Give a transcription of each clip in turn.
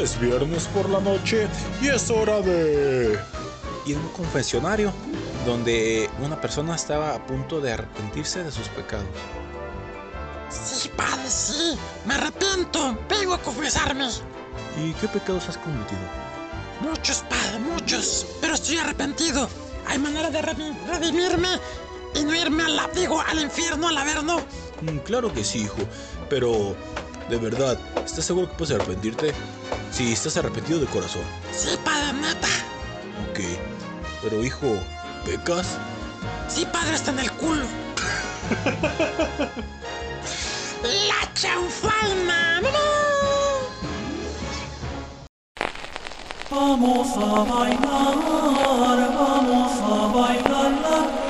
Es viernes por la noche y es hora de... Y en un confesionario donde una persona estaba a punto de arrepentirse de sus pecados. Sí, padre, sí. Me arrepiento. Vengo a confesarme. ¿Y qué pecados has cometido? Muchos, padre, muchos. Pero estoy arrepentido. ¿Hay manera de redimirme y no irme al, digo, al infierno, al averno? Mm, claro que sí, hijo. Pero, de verdad, ¿estás seguro que puedes arrepentirte? Si estás arrepentido de corazón. Sí, padre, neta. Ok. Pero, hijo, ¿pecas? Sí, padre, está en el culo. La chanfaina. Vamos a bailar, vamos a bailar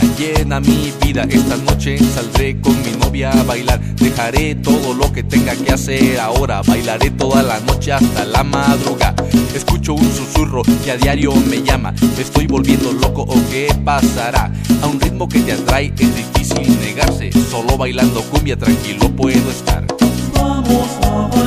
llena mi vida. Esta noche saldré con mi novia a bailar. Dejaré todo lo que tenga que hacer ahora. Bailaré toda la noche hasta la madrugada. Escucho un susurro que a diario me llama. ¿Me estoy volviendo loco o qué pasará? A un ritmo que te atrae es difícil negarse. Solo bailando cumbia tranquilo puedo estar. Vamos a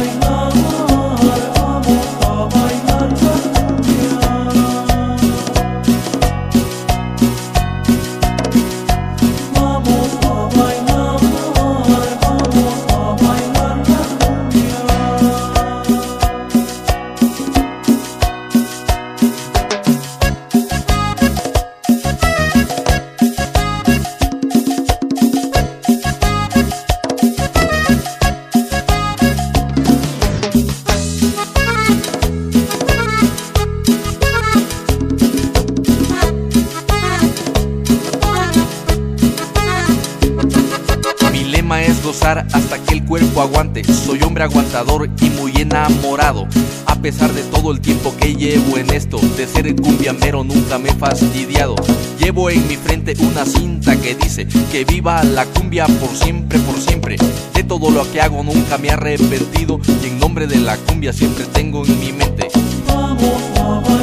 tiempo que llevo en esto, de ser el cumbiambero nunca me he fastidiado. Llevo en mi frente una cinta que dice que viva la cumbia por siempre, por siempre. De todo lo que hago nunca me he arrepentido y en nombre de la cumbia siempre tengo en mi mente. Vamos a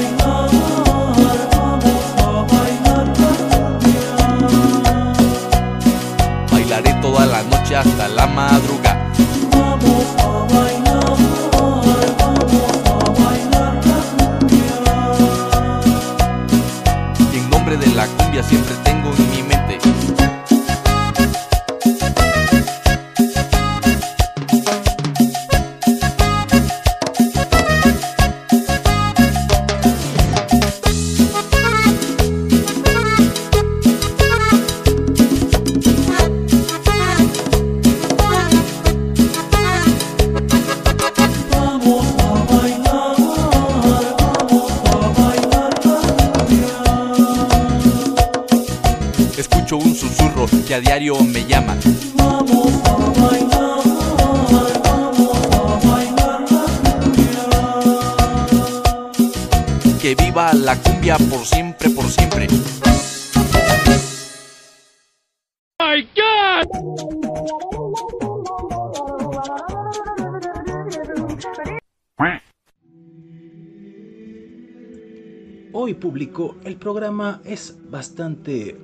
viva la cumbia por siempre, por siempre. Hoy público, el programa es bastante,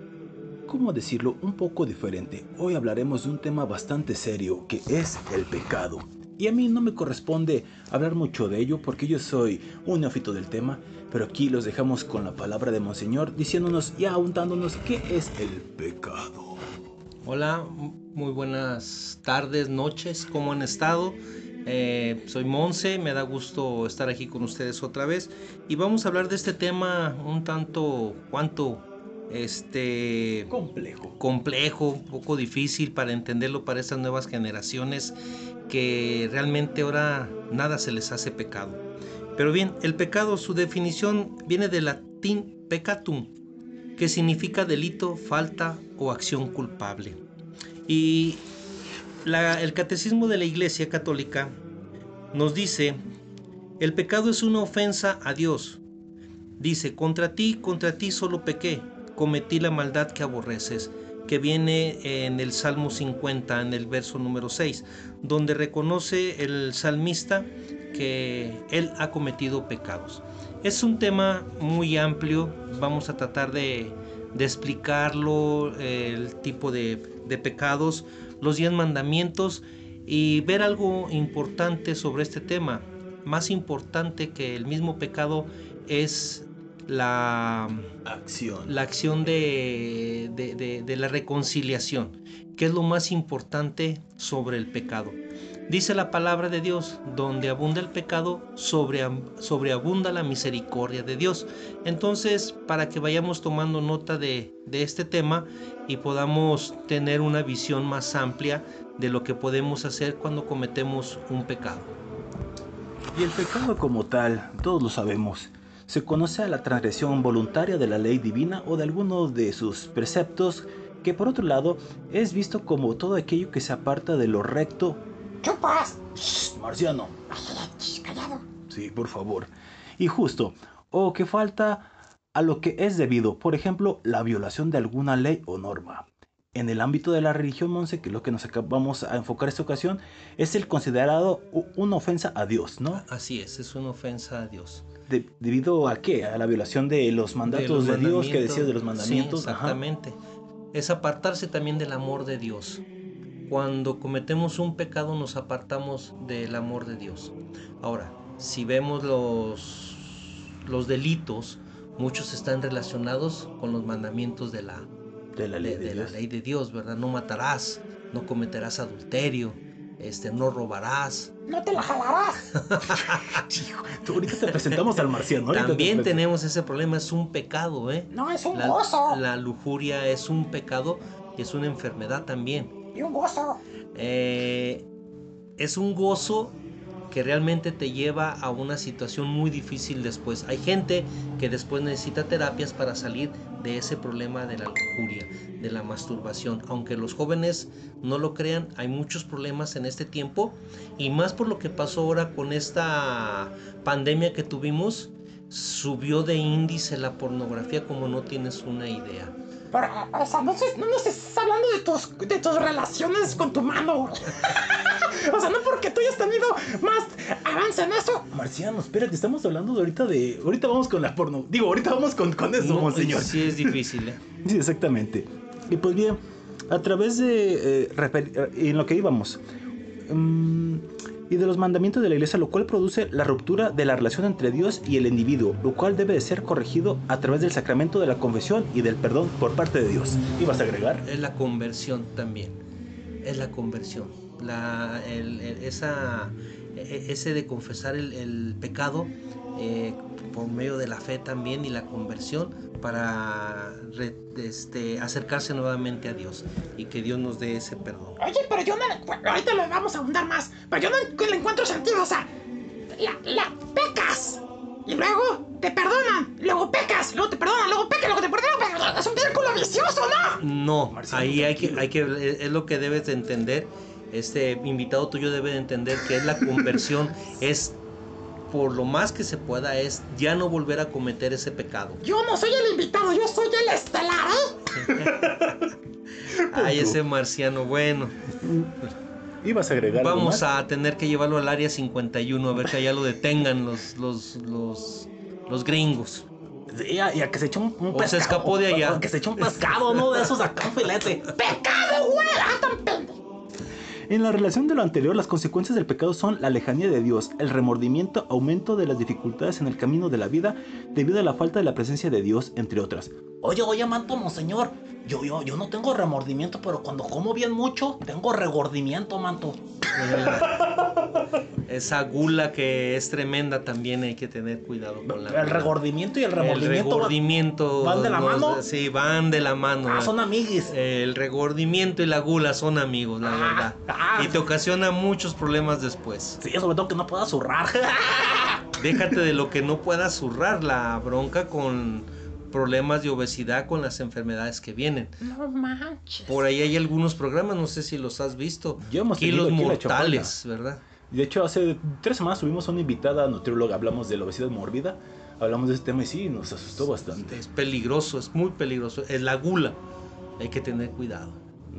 ¿cómo decirlo? Un poco diferente. Hoy hablaremos de un tema bastante serio, que es el pecado. Y a mí no me corresponde hablar mucho de ello porque yo soy un neófito del tema, pero aquí los dejamos con la palabra de Monseñor diciéndonos y apuntándonos qué es el pecado. Hola, muy buenas tardes, noches, ¿cómo han estado? Eh, soy Monse, me da gusto estar aquí con ustedes otra vez y vamos a hablar de este tema un tanto, cuanto, este, Complejo. complejo, un poco difícil para entenderlo para estas nuevas generaciones que realmente ahora nada se les hace pecado. Pero bien, el pecado, su definición viene del latín peccatum, que significa delito, falta o acción culpable. Y el catecismo de la Iglesia Católica nos dice, el pecado es una ofensa a Dios. Dice, contra ti, contra ti solo pequé, cometí la maldad que aborreces, que viene en el Salmo 50, en el verso número 6, donde reconoce el salmista que él ha cometido pecados. Es un tema muy amplio, vamos a tratar de, de explicarlo, el tipo de, de pecados, los 10 mandamientos y ver algo importante sobre este tema. Más importante que el mismo pecado es la, Acción. la acción de, de- de- de la reconciliación, que es lo más importante sobre el pecado. Dice la palabra de Dios, donde abunda el pecado, sobre, sobreabunda la misericordia de Dios. Entonces, para que vayamos tomando nota de, de este tema y podamos tener una visión más amplia de lo que podemos hacer cuando cometemos un pecado. Y el pecado como tal, todos lo sabemos, se conoce a la transgresión voluntaria de la ley divina o de algunos de sus preceptos, que por otro lado es visto como todo aquello que se aparta de lo recto. ¡Chupas! Shh, Marciano. Shh, callado. Sí, por favor. Y justo, o que falta a lo que es debido, por ejemplo, la violación de alguna ley o norma. En el ámbito de la religión, Monse, que es lo que nos vamos a enfocar esta ocasión, es el considerado una ofensa a Dios, ¿no? Así es, es una ofensa a Dios. De- ¿Debido a qué? A la violación de los mandatos de, los Dios que decías de los Sí, mandamientos. Ajá. exactamente. Es apartarse también del amor de Dios. Cuando cometemos un pecado nos apartamos del amor de Dios. Ahora, si vemos los, los delitos, muchos están relacionados con los mandamientos de la, De la ley de, de, de la Dios. ley de Dios, ¿verdad? No matarás, no cometerás adulterio, este, no robarás. No te la jalarás. Tú ahorita te presentamos al marciano. te También tenemos ese problema, es un pecado, ¿eh? No, es un La, gozo. la lujuria es un pecado y es una enfermedad también. Y un gozo. Eh, es un gozo que realmente te lleva a una situación muy difícil después. Hay gente que después necesita terapias para salir de ese problema de la lujuria, de la masturbación. Aunque los jóvenes no lo crean, hay muchos problemas en este tiempo y más por lo que pasó ahora con esta pandemia que tuvimos. Subió de índice la pornografía como no tienes una idea. Pero, o sea, no, no nos estás hablando de tus, de tus relaciones con tu mano. o sea, no porque tú hayas tenido más avance en eso. Marciano, espérate, estamos hablando de ahorita de. Ahorita vamos con la porno. Digo, ahorita vamos con, con eso, No, monseñor. sí es difícil, ¿eh? Sí, exactamente. Y pues bien, a través de. eh, eh, en lo que íbamos. mm, y de los mandamientos de la iglesia, lo cual produce la ruptura de la relación entre Dios y el individuo, lo cual debe de ser corregido a través del sacramento de la confesión y del perdón por parte de Dios. ¿Ibas a agregar? Es la conversión también. Es la conversión. La, esa, e- ese de confesar el pecado eh, por medio de la fe también y la conversión para re- este, acercarse nuevamente a Dios y que Dios nos dé ese perdón. Oye, pero yo no Ahorita lo vamos a ahondar más. Pero yo no le encuentro sentido. O sea, la, la pecas. Y luego te perdonan. Luego pecas. Luego te perdonan. Luego pecas. Luego te perdonan. Es un círculo vicioso, ¿no? No, Marciano, ahí hay que, hay que, es lo que debes de entender. Este invitado tuyo debe de entender que es la conversión, es por lo más que se pueda, es ya no volver a cometer ese pecado. Yo no soy el invitado. Yo soy el estelar, ¿eh? Ay, ese marciano, bueno. ¿Ibas a agregar? algo Vamos más? a tener que llevarlo al área 51 a ver que allá lo detengan los, los, los, los gringos. Sí, a- y a que se echó un, un O se escapó de allá. o Que se echó un pescado, ¿no? De esos acá, un filete. ¡Pecado, güey! ¡Ah, tan pendejo! En la relación de lo anterior, las consecuencias del pecado son la lejanía de Dios, el remordimiento, aumento de las dificultades en el camino de la vida debido a la falta de la presencia de Dios, entre otras. Oye, oye, manto, monseñor. Yo, yo, yo no tengo remordimiento, pero cuando como bien mucho, tengo regordimiento, manto. Esa gula que es tremenda también hay que tener cuidado con la El gula. regordimiento y el El remordimiento. van- regordimiento. ¿van de la los- mano? Sí, van de la mano. Ah, son amiguis. El regordimiento y la gula son amigos, la verdad. ah. Y te ocasiona muchos problemas después. Sí, sobre todo que no pueda zurrar. Déjate de lo que no puedas zurrar, la bronca con, problemas de obesidad con las enfermedades que vienen. No manches. Por ahí hay algunos programas, no sé si los has visto. Ya hemos Kilos aquí la mortales, ¿verdad? De hecho, hace tres semanas tuvimos una invitada nutrióloga, hablamos de la obesidad mórbida, hablamos de este tema y sí, nos asustó bastante. Es peligroso, es muy peligroso. Es la gula. Hay que tener cuidado.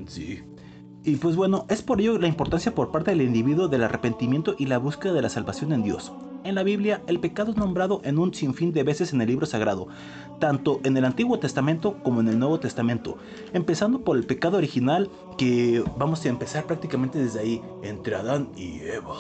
Sí. Y pues bueno, es por ello la importancia por parte del individuo del arrepentimiento y la búsqueda de la salvación en Dios. En la Biblia, el pecado es nombrado en un sinfín de veces en el libro sagrado, tanto en el Antiguo Testamento como en el Nuevo Testamento, empezando por el pecado original que vamos a empezar prácticamente desde ahí, entre Adán y Eva.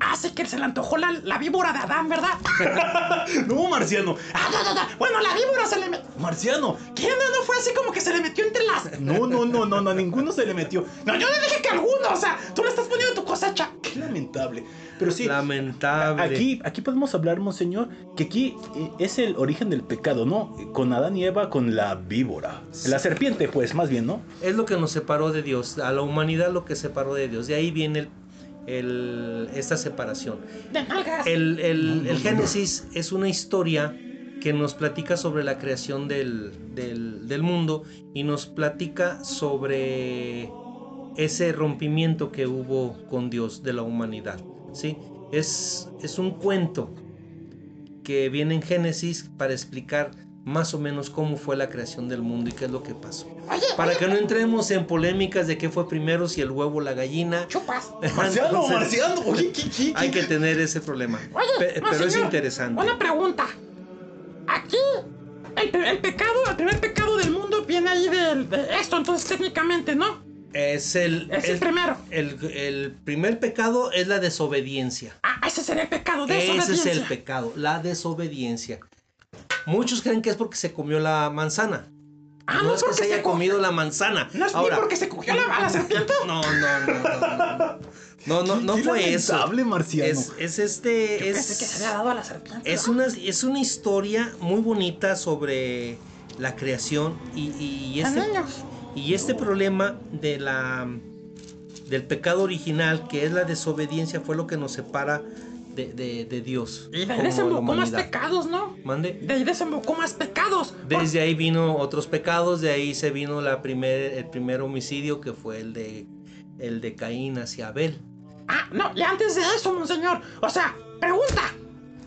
Así que se le antojó la, la víbora de Adán, ¿verdad? No, Marciano, Ah, no, no, no. Bueno, la víbora se le metió. Marciano. ¿Quién no, no fue así como que se le metió entre las. No, no, no, no, no, ninguno se le metió. No, yo le dije que alguno, o sea, tú le estás poniendo tu cosecha. Qué lamentable. Pero sí, Lamentable. Aquí, aquí podemos hablar, monseñor, que aquí eh, es el origen del pecado, ¿no? Con Adán y Eva, con la víbora. La serpiente, pues, más bien, ¿no? Es lo que nos separó de Dios, a la humanidad lo que separó de Dios. De ahí viene el, el- esta separación. El, el- el Génesis es una historia que nos platica sobre la creación del, del- del mundo y nos platica sobre ese rompimiento que hubo con Dios de la humanidad. ¿Sí? Es, es un cuento que viene en Génesis para explicar más o menos cómo fue la creación del mundo y qué es lo que pasó. Oye, Para oye, que no entremos en polémicas de qué fue primero, si el huevo o la gallina. chupas. Marciano, Entonces, Marciano, oye, ¿qué, qué, Hay que tener ese problema. Oye, Pe- no, pero es interesante. Una pregunta. Aquí, el, pe- el pecado, el primer pecado del mundo viene ahí del- de, esto, entonces técnicamente, ¿no? Es el, Es el el, primero. el- el primer pecado es la desobediencia. Ah, ese sería el pecado de Ese es desobediencia. el pecado, la desobediencia. Muchos creen que es porque se comió la manzana. Ah, no, no, es que porque se haya co- comido la manzana. No es ni Ahora, porque se cogió la, a la serpiente. no, no, no, no, no, no, no, no fue eso. Marciano. Es, es este, Yo pensé que se es, había dado a la serpiente. es ¿no? una, es una historia muy bonita sobre la creación y, y A este, niños. Y este problema de la del pecado original, que es la desobediencia, fue lo que nos separa de, de- de Dios. Y de ahí desembocó más pecados, ¿no? Mande. De ahí desembocó más pecados. Desde ahí vino otros pecados, de ahí se vino la primer, el primer homicidio que fue el de el de Caín hacia Abel. Ah, no, y antes de eso, monseñor. O sea, pregunta.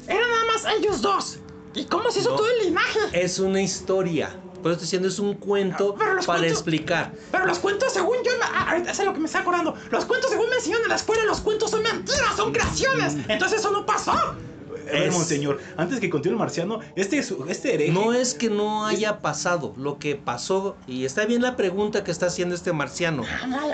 Eran nada más ellos dos. ¿Y cómo se hizo No. todo el linaje? Es una historia. Por eso estoy diciendo, es un cuento Ah, pero los para cuentos- explicar. Pero los cuentos, según yo, ah, sé lo que me está acordando. Los cuentos, según me enseñaron en la escuela, los cuentos son mentiras, son creaciones. Entonces eso no pasó. A ver, es- monseñor, antes que continúe Marciano, este, es- este hereje... No es que no haya pasado, lo que pasó, y está bien la pregunta que está haciendo este marciano. Ah,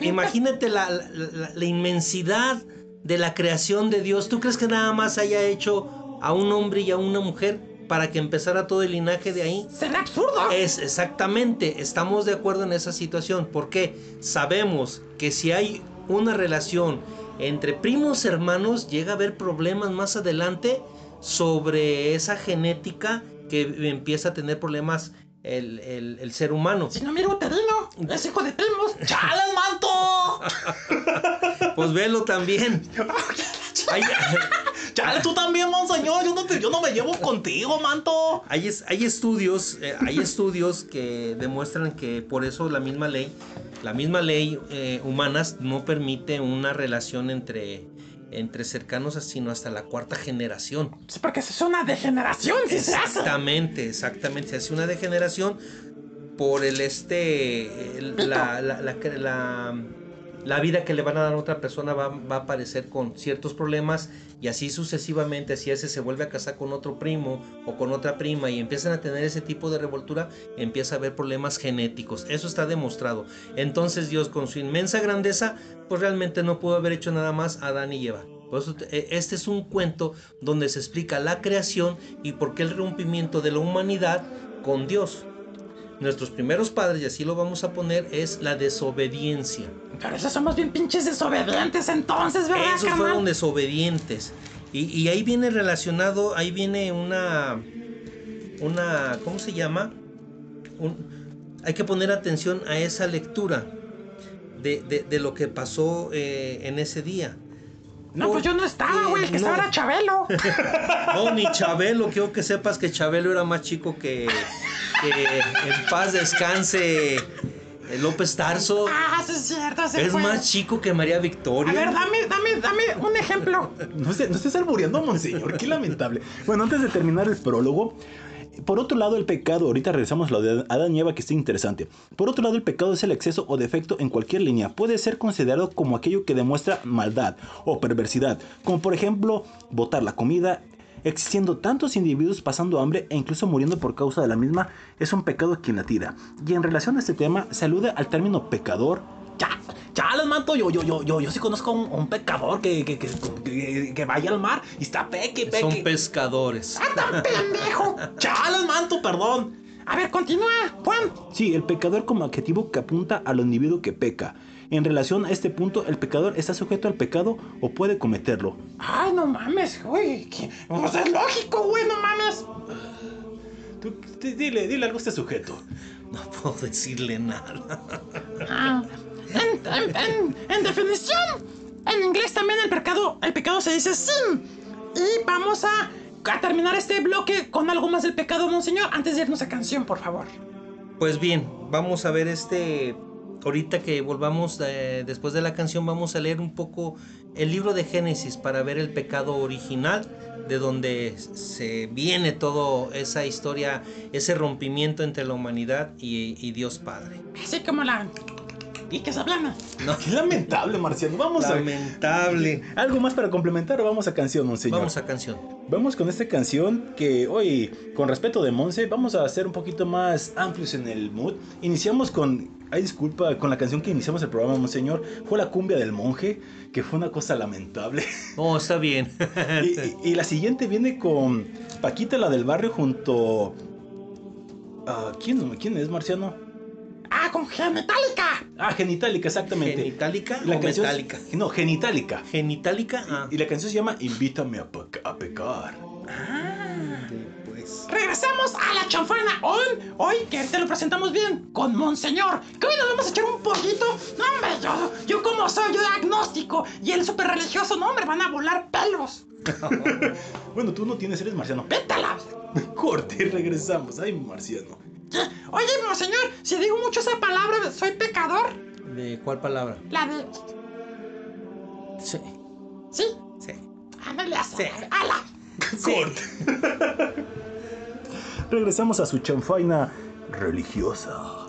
Imagínate la, la- la- la inmensidad de la creación de Dios. ¿Tú crees que nada más haya hecho a un hombre y a una mujer para que empezara todo el linaje de ahí? Sería absurdo. Es exactamente, estamos de acuerdo en esa situación, porque sabemos que si hay una relación entre primos hermanos, llega a haber problemas más adelante sobre esa genética que empieza a tener problemas el, el- el ser humano. Si no, mira uterino. Es hijo de primos. ¡Chale, manto! Pues velo también. Hay, ¡Chale, tú también, monseñor! Yo no, te- yo no me llevo contigo, manto. hay es- hay estudios, eh, hay estudios que demuestran que por eso la misma ley, la misma ley eh, humanas no permite una relación entre, entre cercanos, sino hasta la cuarta generación. Sí, porque eso es una degeneración, si se hace. Exactamente, exactamente. Se hace una degeneración por el este el- la, la, la, la- la vida que le van a dar a otra persona va, a aparecer con ciertos problemas y así sucesivamente, si ese se vuelve a casar con otro primo o con otra prima y empiezan a tener ese tipo de revoltura, empieza a haber problemas genéticos. Eso está demostrado. Entonces Dios con su inmensa grandeza, pues realmente no pudo haber hecho nada más a Adán y Eva. Por eh, este es un cuento donde se explica la creación y por qué el rompimiento de la humanidad con Dios. Nuestros primeros padres, y así lo vamos a poner, es la desobediencia. Pero esos somos bien pinches desobedientes entonces, ¿verdad, Esos carnal? fueron desobedientes. Y, y ahí viene relacionado, ahí viene una, una, ¿cómo se llama? Un- hay que poner atención a esa lectura de, de- de lo que pasó eh, en ese día. No, pues yo no estaba, güey. El que estaba era Chabelo. No, ni Chabelo, quiero que sepas que Chabelo era más chico que, que en paz descanse eh, López Tarso. Ah, sí es cierto, se Es fue. más chico que María A Victoria. ver, dame, dame, dame un ejemplo. No, se, no estés albureando, monseñor, qué lamentable. Bueno, antes de terminar el prólogo, por otro lado, el pecado, ahorita regresamos a lo de Adán y Eva, que está interesante. Por otro lado, el pecado es el exceso o defecto en cualquier línea. Puede ser considerado como aquello que demuestra maldad o perversidad, como por ejemplo, botar la comida. Existiendo tantos individuos pasando hambre e incluso muriendo por causa de la misma, es un pecado quien la tira. Y en relación a este tema, se alude al término pecador, Ya, ya les manto, yo, yo, yo, yo, yo sí conozco a un, a un pecador que, que, que, que- que vaya al mar y está peque, peque. Son pescadores. ¡Tan pendejo! Ya les manto, perdón. A ver, continúa, Juan. Sí, el pecador como adjetivo que apunta al individuo que peca. En relación a este punto, el pecador está sujeto al pecado o puede cometerlo. Ay, no mames, güey. Pues es lógico, güey, no mames. Tú, di- dile, dile algo a este sujeto. No puedo decirle nada. Ah, en, en- en- en definición, en inglés también el pecado, el pecado se dice sin. Y vamos a, a terminar este bloque con algo más del pecado, monseñor, antes de irnos a canción, por favor. Pues bien, vamos a ver este. Ahorita que volvamos eh, después de la canción, vamos a leer un poco el libro de Génesis para ver el pecado original, de donde se viene toda esa historia, ese rompimiento entre la humanidad y, y Dios Padre. Así como la... ¿Y que se hablama? Qué lamentable, Marciano. Vamos a... Lamentable. ¿Algo más para complementar o vamos a canción, monseñor? Vamos a canción. Vamos con esta canción que hoy, con respeto de Monse, vamos a hacer un poquito más amplios en el mood. Iniciamos con, ay disculpa, con la canción que iniciamos el programa, Monseñor. Fue la cumbia del monje, que fue una cosa lamentable. Oh, está bien. y, y- y la siguiente viene con Paquita, la del barrio, junto... a ¿quién, ¿Quién es, Marciano? Ah, con G metálica. Ah, Genitalica, exactamente. ¿Genitálica la o canción- metálica? No, Genitalica. ¿Genitálica? Ah, Y la canción se llama Invítame a, a pecar. pues. Regresamos a la chanfana hoy, hoy que te lo presentamos bien con Monseñor. Que hoy nos vamos a echar un poquito. No, hombre, yo, yo como soy, yo agnóstico y él súper religioso, no, hombre, van a volar pelos. Bueno, tú no tienes, eres marciano. Vete a la... Corte y regresamos. Ay, marciano. Oye, Monseñor, si digo mucho esa palabra, soy pecador. ¿De cuál palabra? La de... Sí. ¿Sí? Sí. Ándale, a Sí. ala. Corte. regresamos a su chanfaina religiosa.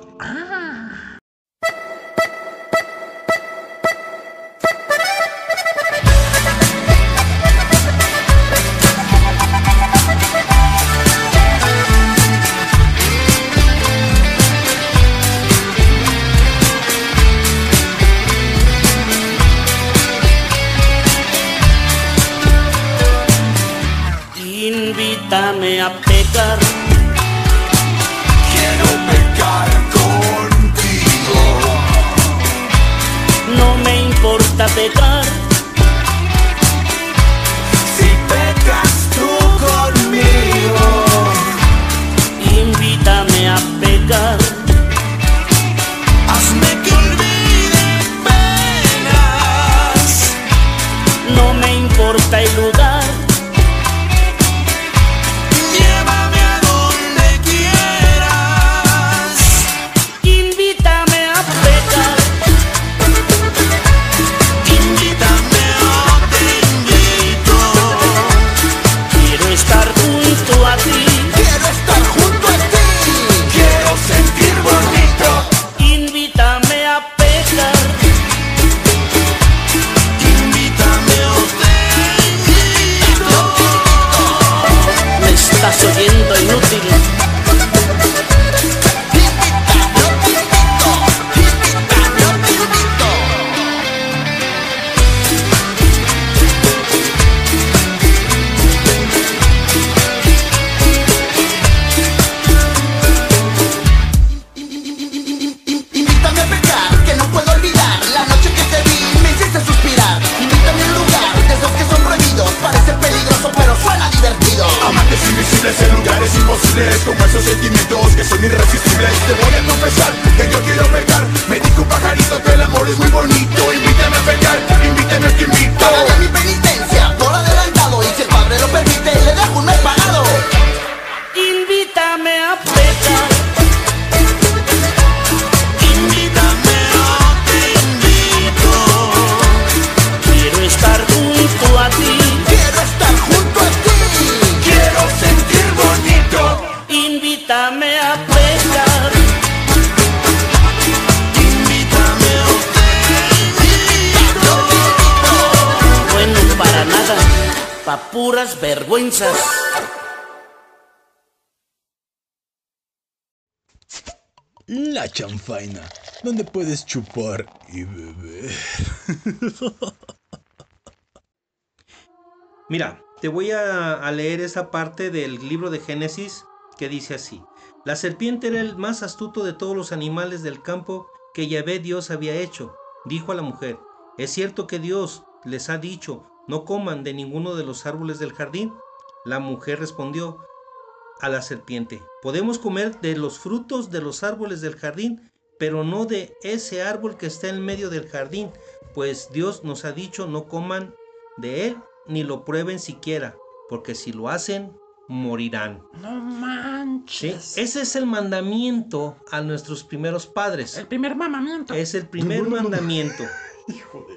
A pecar. Quiero pecar contigo. No me importa pecar. Si pecas tú conmigo, Invítame a pecar. La chanfaina, donde puedes chupar y beber. Mira, te voy a, leer esa parte del libro de Génesis que dice así. La serpiente era el más astuto de todos los animales del campo que Yahvé Dios había hecho. Dijo a la mujer, ¿es cierto que Dios les ha dicho, no coman de ninguno de los árboles del jardín? La mujer respondió a la serpiente, podemos comer de los frutos de los árboles del jardín, pero no de ese árbol que está en medio del jardín, pues Dios nos ha dicho no coman de él ni lo prueben siquiera, porque si lo hacen, morirán. No manches. ¿Sí? Ese es el mandamiento a nuestros primeros padres. El primer mamamiento. Es el primer mandamiento.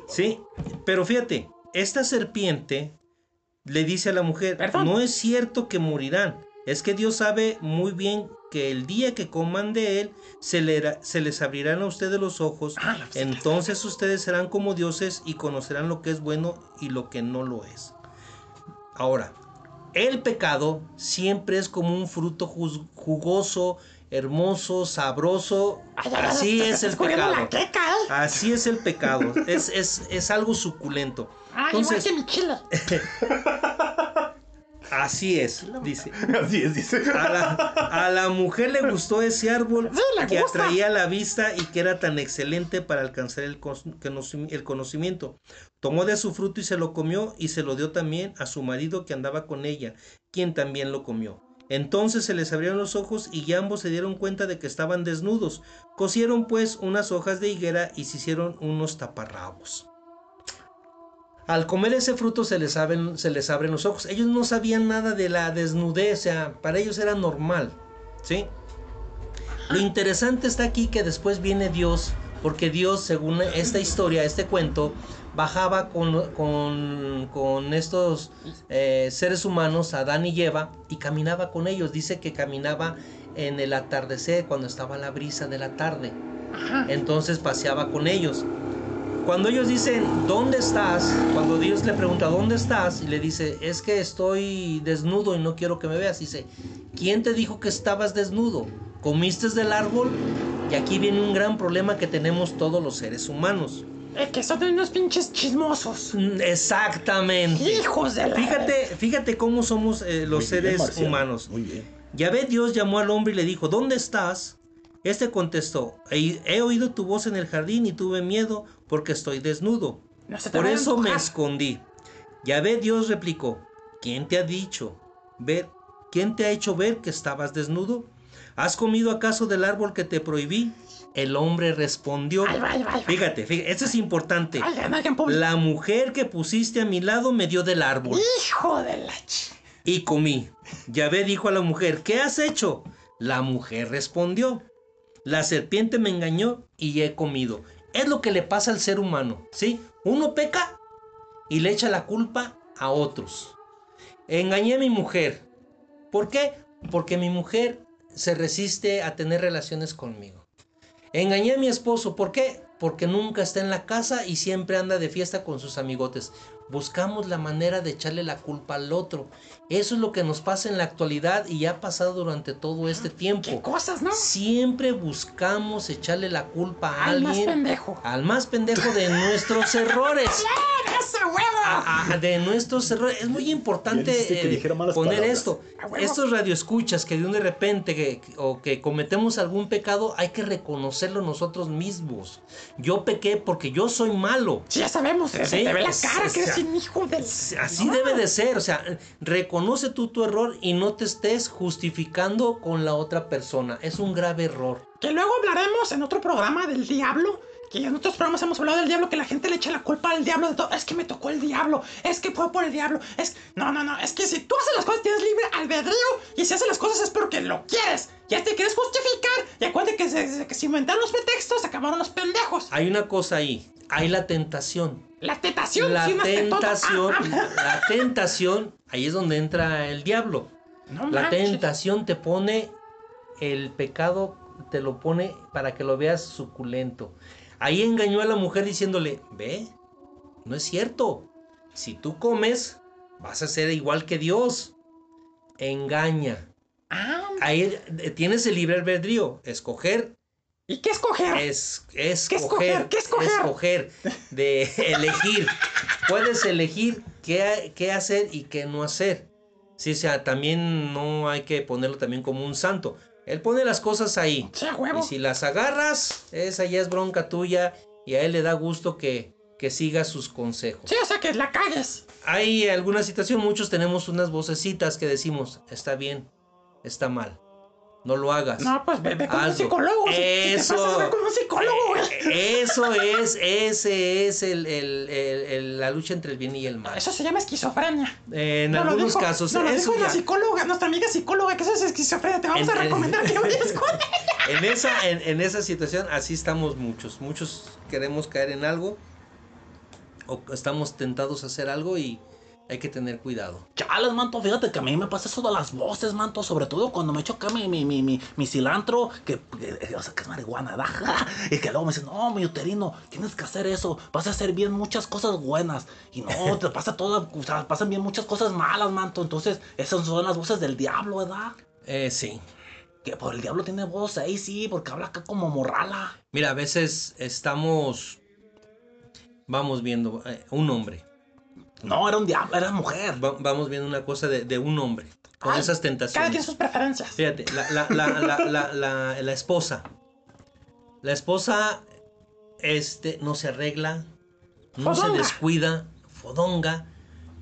Sí, pero fíjate, esta serpiente le dice a la mujer, Perdón. no es cierto que morirán. Es que Dios sabe muy bien que el día que coman de él, se, le- se les abrirán a ustedes los ojos. Ah, Entonces ustedes serán como dioses y conocerán lo que es bueno y lo que no lo es. Ahora, el pecado siempre es como un fruto jugoso, hermoso, sabroso. Ay, ay, ay, Así es el pecado. queca, ¿eh? Así es el pecado. Es, es, es algo suculento. Ay, Entonces, igual que mi chile. así es, dice. Así es, dice. A la, a la mujer le gustó ese árbol Sí, que gusta. atraía la vista y que era tan excelente para alcanzar el, el conocimiento. Tomó de su fruto y se lo comió y se lo dio también a su marido que andaba con ella, quien también lo comió. Entonces se les abrieron los ojos y ya ambos se dieron cuenta de que estaban desnudos. Cosieron pues unas hojas de higuera y se hicieron unos taparrabos. Al comer ese fruto se les, abren, se les abren los ojos. Ellos no sabían nada de la desnudez, o sea, para ellos era normal, ¿sí? Lo interesante está aquí que después viene Dios, porque Dios, según esta historia, este cuento, bajaba con, con, con estos eh, seres humanos, Adán y Eva, y caminaba con ellos. Dice que caminaba en el atardecer, cuando estaba la brisa de la tarde. Entonces paseaba con ellos. Cuando ellos dicen, ¿dónde estás? Cuando Dios le pregunta, ¿dónde estás? Y le dice, es que estoy desnudo y no quiero que me veas. Dice, ¿quién te dijo que estabas desnudo? ¿Comiste del árbol? Y aquí viene un gran problema que tenemos todos los seres humanos. Eh, que son unos pinches chismosos. Exactamente. Hijos de la... Fíjate, fíjate cómo somos eh, los Muy seres humanos. Muy bien. Yahvé Dios llamó al hombre y le dijo, ¿dónde estás? Este contestó, he, he oído tu voz en el jardín y tuve miedo porque estoy desnudo. No Por eso me escondí. Yahvé Dios replicó, ¿quién te ha dicho ver? ¿Quién te ha hecho ver que estabas desnudo? ¿Has comido acaso del árbol que te prohibí? El hombre respondió, fíjate, fíjate, esto es importante. La mujer que pusiste a mi lado me dio del árbol Hijo de la ch... y comí. Yahvé dijo a la mujer, ¿qué has hecho? La mujer respondió, la serpiente me engañó y he comido. Es lo que le pasa al ser humano, ¿sí? Uno peca y le echa la culpa a otros. Engañé a mi mujer. ¿Por qué? Porque mi mujer se resiste a tener relaciones conmigo. Engañé a mi esposo. ¿Por qué? Porque nunca está en la casa y siempre anda de fiesta con sus amigotes. Buscamos la manera de echarle la culpa al otro. Eso es lo que nos pasa en la actualidad y ha pasado durante todo este Qué tiempo. cosas, ¿no? Siempre buscamos echarle la culpa a Al más alguien. pendejo. Al más pendejo de nuestros errores. De nuestros errores. Es muy importante eh, poner palabras. esto. Estos radioescuchas que de un de repente que, o que cometemos algún pecado, hay que reconocerlo nosotros mismos. Yo pequé porque yo soy malo. Sí, ya sabemos, se Sí, te ve la es- cara que eres sea, un hijo de... Así No. debe de ser, o sea, reconoce tú tu error y no te estés justificando con la otra persona. Es un grave error. Que luego hablaremos en otro programa del diablo. Que en otros programas hemos hablado del diablo, que la gente le echa la culpa al diablo de todo. Es que me tocó el diablo, es que fue por el diablo. Es no, no, no, es que si tú haces las cosas tienes libre albedrío y si haces las cosas es porque lo quieres. Ya te quieres justificar. Y acuérdate que se, que se inventaron los pretextos, se acabaron los pendejos. Hay una cosa ahí, hay la tentación. La tentación, La sí, tentación, Ah, ah, la tentación, ahí es donde entra el diablo. No La manches. tentación te pone el pecado, te lo pone para que lo veas suculento. Ahí engañó a la mujer diciéndole, ve, no es cierto. Si tú comes, vas a ser igual que Dios. Engaña. Ah, Ahí eh, tienes el libre albedrío. Escoger ¿y qué escoger? es, es ¿Qué escoger? ¿Qué escoger? escoger, de elegir. Puedes elegir qué, qué hacer y qué no hacer. Sí, o sea, también no hay que ponerlo también como un santo. Él pone las cosas ahí. Sí, huevo. Y si las agarras, esa ya es bronca tuya y a él le da gusto que, que sigas sus consejos. Sí, o sea, que la cagues. Hay alguna situación, muchos tenemos unas vocecitas que decimos, está bien, está mal, no lo hagas. No, pues ve, ve con un psicólogo. Si- Si, te Eso. pasas, ve con un psicólogo, güey. Eso es, ese es el, el- el- la lucha entre el bien y el mal. Eso se llama esquizofrenia. Eh, en algunos dijo- casos, nos lo eso dijo ya- psicóloga, nuestra amiga psicóloga, que eso es esquizofrenia. Te vamos En- a en- recomendar que vayas con ella. en esa, en, en esa situación, así estamos muchos. Muchos queremos caer en algo o estamos tentados a hacer algo y hay que tener cuidado. Chales, manto, fíjate que a mí me pasa eso de las voces, manto, sobre todo cuando me echo acá mi, mi, mi, mi, mi cilantro, que, que- o sea, que es marihuana, ¿da? y que luego me dicen, no, mi uterino, tienes que hacer eso, vas a hacer bien muchas cosas buenas, y no, te pasa todo, o sea, pasan bien muchas cosas malas, manto, entonces esas son las voces del diablo, ¿verdad? Eh, sí. Que por el diablo tiene voz ahí, sí, porque habla acá como morrala. Mira, a veces estamos, vamos viendo, eh, un hombre. No, era un diablo, era mujer. Va- vamos viendo una cosa de, de un hombre con Ay, esas Cada quien tentaciones. sus preferencias. Fíjate, la, la, la, la, la, la- la esposa. La esposa este, no se arregla, no se descuida, fodonga.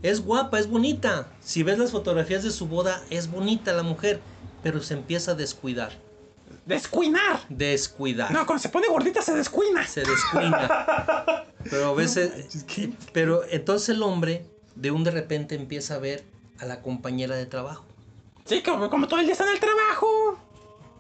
Es guapa, es bonita. Si ves las fotografías de su boda, es bonita la mujer, pero se empieza a descuidar. Descuinar. Descuidar. No, cuando se pone gordita se descuina. se descuida. Pero a veces, pero entonces el hombre de un de repente empieza a ver a la compañera de trabajo Sí, como, como todo el día está en el trabajo.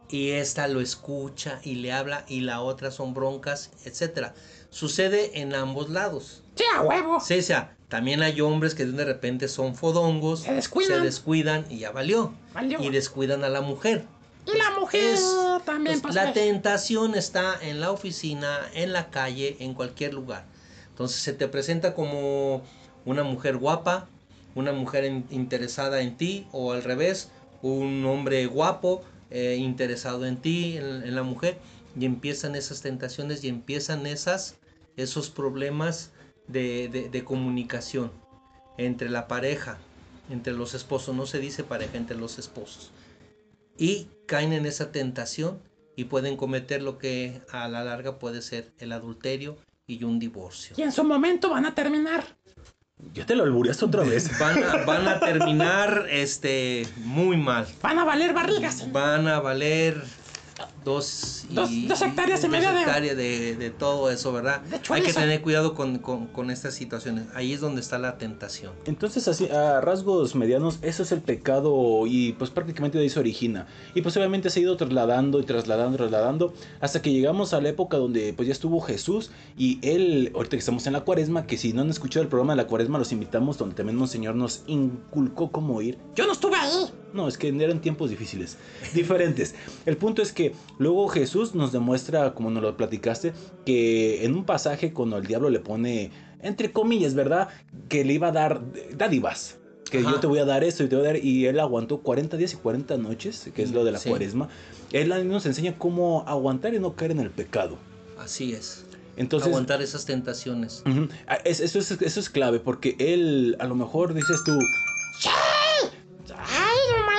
y esta lo escucha y le habla y la otra son broncas, etcétera. Sucede en ambos lados. Sí, a huevo. Sí, o sea, también hay hombres que de un de repente son fodongos, Se descuidan. se descuidan y ya valió. Valió. Y descuidan a la mujer. Y la mujer Es- también, pues, la tentación está en la oficina, en la calle, en cualquier lugar. Entonces se te presenta como una mujer guapa, una mujer in- interesada en ti, o al revés, un hombre guapo eh, interesado en ti, en, en la mujer, y empiezan esas tentaciones y empiezan esas, esos problemas de, de- de comunicación entre la pareja, entre los esposos, no se dice pareja, entre los esposos y caen en esa tentación y pueden cometer lo que a la larga puede ser el adulterio y un divorcio. Y en su momento van a terminar. Ya te lo alburiaste otra vez. Van a, van a terminar este muy mal. Van a valer barrigas. Van a valer dos, y- Dos- dos hectáreas y media de- hectáreas de, de todo eso, ¿verdad? De Hay que tener cuidado con, con- con estas situaciones. Ahí es donde está la tentación. Entonces, así, a rasgos medianos, eso es el pecado y pues prácticamente de ahí se origina. Y pues obviamente se ha ido trasladando y trasladando, trasladando, hasta que llegamos a la época donde pues ya estuvo Jesús y él, ahorita que estamos en la cuaresma, que si no han escuchado el programa de la cuaresma, los invitamos donde también Monseñor nos inculcó cómo ir. Yo no estuve ahí. No, es que eran tiempos difíciles, diferentes. El punto es que luego Jesús nos demuestra, como nos lo platicaste, que en un pasaje cuando el diablo le pone, entre comillas, ¿verdad? Que le iba a dar dádivas. Que Ajá. yo te voy a dar esto y te voy a dar. Y él aguantó 40 días y 40 noches, que es lo de la Sí. cuaresma. Él nos enseña cómo aguantar y no caer en el pecado. Así es. Entonces, Aguantar esas tentaciones. Ah, es- eso, es, eso es clave, porque él, a lo mejor dices tú, no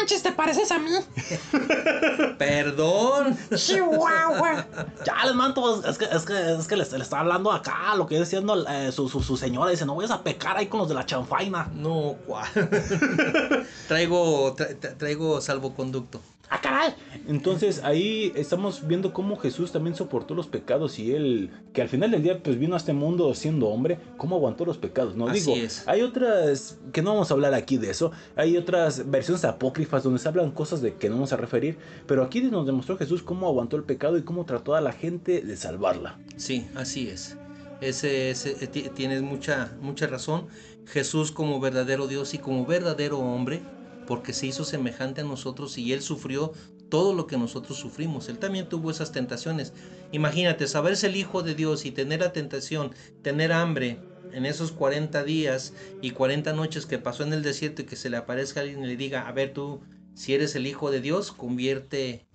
manches, te pareces a mí. Perdón. Chihuahua. Ya les manto, es que, es que, es que le, le está hablando acá lo que viene siendo eh, su, su, su señora. Dice, no vayas a pecar ahí con los de la chanfaina. No, cuál. traigo, tra- tra- traigo salvoconducto. Ah, caray. Entonces ahí estamos viendo cómo Jesús también soportó los pecados y él, que al final del día pues vino a este mundo siendo hombre, cómo aguantó los pecados, ¿no? Así Digo, es. hay otras, que no vamos a hablar aquí de eso, hay otras versiones apócrifas donde se hablan cosas de que no vamos a referir, pero aquí nos demostró Jesús cómo aguantó el pecado y cómo trató a la gente de salvarla. Sí, así es. Ese, ese- ti- tienes mucha, mucha razón. Jesús como verdadero Dios y como verdadero hombre, porque se hizo semejante a nosotros y él sufrió todo lo que nosotros sufrimos. Él también tuvo esas tentaciones. Imagínate, saberse el Hijo de Dios y tener la tentación, tener hambre en esos 40 días y 40 noches que pasó en el desierto y que se le aparezca alguien y le diga, a ver tú, si eres el Hijo de Dios, convierte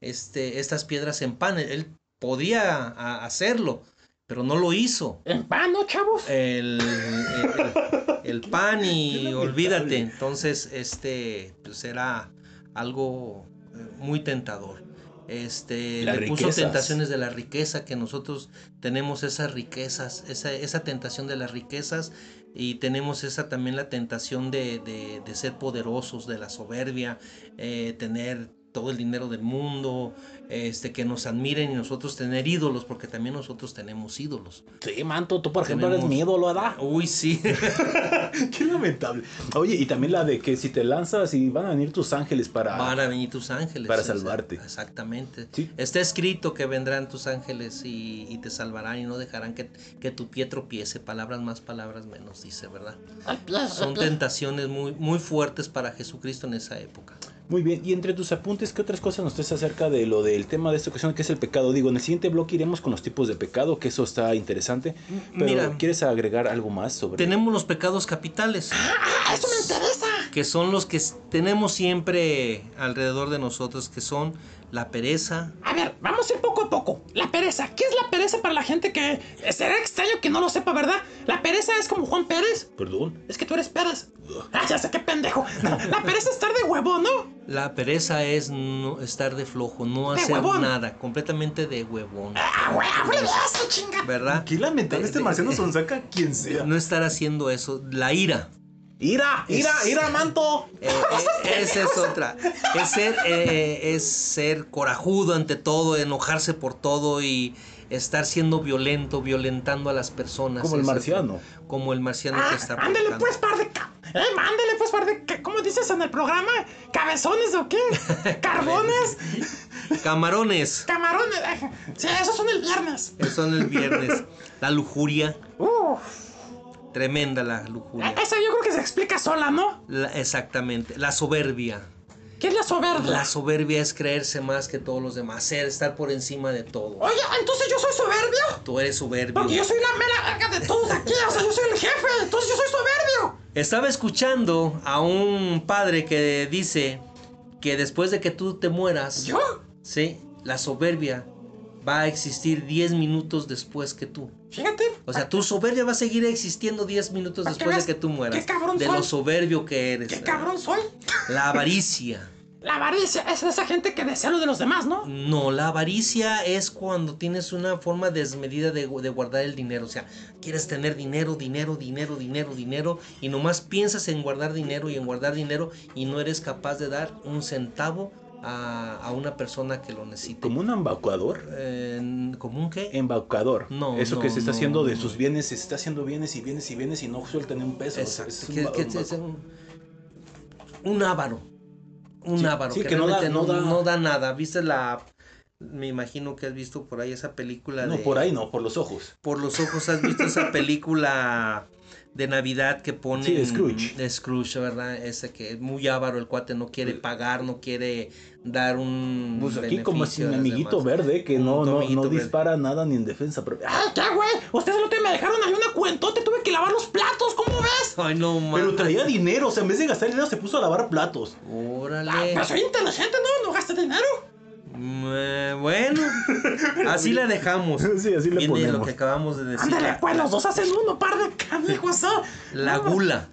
este, estas piedras en pan. Él podía hacerlo, pero no lo hizo. En pan, ¿no, chavos? El, el- el pan y olvídate. Entonces, este, pues era algo eh, muy tentador. Este, Las le puso tentaciones de la riqueza, que nosotros tenemos esas riquezas, esa, esa tentación de las riquezas y tenemos esa también la tentación de, de- de ser poderosos, de la soberbia, eh, tener todo el dinero del mundo, este, que nos admiren y nosotros tener ídolos, porque también nosotros tenemos ídolos. Sí, manto, tú por ejemplo Tenemos- eres mi ídolo, ¿verdad? Uy, sí. Qué lamentable. Oye, y también la de que si te lanzas y van a venir tus ángeles para... Van a venir tus ángeles. Para salvarte. Exactamente. Sí. Está escrito que vendrán tus ángeles y, y te salvarán y no dejarán que, que tu pie tropiece. Palabras más, palabras menos, dice, ¿verdad? Son tentaciones muy, muy fuertes para Jesucristo en esa época. Muy bien, y entre tus apuntes, ¿qué otras cosas nos traes acerca de lo del tema de esta ocasión, que es el pecado? Digo, en el siguiente bloque iremos con los tipos de pecado, que eso está interesante. Pero, Mira. ¿quieres agregar algo más sobre Tenemos los pecados capitales, Ah, eso me interesa. que son los que tenemos siempre alrededor de nosotros, que son la pereza, A ver, vamos a ir poco a poco. La pereza. ¿Qué es la pereza para la gente que... Será extraño que no lo sepa, ¿verdad? La pereza es como Juan Pérez. Perdón. Es que tú eres Pérez. Ah, ya sé qué pendejo. No, la pereza es estar de huevo, ¿no? La pereza es no estar de flojo, no De hacer huevón. nada, completamente de huevón. Ah, de eso, chinga. ¿Verdad? Qué lamentable este marciano Sonsaca, quien sea. No estar haciendo eso. La ira. ¡Ira! ¡Ira! Es- ¡Ira, manto! Eh, eh, esa es otra. Es ser, eh, es ser corajudo ante todo, enojarse por todo y estar siendo violento, violentando a las personas. Como el Esa es- marciano. Como el marciano Ah, que está ándale provocando. pues, par de... ca- Eh, ándale pues, par de... ¿Cómo dices en el programa? ¿Cabezones o qué? ¿Carbones? Camarones. ¿Camarones? Eh, Sí, esos son el viernes. Eso en el viernes. La lujuria. Uf. Tremenda la lujuria. Eh, Esa yo creo que se explica sola, ¿no? La- exactamente. La soberbia. ¿Qué es la soberbia? La soberbia es creerse más que todos los demás, ser, estar por encima de todo. Oye, entonces yo soy soberbio. Tú eres soberbio. Porque yo soy la mera verga de todos aquí. O sea, yo soy el jefe. Entonces yo soy soberbio. Estaba escuchando a un padre que dice que después de que tú te mueras, ¿Yo? sí, la soberbia va a existir 10 minutos después que tú. Fíjate. O sea, tu soberbia va a seguir existiendo 10 minutos después de que tú mueras. qué cabrón de soy. lo soberbio que eres. ¿Qué cabrón soy? La avaricia. La avaricia es esa gente que desea lo de los demás, ¿no? No, la avaricia es cuando tienes una forma desmedida de, de guardar el dinero. O sea, quieres tener dinero, dinero, dinero, dinero, dinero. Y nomás piensas en guardar dinero y en guardar dinero y no eres capaz de dar un centavo a, a una persona que lo necesite. Como un embaucador. Eh, ¿Como un qué? Embaucador. No, Eso no, que se está no, haciendo de sus bienes, se está haciendo bienes y bienes y bienes y no suelta ni un peso. Exacto. Es un que- un es un, un avaro. Un Sí, avaro. sí, que, que no da- no no, da- no da nada. ¿Viste la... Me imagino que has visto por ahí esa película No, de... por ahí no, por los ojos. por los ojos has visto esa película de Navidad que pone Sí, de Scrooge. de Scrooge, ¿verdad? Ese que es muy avaro el cuate, no quiere pagar, no quiere dar un Pues aquí como beneficio mi amiguito demás. verde que no, no, no verde. dispara nada ni en defensa propia. ¡Ah! ¿qué, güey? Ustedes otro día me dejaron ahí una cuentota y tuve que lavar los platos. ¿Cómo ves? Ay, no Pero mames. traía dinero, o sea, en vez de gastar dinero se puso a lavar platos. Ah, Órale. pero soy inteligente, ¿no? No gasté dinero. Eh, bueno, así la dejamos. Sí, así le Viene lo que acabamos de decir. Ándale, pues los dos hacen uno, par de canijos, ¿no? La No, gula.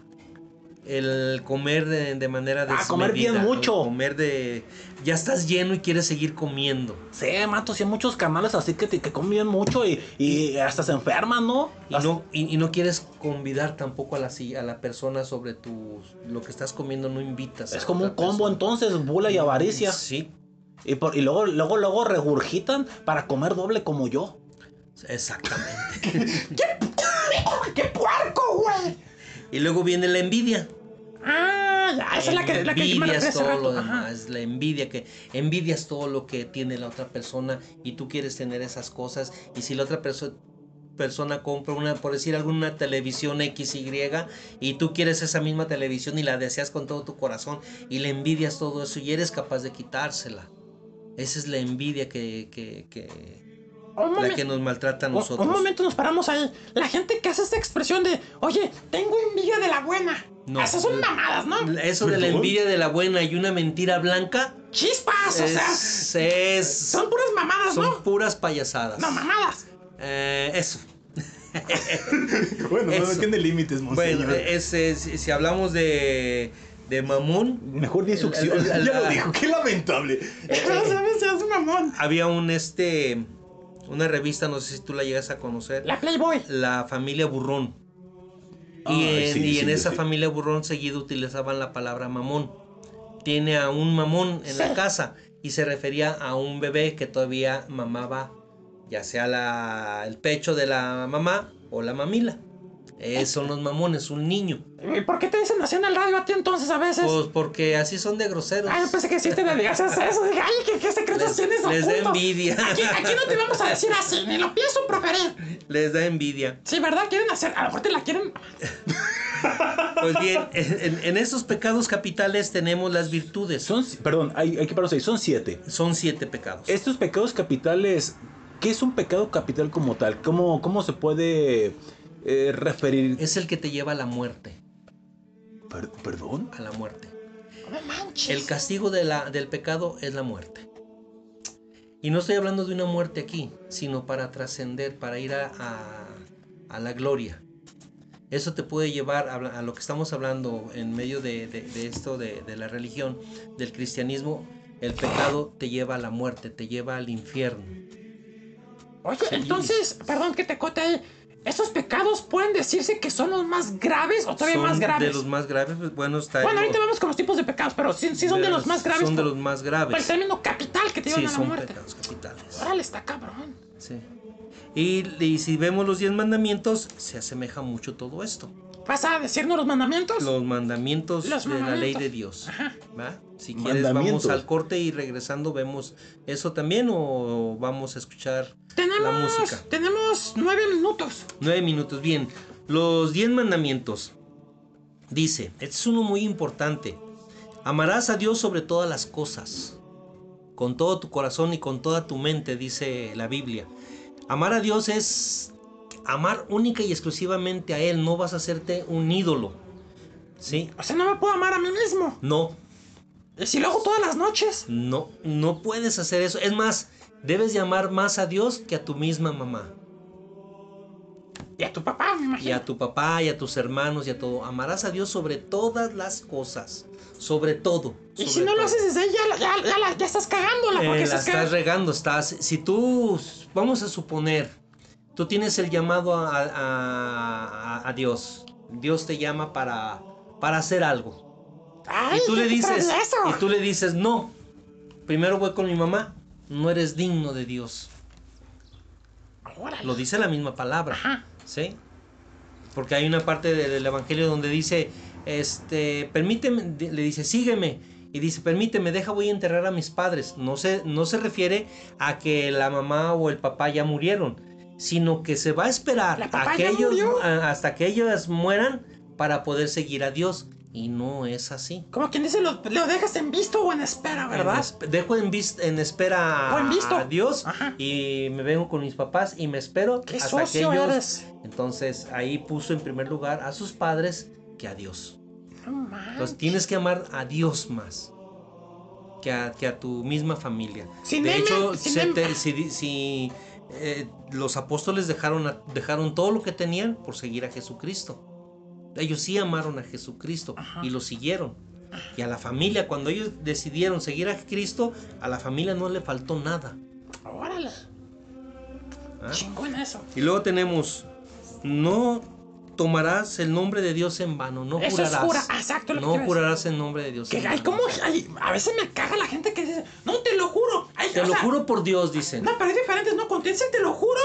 El comer de, de manera Ah, comer bien mucho. Comer de. Ya estás lleno y quieres seguir comiendo. Sí, mato, sí hay muchos canales así que, te, que comen bien mucho y, y hasta se enferman, ¿no? Y no, y, y no quieres convidar tampoco a la, a la persona sobre tu, lo que estás comiendo, no invitas. Es como un combo persona. entonces, bula y avaricia. Sí, Y, por- y luego, luego, luego regurgitan para comer doble como yo. exactamente. ¡Qué puerco, güey! Y luego viene la envidia. Ah, ya, esa es la que, la que yo me hace rato. demás, la envidia que envidias todo lo que tiene la otra persona y tú quieres tener esas cosas y si la otra perso- persona compra una por decir alguna televisión XY y tú quieres esa misma televisión y la deseas con todo tu corazón y le envidias todo eso y eres capaz de quitársela. Esa es la envidia que, que, que, la momen- que nos maltrata a Un- nosotros. Un momento nos paramos ahí. La gente que hace esta expresión de, oye, tengo envidia de la buena. No. Esas son mamadas, ¿no? Eso de la envidia de la buena y una mentira blanca Chispas, o sea. es, es- Son puras mamadas, son ¿no? puras payasadas. No, mamadas. Eh, eso. Bueno, Eso. no tiene límites. Bueno, es, es- si hablamos de, de mamón, Mejor di succión. Ya lo dijo, qué lamentable. No sabes, seas mamón. había un este una revista, no sé si tú la llegas a conocer, La Playboy. la familia Burrón. Y en, sí, y en sí, esa sí. familia Burrón seguido utilizaban la palabra mamón. Tiene a un mamón en la casa y se refería a un bebé que todavía mamaba ya sea la, el pecho de la mamá o la mamila. Eh, son los mamones, un niño. ¿Y por qué te dicen así en el radio a ti entonces a veces? Pues porque así son de groseros. Ay, yo pensé que sí te dedicas a eso. Dije, ay, ¿qué, qué secretos Les- tienes les da envidia. Aquí, aquí no te vamos a decir así, ni lo pienso proferir. Les da envidia. Sí, ¿verdad? Quieren hacer, a lo mejor te la quieren. Pues bien, en, en estos pecados capitales tenemos las virtudes. Son, perdón, hay, hay que pararnos ahí, son siete. Son siete pecados. Estos pecados capitales, ¿qué es un pecado capital como tal? ¿Cómo, cómo se puede eh, referir? Es el que te lleva a la muerte. Per- ¿Perdón? A la muerte. No manches. El castigo de la, del pecado es la muerte. Y no estoy hablando de una muerte aquí, sino para trascender, para ir a, a- a la gloria. Eso te puede llevar a, a lo que estamos hablando en medio de, de- de esto, de, de la religión, del cristianismo. El pecado te lleva a la muerte, te lleva al infierno. Oye, entonces, perdón que te cote ahí. ¿Estos pecados pueden decirse que son los más graves o todavía Son más graves? De los más graves, pues, bueno, está Bueno, ahorita vamos con los tipos de pecados, pero sí, sí son de, los más graves. Son de los más por el graves. término capital que te llevan Sí, a la son muerte. pecados capitales. Órale, está cabrón. Sí. Y, y si vemos los diez mandamientos, se asemeja mucho todo esto. ¿Vas a decirnos los mandamientos? Los mandamientos Los de la ley de Dios. Ajá. ¿va? Si quieres, vamos al corte y regresando vemos eso también o vamos a escuchar Tenemos, la música. tenemos nueve minutos. Nueve minutos. Bien, los diez mandamientos. Dice, este es uno muy importante. Amarás a Dios sobre todas las cosas. Con todo tu corazón y con toda tu mente, dice la Biblia. Amar a Dios es amar única y exclusivamente a Él. No vas a hacerte un ídolo. ¿Sí? O sea, no me puedo amar a mí mismo. No, ¿Y si lo hago todas las noches? no, no puedes hacer eso. Es más, debes de amar más a Dios que a tu misma mamá. Y a tu papá, me y imagino. a tu papá y a tus hermanos y a todo. Amarás a Dios sobre todas las cosas. Sobre todo. Y si no lo haces desde ahí, ya, ya, ya, la- ya estás cagándola. Eh, porque la estás estás regando, estás. Si tú, vamos a suponer, tú tienes el llamado a, a- a- Dios. Dios te llama para, para hacer algo. Ay, y tú le dices, y tú le dices, no. Primero voy con mi mamá. No eres digno de Dios. Órale. Lo dice la misma palabra. Ajá. ¿Sí? Porque hay una parte de- del Evangelio donde dice, este, permíteme, le dice, sígueme. Y dice, permíteme, deja, voy a enterrar a mis padres. No se, no se refiere a que la mamá o el papá ya murieron, sino que se va a esperar ¿La papá a que ellos, a- hasta que ellos mueran para poder seguir a Dios. Y no es así. Como quien dice, lo, lo dejas en visto o en espera, En ¿verdad? esp- dejo en, en espera O en visto. a Dios Ajá. y me vengo con mis papás y me espero Qué hasta que socio ellos eres. entonces ahí puso en primer lugar a sus padres que a Dios. No. Entonces tienes que amar a Dios más que a, que a tu misma familia. Sin de hecho, sin se M. te- si, di- si, eh, los apóstoles dejaron, dejaron todo lo que tenían por seguir a Jesucristo. Ellos sí amaron a Jesucristo y lo siguieron. Y a la familia, cuando ellos decidieron seguir a Cristo, a la familia no le faltó nada. Órale. ¿ah? Chingón eso. Y luego tenemos, no tomarás el nombre de Dios en vano, no Eso es jurarás. jura- ah, exacto, lo que no decir. jurarás en nombre de Dios. Que en vano. como. ay, a veces me caga la gente que dice, no te lo juro. Ay, Te lo sea, juro por Dios, dicen. No, pero hay diferentes, ¿no? Cuando te lo juro,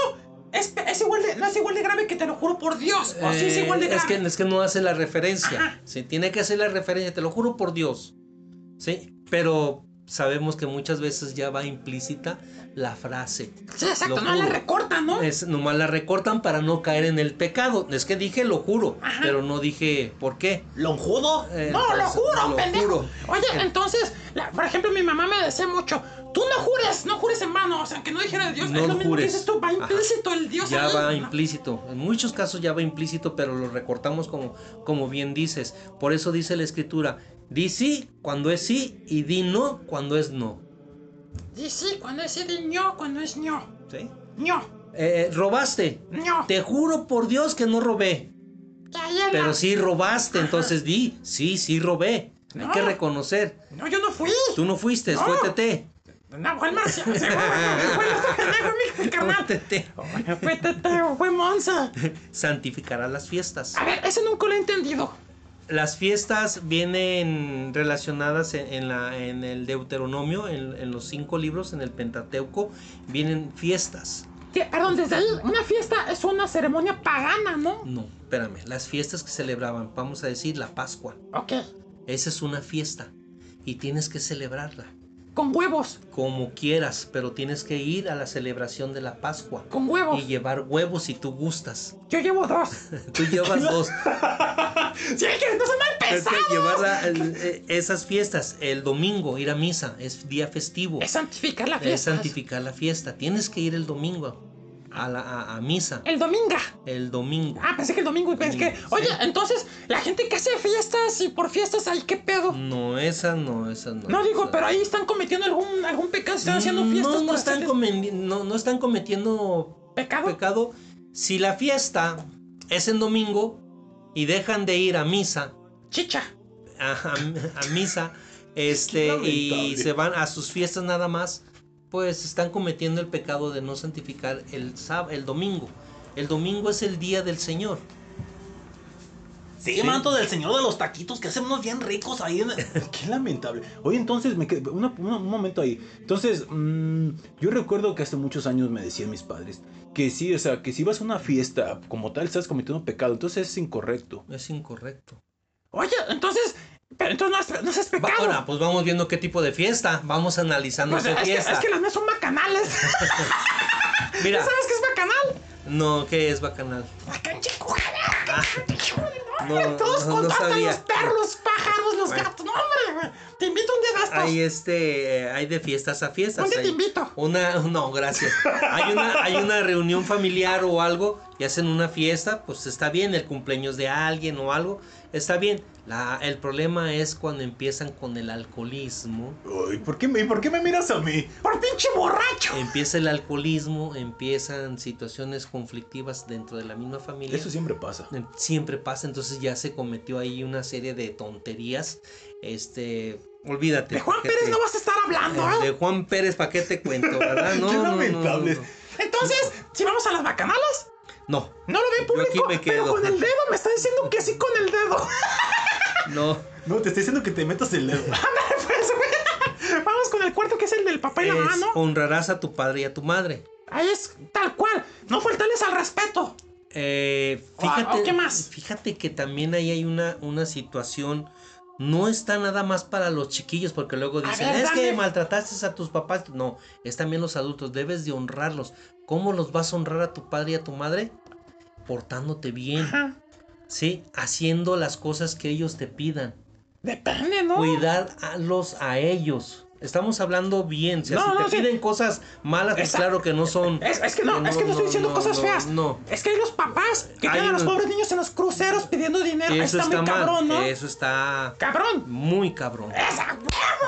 es, es igual de, no es igual de grave que te lo juro por Dios. O sí es Eh, igual de es, que, es que no hace la referencia. Ajá. Sí, tiene que hacer la referencia, te lo juro por Dios. Sí, pero sabemos que muchas veces ya va implícita la frase. Sí, exacto, Lo no la recortan, ¿no? Es, nomás la recortan para no caer en el pecado. Es que dije lo juro, pero no dije por qué. ¿Lonjudo? Eh, No, lo entonces, juro, lo pendejo. juro. Oye, entonces, la- por ejemplo, mi mamá me decía mucho, tú no jures, no jures en vano, o sea, que no dijera Dios, No es lo lo mismo que jures. dices tú, va Ajá. implícito el Dios Ya va implícito. En muchos casos ya va implícito, pero lo recortamos como, como bien dices. Por eso dice la escritura, di sí cuando es sí y di no cuando es no. Y sí, cuando es de ño, cuando es ño, ¿Sí? ño, Eh, robaste. ño. Te juro por Dios que no robé. Pero sí robaste, entonces di, sí, sí robé. Hay que reconocer. No, yo no fui. Tú no fuiste, No. fue Tete. No, fue el Marcia, fue, fue, fue el mi. Tete. Fue Tete, fue Monza. Santificará las fiestas. A ver, ese nunca lo he entendido. Las fiestas vienen relacionadas en, en la, en el Deuteronomio, en, en los cinco libros, en el Pentateuco, vienen fiestas. Perdón, desde ahí, una fiesta es una ceremonia pagana, ¿no? No, espérame, las fiestas que celebraban, vamos a decir la Pascua. Ok, Esa es una fiesta y tienes que celebrarla con huevos, como quieras, pero tienes que ir a la celebración de la Pascua con huevos. y llevar huevos si tú gustas. Yo llevo dos. Tú llevas dos. Sí, que no son mal Es que pesados. llevar la- eh, esas fiestas, el domingo, ir a misa, es día festivo. Es santificar la Es fiesta. santificar la fiesta. Tienes que ir el domingo a, la, a, a misa. El domingo. El domingo. Ah, pensé que el domingo. Pensé que, Sí. oye, entonces, la gente que hace fiestas y por fiestas ahí, ¿qué pedo? No, esa no, esa no. No digo, esa- pero ahí están cometiendo algún, algún pecado, están haciendo fiestas No, no están, hacerles no, no están cometiendo pecado. pecado. Si la fiesta es en domingo y dejan de ir a misa, Chicha. a, a- a misa, este, y se van a sus fiestas nada más, pues están cometiendo el pecado de no santificar el, el domingo. El domingo es el día del Señor. Sí, Sí. manto del señor de los taquitos que hacen unos bien ricos ahí. En... Qué lamentable. Oye, entonces, me quedé- una- una- un momento ahí. Entonces, mm, yo recuerdo que hace muchos años me decían mis padres que sí, o sea, que si vas a una fiesta como tal, estás cometiendo pecado. Entonces es incorrecto. Es incorrecto. Oye, entonces, pero entonces no es, no es pecado. ahora, pues vamos viendo qué tipo de fiesta. Vamos analizando Pues, qué es, que, fiesta. es que las mías son bacanales. Mira, ¿Sabes qué es bacanal? no, ¿qué es bacanal? Cujada. Ah, No, no, Todos no, no sabía. los perros, los pájaros, los Bueno. gatos. No, hombre. Te invito un día de estos. hay este, eh, hay de fiestas a fiestas. Día te invito. Una, no, gracias. Hay una, hay una reunión familiar o algo y hacen una fiesta, pues está bien, el cumpleaños de alguien o algo, está bien. La, el problema es cuando empiezan con el alcoholismo. Ay, ¿por qué me, ¿por qué me miras a mí? Por pinche borracho. Empieza el alcoholismo, empiezan situaciones conflictivas dentro de la misma familia. Eso siempre pasa. Eh, Siempre pasa, entonces ya se cometió ahí una serie de tonterías. Este, olvídate. De Juan ¿pa' qué Pérez te- no vas a estar hablando, Eh. De Juan Pérez, ¿para qué te cuento, verdad? No, Qué no, no. Entonces, si vamos a las bacanales, No, no lo ve Yo aquí público, me pero quedo. con el dedo me está diciendo que sí con el dedo. no. No, te estoy diciendo que te metas el dedo. Pues, Vamos con el cuarto que es el del papá y la mamá, ¿no? honrarás a tu padre y a tu madre. Ahí es tal cual. No faltarles al respeto. Eh, Ah, fíjate, ¿o qué más? fíjate que también ahí hay una, una situación. No está nada más para los chiquillos, porque luego dicen, ver, es que maltrataste a tus papás. No, es también los adultos, debes de honrarlos. ¿Cómo los vas a honrar a tu padre y a tu madre? Portándote bien, Ajá. ¿sí? Haciendo las cosas que ellos te pidan. Depende, ¿no? Cuidarlos a ellos. Estamos hablando bien. O sea, No, si no, te sí. piden cosas malas, pues Esa- claro que no son. Es, es que no, es que no estoy diciendo cosas no, feas. No. Es que hay los papás que tienen a los pobres niños en los cruceros pidiendo dinero. Eso está, está muy mal. cabrón, ¿no? Eso está Cabrón. muy cabrón. Esa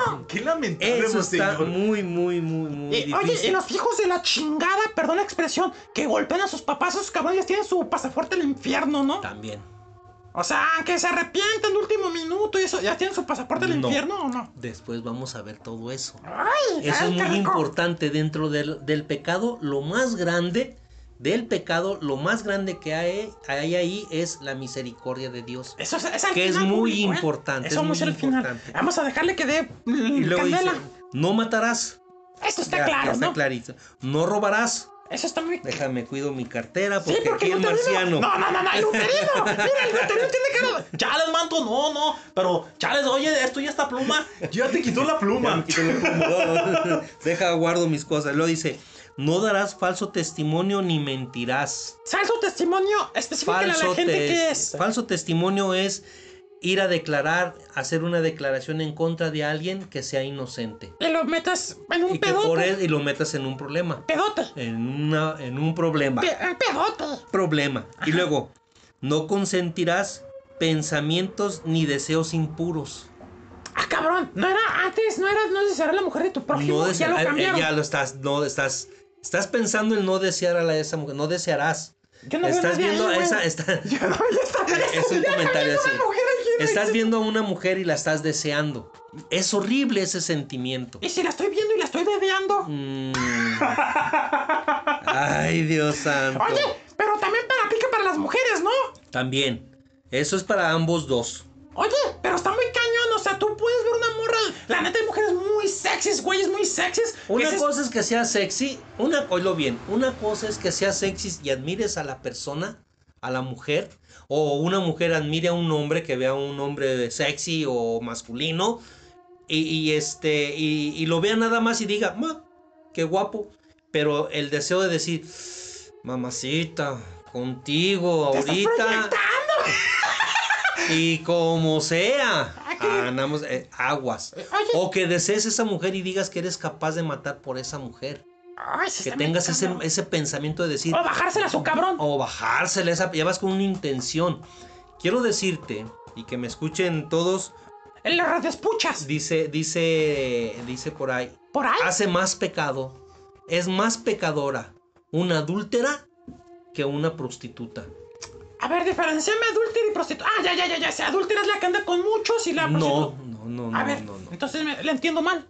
huevo. Qué lamentable, Eso está muy, muy, muy, muy Y, difícil. oye, y los hijos de la chingada, perdón la expresión, que golpean a sus papás, esos cabrones tienen su pasaporte al infierno, ¿no? También. O sea, que se arrepienten de último minuto y eso, ¿ya tienen su pasaporte al No. infierno o no? Después vamos a ver todo eso. Ay, Eso ay, es muy rico. importante dentro del, del pecado. Lo más grande del pecado, lo más grande que hay, hay ahí es la misericordia de Dios. Eso es, Que es muy público, ¿eh? importante, Eso es muy importante. Vamos a dejarle que dé mm, Y luego dice, candela. no matarás. Esto está Ya, ya claro, está ¿no? clarito. No robarás. Eso está muy... Déjame, cuido mi cartera Sí, porque aquí el marciano. No, no, no, no, el uterino. Mira, el uterino tiene cara... Chales, manto, no, no. Pero, chales, oye, esto ya está pluma. Ya te quitó la Ya pluma. me quito la pluma. Deja, guardo mis cosas. Luego dice, no darás falso testimonio ni mentirás. Falso testimonio. Específicale a la gente que es. falso testimonio es ir a declarar, hacer una declaración en contra de alguien que sea inocente. Y lo metas en un Y pedote. él y lo metas en un problema. Pedote. En, una, en un problema. Pe- pedote. Problema. Y luego, no consentirás pensamientos ni deseos impuros. Ah, cabrón. No era antes, no era no desear a la mujer de tu prójimo. No ya lo desea- eh, cambiaron. ya lo estás, no estás, estás pensando en no desear a la, esa mujer, no desearás. Yo no estás viendo güey. esa, está- Ya no, ya está. ya es un comentario así. Estás viendo a una mujer y la estás deseando. Es horrible ese sentimiento. Y si la estoy viendo y la estoy bebeando. Mm. Ay, Dios santo. Oye, pero también para aplica para las mujeres, ¿no? También. Eso es para ambos dos. Oye, pero está muy cañón, o sea, tú puedes ver una morra. La neta hay mujeres muy sexys, güeyes muy sexys. Una cosa es que sea sexy, una, oílo bien, una cosa es que sea sexy y admires a la persona, a la mujer, o una mujer admire a un hombre que vea a un hombre sexy o masculino, y, y este, y, y lo vea nada más y diga, "Ma, qué guapo, pero el deseo de decir, mamacita, contigo ahorita. Y como sea, Ah, andamos, eh, aguas. Oye. O que desees esa mujer y digas que eres capaz de matar por esa mujer. Ay, Que tengas ese, ese pensamiento de decir. O bajársela a su cabrón. O bajársela, esa, ya vas con una intención. Quiero decirte, y que me escuchen todos, En las radioescuchas. dice, dice, dice por ahí, Por ahí. hace más pecado, es más pecadora una adúltera que una prostituta. A ver, diferenciame adúltera y prostituta. Ah, ya, ya, ya, ya. Si adúltera es la que anda con muchos y la prostituta. no, no, no, A ver, no, no. entonces me, le entiendo mal.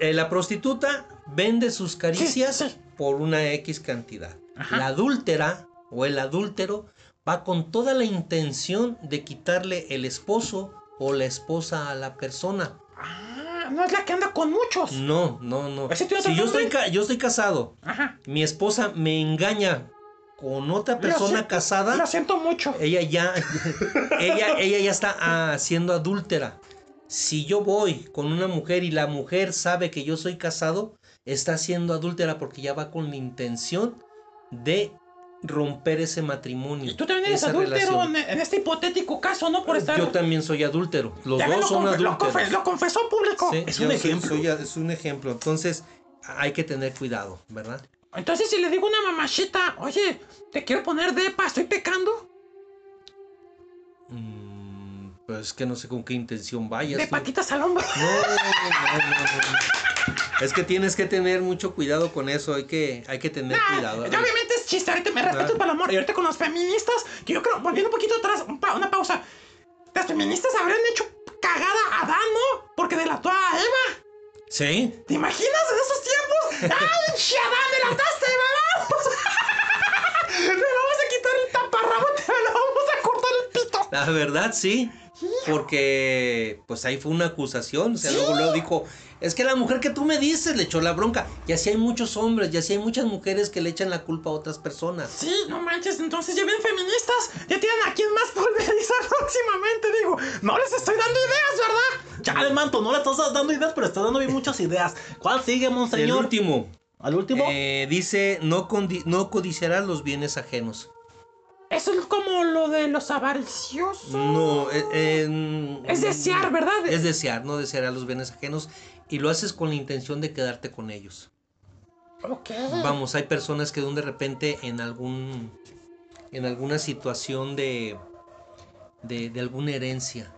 Eh, la prostituta vende sus caricias Sí, sí. por una X cantidad. Ajá. La adúltera o el adúltero va con toda la intención de quitarle el esposo o la esposa a la persona. Ah, no es la que anda con muchos. No, no, no. ¿Ese tiene Si yo estoy, yo estoy casado, Ajá. mi esposa me engaña con otra persona siento- casada, Lo siento mucho. ella ya, ella, ella ya está ah, siendo adúltera. Si yo voy con una mujer y la mujer sabe que yo soy casado, está siendo adúltera porque ya va con la intención de romper ese matrimonio. Tú también eres adúltero en, en este hipotético caso, ¿no? Por estar. Yo también soy adúltero. Los dos lo son confe- lo, adúlteros. confe- lo confesó en público. Sí, Es un soy- ejemplo. soy a- es un ejemplo. Entonces, hay que tener cuidado, ¿verdad? Entonces, si le digo a una mamachita, oye, te quiero poner depa, estoy pecando. Mm, pues es que no sé con qué intención vayas. De tú. patitas al hombro. No, no, no, no, no. Es que tienes que tener mucho cuidado con eso, hay que, hay que tener cuidado. y obviamente es chiste, ahorita me respeto para el amor. Y ahorita con los feministas, que yo creo, volviendo un poquito atrás, un pa- una pausa. Las feministas habrían hecho cagada a Adán, ¿no? Porque delató a Eva. ¿Sí? ¿Te imaginas en esos tiempos? ¡Ay, Adán, delataste, Eva! Vamos. Le vamos a quitar el taparrabo, te le vamos a cortar el pito. La verdad, sí. Porque, pues ahí fue una acusación. O sea, luego, luego dijo, es que la mujer que tú me dices le echó la bronca. Y así hay muchos hombres, y así hay muchas mujeres que le echan la culpa a otras personas. Sí, no manches, entonces ya ven feministas, ya tienen a quien más pulverizar próximamente, digo. No les estoy dando ideas, ¿verdad? Chale, manto, no le estás dando ideas, pero estás dando bien muchas ideas. ¿Cuál sigue, El monseñor? último. ¿Al último? eh, dice, no, no codiciarás los bienes ajenos. Eso es como lo de los avariciosos. No, eh, eh, Es desear, ¿verdad? Es desear, no desear los bienes ajenos. Y lo haces con la intención de quedarte con ellos. Ok. Vamos, hay personas que de repente en algún. en alguna situación de. de, de alguna herencia.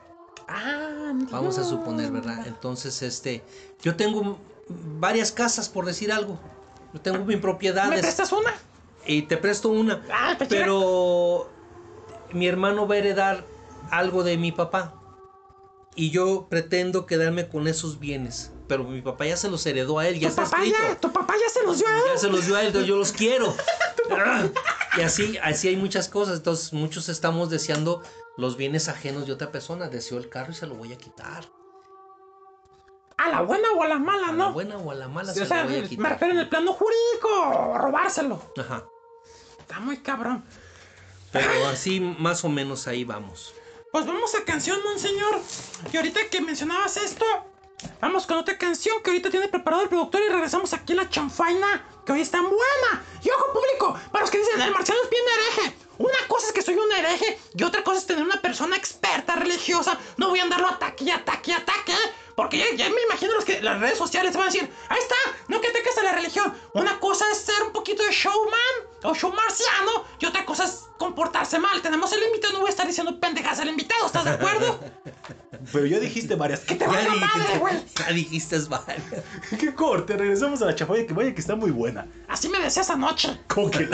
Ah, Vamos a no. suponer, ¿verdad? Entonces, este. Yo tengo varias casas, por decir algo. Yo tengo mi ¿Me propiedades. prestas una? Y te presto una. Ah, Pero mi hermano va a heredar algo de mi papá. Y yo pretendo quedarme con esos bienes. Pero mi papá ya se los heredó a él, ya Tu está papá, ya, tu papá ya se los dio a él. Ya se los dio a él, yo los quiero. Ah, y así, así hay muchas cosas. Entonces muchos estamos deseando los bienes ajenos de otra persona. Deseo el carro y se lo voy a quitar. a la buena o a la mala, A ¿no? la buena o a la mala Sí, se o sea, la voy a me quitar. refiero en el plano jurídico, robárselo. Ajá. Está muy cabrón. Pero así más o menos ahí vamos. Pues vamos a canción, monseñor. Y ahorita que mencionabas esto, vamos con otra canción que ahorita tiene preparado el productor y regresamos aquí a la chanfaina, que hoy es tan buena. Y ojo público, para los que dicen, el marciano es bien hereje. Una cosa es que soy un hereje y otra cosa es tener una persona experta religiosa. No voy a andarlo ataque y ataque y ataque. Porque ya, ya me imagino los que las redes sociales van a decir, ahí está, no que ataques a la religión. Una cosa es ser un poquito de showman o show marciano y otra cosa es comportarse mal. Tenemos el invitado, no voy a estar diciendo pendejas al invitado, ¿estás de acuerdo? Pero ya dijiste varias. ¡Que te valga madre, güey! Ya dijiste varias. ¡Qué corte! Regresamos a la chafoya que vaya que está muy buena. Así me decías anoche. ¿Cómo que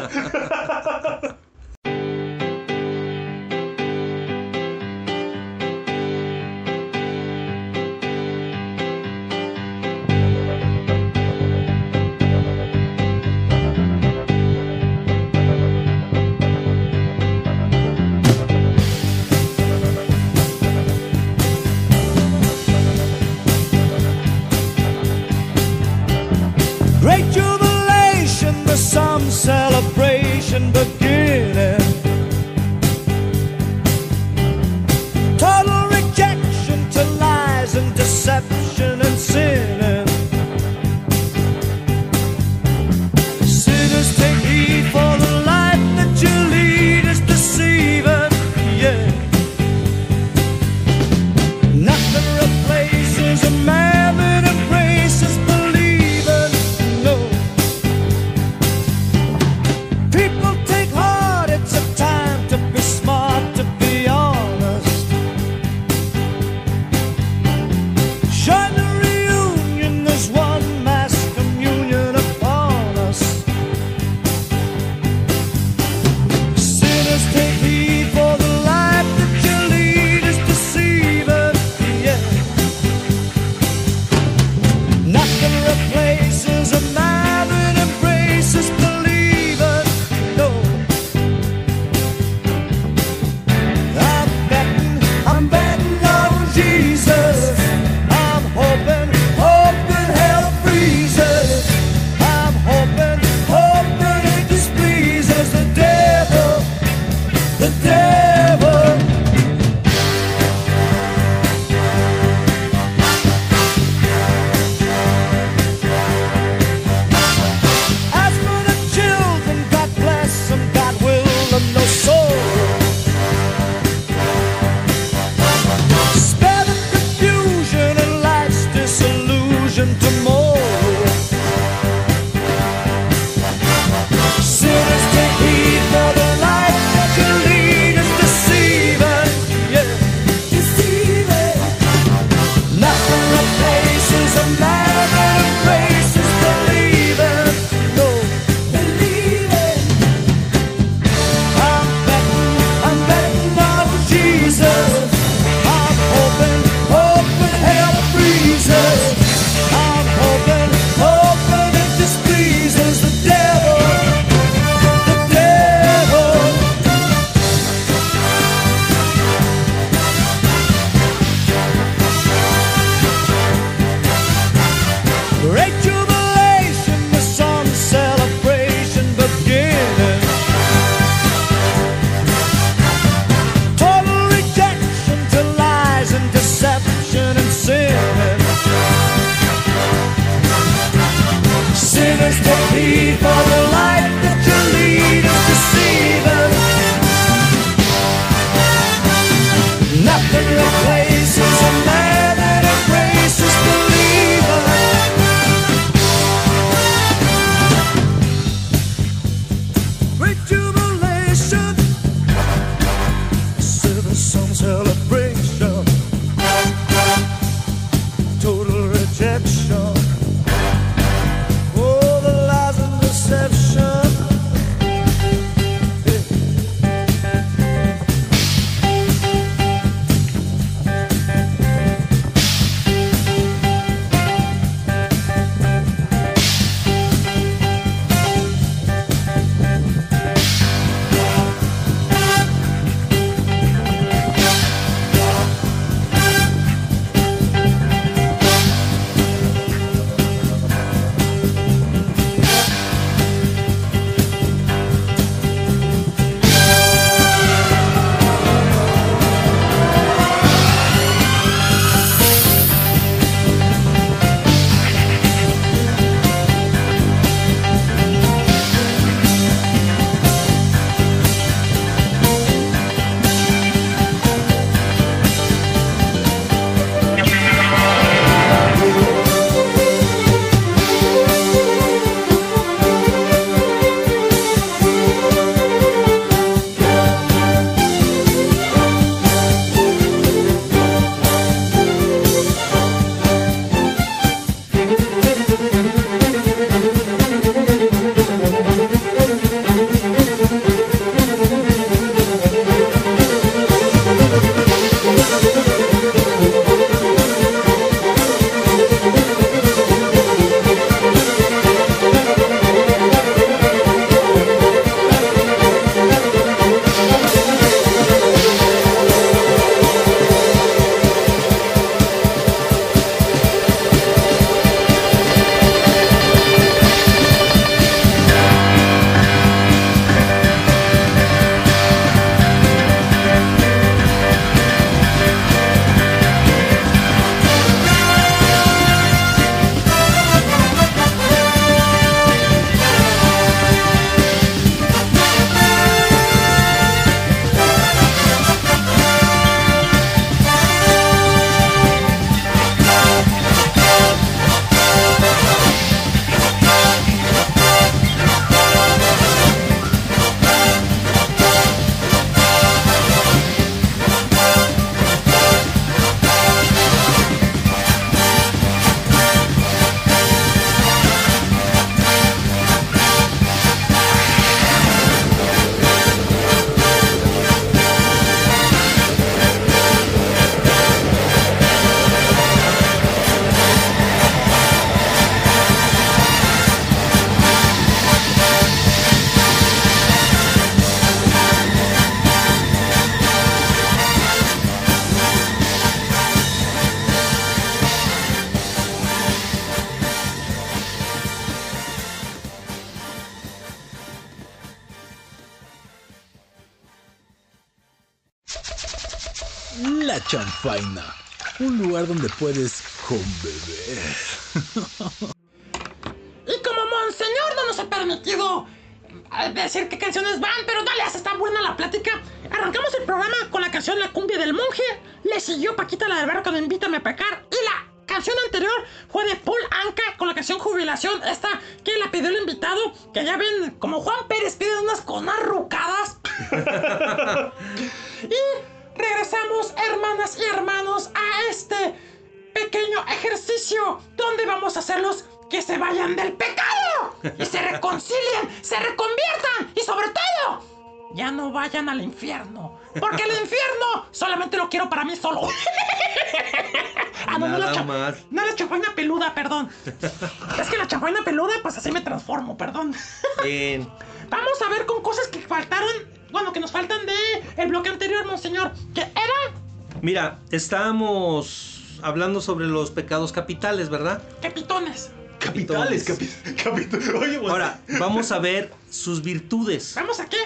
estábamos hablando sobre los pecados capitales, ¿verdad? capitones. Capitales, capi- capi- Oye, pues, Ahora, vamos a ver sus virtudes. ¿Vamos a qué?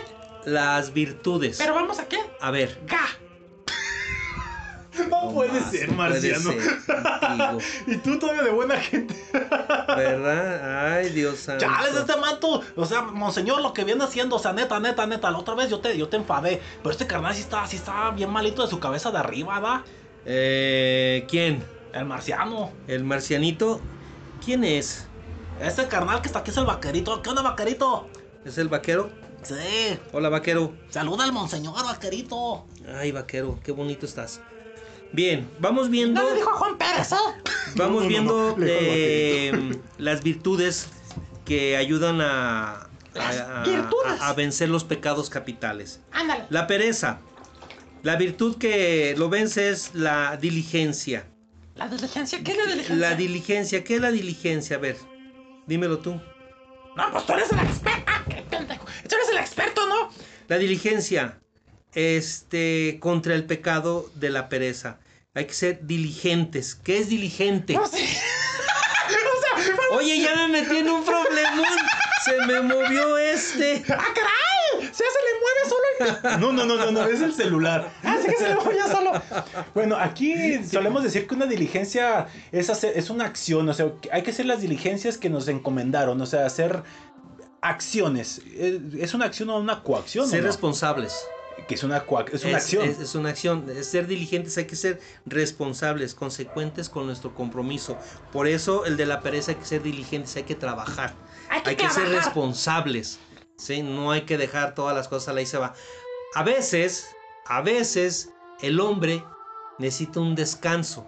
Las virtudes. ¿Pero vamos a qué? A ver. Ga. no puede más, ser, no puede marciano. ser y tú todavía de buena gente. ¿Verdad? Ay, Dios santo. Chales, este manto, o sea, monseñor, lo que viene haciendo, o sea, neta, neta, neta, la otra vez yo te, yo te enfadé, pero este carnal sí está, sí está bien malito de su cabeza de arriba, ¿va? Eh, ¿Quién? El marciano. ¿El marcianito? ¿Quién es? Ese carnal que está aquí es el vaquerito. ¿Qué onda, vaquerito? ¿Es el vaquero? Sí. Hola, vaquero. Saluda al monseñor, vaquerito. Ay, vaquero, qué bonito estás. Bien, vamos viendo. No le dijo a Juan Pérez, ¿eh? Vamos No, no, no, viendo no, eh, las virtudes que ayudan a, a- Las a- virtudes. a- a vencer los pecados capitales. Ándale. La pereza. La virtud que lo vence es la diligencia. ¿La diligencia? ¿Qué es la diligencia? La diligencia, ¿qué es la diligencia? A ver, dímelo tú. No, pues tú eres el experto. Ah, qué pendejo. Tú eres el experto, ¿no? La diligencia, este, contra el pecado de la pereza. Hay que ser diligentes. ¿Qué es diligente? No sé. o sea, Oye, ya me metí en un problemón. Se me movió este. ¡ah, caray! ¡Se se le mueve solo el... No, no, no, no, no, es el celular. Así que se le mueve ya solo. Bueno, aquí solemos decir que una diligencia es, hacer, es una acción, o sea, hay que hacer las diligencias que nos encomendaron, o sea, hacer acciones. Eh, ¿Es una acción o una coacción? o Ser no? responsables. Que es una, coac- es una es, acción. Es, es una acción. Ser diligentes, hay que ser responsables, consecuentes con nuestro compromiso. Por eso el de la pereza hay que ser diligentes, hay que trabajar. Hay que Hay que ser responsables. ¿Sí? No hay que dejar todas las cosas a la y se va. A veces, a veces, el hombre necesita un descanso.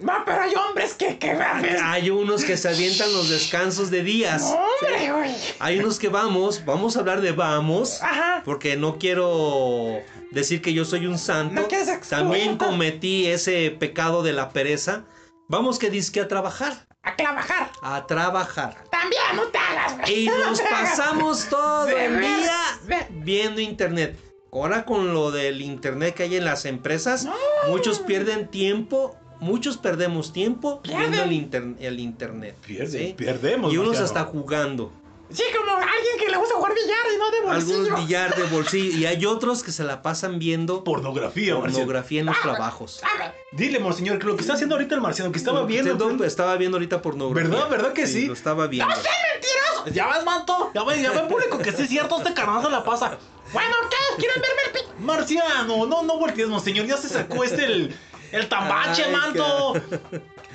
No, pero hay hombres que... que Hay unos que se avientan los descansos de días. ¡Hombre, güey! Hay unos que vamos, vamos a hablar de vamos, Ajá. porque no quiero decir que yo soy un santo. No También cometí ese pecado de la pereza. Vamos que disque a trabajar, A trabajar. a trabajar. También, no te hagas, güey. Y No nos pasamos todo el día viendo internet. Ahora con lo del internet que hay en las empresas, No. muchos pierden tiempo, muchos perdemos tiempo Pierden. viendo el, inter- el internet. Pierde, ¿sí? perdemos. Y unos hasta jugando. Sí, como alguien que le gusta jugar billar y no de bolsillo. Algunos billar de bolsillo. Y hay otros que se la pasan viendo Pornografía, Marciano. pornografía en los trabajos. Ah, Dile, monseñor, que lo que está haciendo ahorita el marciano, que estaba Lo que viendo. usted no- estaba viendo ahorita pornografía. ¿Verdad? ¿Verdad que sí? Lo estaba viendo. ¡Mentiroso! Ya ves, manto, ya ves, ya ves, público, que sí es cierto, este carnal se la pasa. Bueno, ¿qué? ¿Quieren verme el pi... Marciano, no, no voltees, monseñor, ya se sacó este el. El tambache, Ay, manto.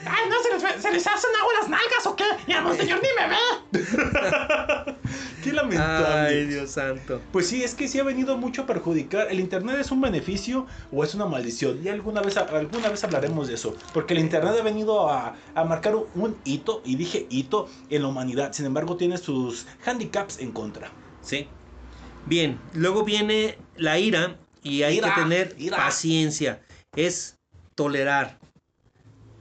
Ay, no, ¿se les, ¿se les hacen agua las nalgas o qué? Y el monseñor ni me ve. Qué lamentable. Ay, Dios santo. Pues sí, es que sí ha venido mucho a perjudicar. ¿El internet es un beneficio o es una maldición? Y alguna vez, alguna vez hablaremos de eso. Porque el internet ha venido a, a marcar un, un hito, y dije hito, en la humanidad. Sin embargo, tiene sus handicaps en contra. Sí. Bien, luego viene la ira y hay Ira, que tener ira. paciencia. Es tolerar,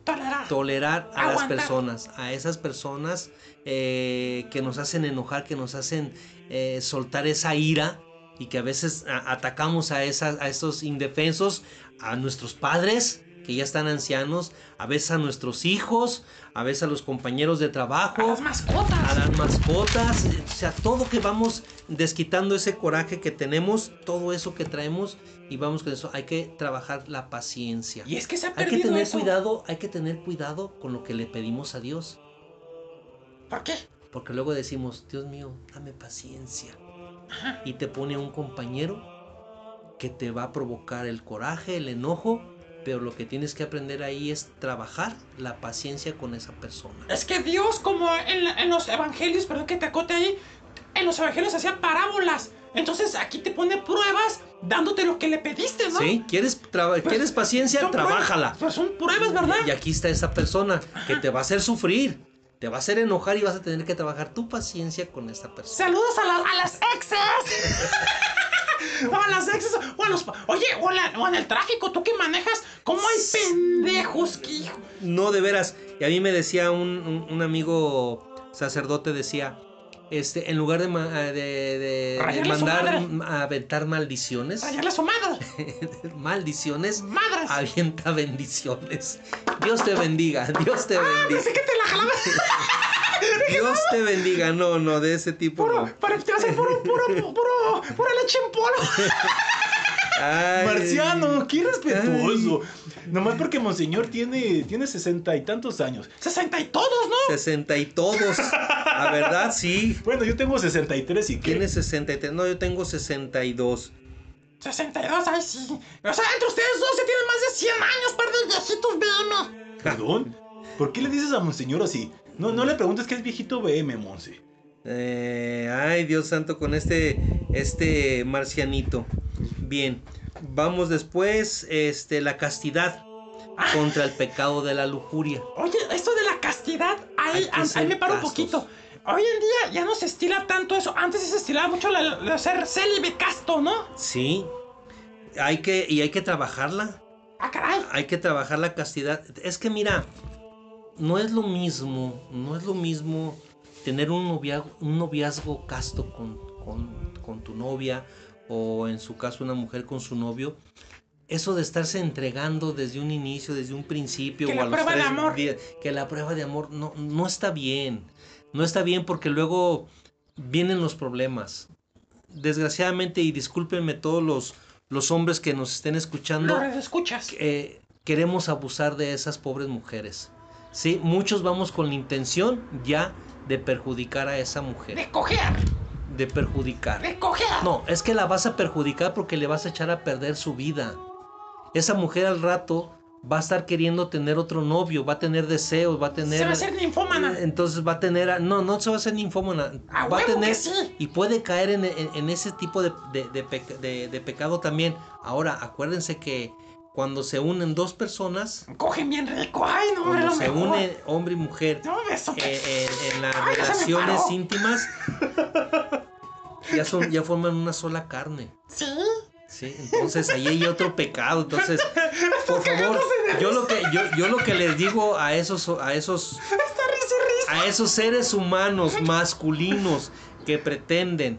Tolerar. tolerar a las personas, a esas personas eh, que nos hacen enojar, que nos hacen eh, soltar esa ira y que a veces a- atacamos a, esas, a esos indefensos, a nuestros padres, que ya están ancianos, a veces a nuestros hijos, a veces a los compañeros de trabajo, A las mascotas. a las mascotas, o sea, todo que vamos desquitando ese coraje que tenemos, todo eso que traemos y vamos con eso, hay que trabajar la paciencia. Y es que se ha Hay que tener eso. cuidado, hay que tener cuidado con lo que le pedimos a Dios, ¿Por qué? porque luego decimos, Dios mío, dame paciencia. Y te pone un compañero que te va a provocar el coraje, el enojo, pero lo que tienes que aprender ahí es trabajar la paciencia con esa persona. Es que Dios, como en, la- en los evangelios, perdón que te acote ahí, en los evangelios hacía parábolas. Entonces aquí te pone pruebas dándote lo que le pediste, ¿no? ¿Sí? ¿Quieres, traba- ¿quieres paciencia? Pruebas. Trabájala. Pues son pruebas, ¿verdad? Y aquí está esa persona que te va a hacer sufrir, te va a hacer enojar y vas a tener que trabajar tu paciencia con esta persona. Saludos a, la- a las exes. o a las exes. O a los. Oye, o, a la- o en el tráfico, tú que manejas, ¿cómo hay pendejos que hijo? No, de veras. Y a mí me decía un, un- un amigo sacerdote, decía, este, en lugar de, ma- de, de- mandar a aventar maldiciones, Rayarle a su madre. maldiciones, Madres. avienta bendiciones. Dios te bendiga, Dios te bendiga. Pensé que te la jalaba. Dios te bendiga. No, no, de ese tipo no. Pero te va a hacer puro, puro, puro, pura leche en polvo. Marciano, qué respetuoso. Nomás porque Monseñor tiene, tiene sesenta y tantos años. 60 y todos, ¿no? 60 y todos. La verdad, sí. Bueno, yo tengo 63 y qué. Tiene 63. No, yo tengo 62. 62, ay sí. O sea, entre ustedes dos se tienen más de 100 años, par de viejitos BM. ¿Perdón? ¿Por qué le dices a Monseñor así? No, no le preguntes que es viejito BM, Monse. Eh, ay, Dios santo, con este, este marcianito. Bien, vamos después, este, la castidad contra el pecado de la lujuria. Oye, esto de la castidad, ahí, ahí me paro un poquito. Hoy en día ya no se estila tanto eso. Antes se estilaba mucho la, la ser célibe casto, ¿no? Sí, hay que, y hay que trabajarla. Ah, caray. Hay que trabajar la castidad. Es que mira, no es lo mismo, no es lo mismo tener un noviazgo, un noviazgo casto con, con- con tu novia o en su caso una mujer con su novio. Eso de estarse entregando desde un inicio, desde un principio Que o la a los prueba de tres amor. días, que la prueba de amor no, no está bien. No está bien porque luego vienen los problemas. Desgraciadamente, y discúlpenme todos los, los hombres que nos estén escuchando, Lo escuchas. eh, queremos abusar de esas pobres mujeres. Sí, muchos vamos con la intención ya de perjudicar a esa mujer. De coger. De perjudicar. No, es que la vas a perjudicar porque le vas a echar a perder su vida. Esa mujer al rato va a estar queriendo tener otro novio, va a tener deseos, va a tener... Se va a hacer ninfómana. Entonces va a tener... a- No, no se va a hacer ninfómana. A va a tener... que sí. Y puede caer en, en- en ese tipo de, de- de peca- de- de pecado también. Ahora, acuérdense que cuando se unen dos personas, Cogen bien rico. Ay, no, cuando lo se mejor. unen hombre y mujer No, eso que- eh, eh, en las Ay, relaciones íntimas, ya, son, ya forman una sola carne. Sí. Sí, entonces ahí hay otro pecado. Entonces, por favor, yo lo que yo, yo lo que les digo a esos a esos a esos seres humanos masculinos que pretenden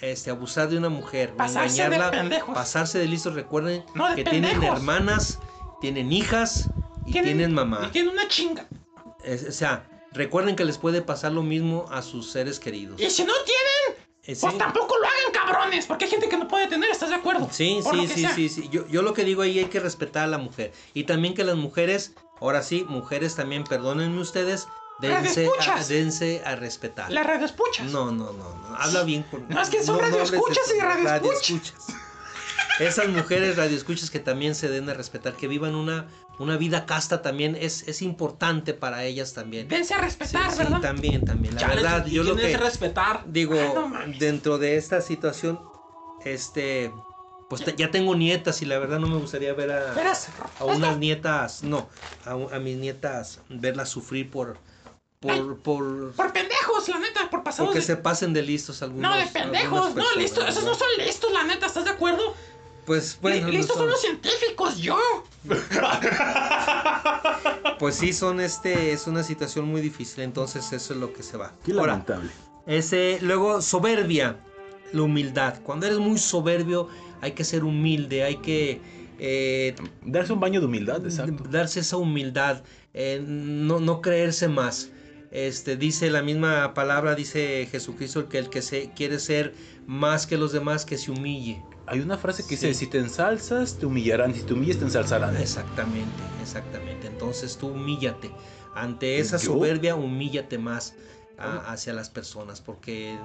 este abusar de una mujer, Pasarse de engañarla, pendejos. pasarse de listos, recuerden No, de que tienen hermanas, tienen hijas y tienen, mamá. Y tienen una chinga. Es- o sea, recuerden que les puede pasar lo mismo a sus seres queridos. Y si no tienen, sí. pues tampoco lo hagan, cabrones. Porque hay gente que no puede tener, ¿estás de acuerdo? Sí, Por sí, sí, sí, sí. Yo, yo lo que digo ahí hay que respetar a la mujer. Y también que las mujeres, ahora sí, mujeres también, perdónenme ustedes, dense a, Radioescuchas. dense a respetar. La red escuchas. No, no, no, no. Habla bien con. No, es que son radioescuchas y radioescuchas. Esas mujeres radioescuchas que también se den a respetar, que vivan una, una vida casta también, es, es importante para ellas también. Dense a Sí, respetar, sí, ¿verdad? también, también. La Chale, verdad, ¿y yo lo que es respetar? digo, no mames. dentro de esta situación, este, pues ya tengo nietas y la verdad no me gustaría ver a, a unas nietas, no, a, mis nietas verlas sufrir por, por, por, Por pendejos, la neta, por pasados. porque de- se pasen de listos algunos. No, de pendejos, no, listos. Esos no son listos, la neta, ¿estás de acuerdo? Pues bueno, no listos son son- los científicos, yo. pues sí son este, es una situación muy difícil, entonces eso es lo que se va. Qué Ahora, lamentable. Ese, luego, soberbia, la humildad. Cuando eres muy soberbio, hay que ser humilde, hay que, eh, Darse un baño de humildad, exacto. darse esa humildad, eh, no, no creerse más. Este, dice la misma palabra, dice Jesucristo, que el que se quiere ser más que los demás, que se humille. Hay una frase que dice, si te ensalzas, te humillarán, si te humillas, te ensalzarán. Exactamente, exactamente. Entonces tú humíllate. Ante esa ¿Yo? soberbia, humíllate más a- hacia las personas, porque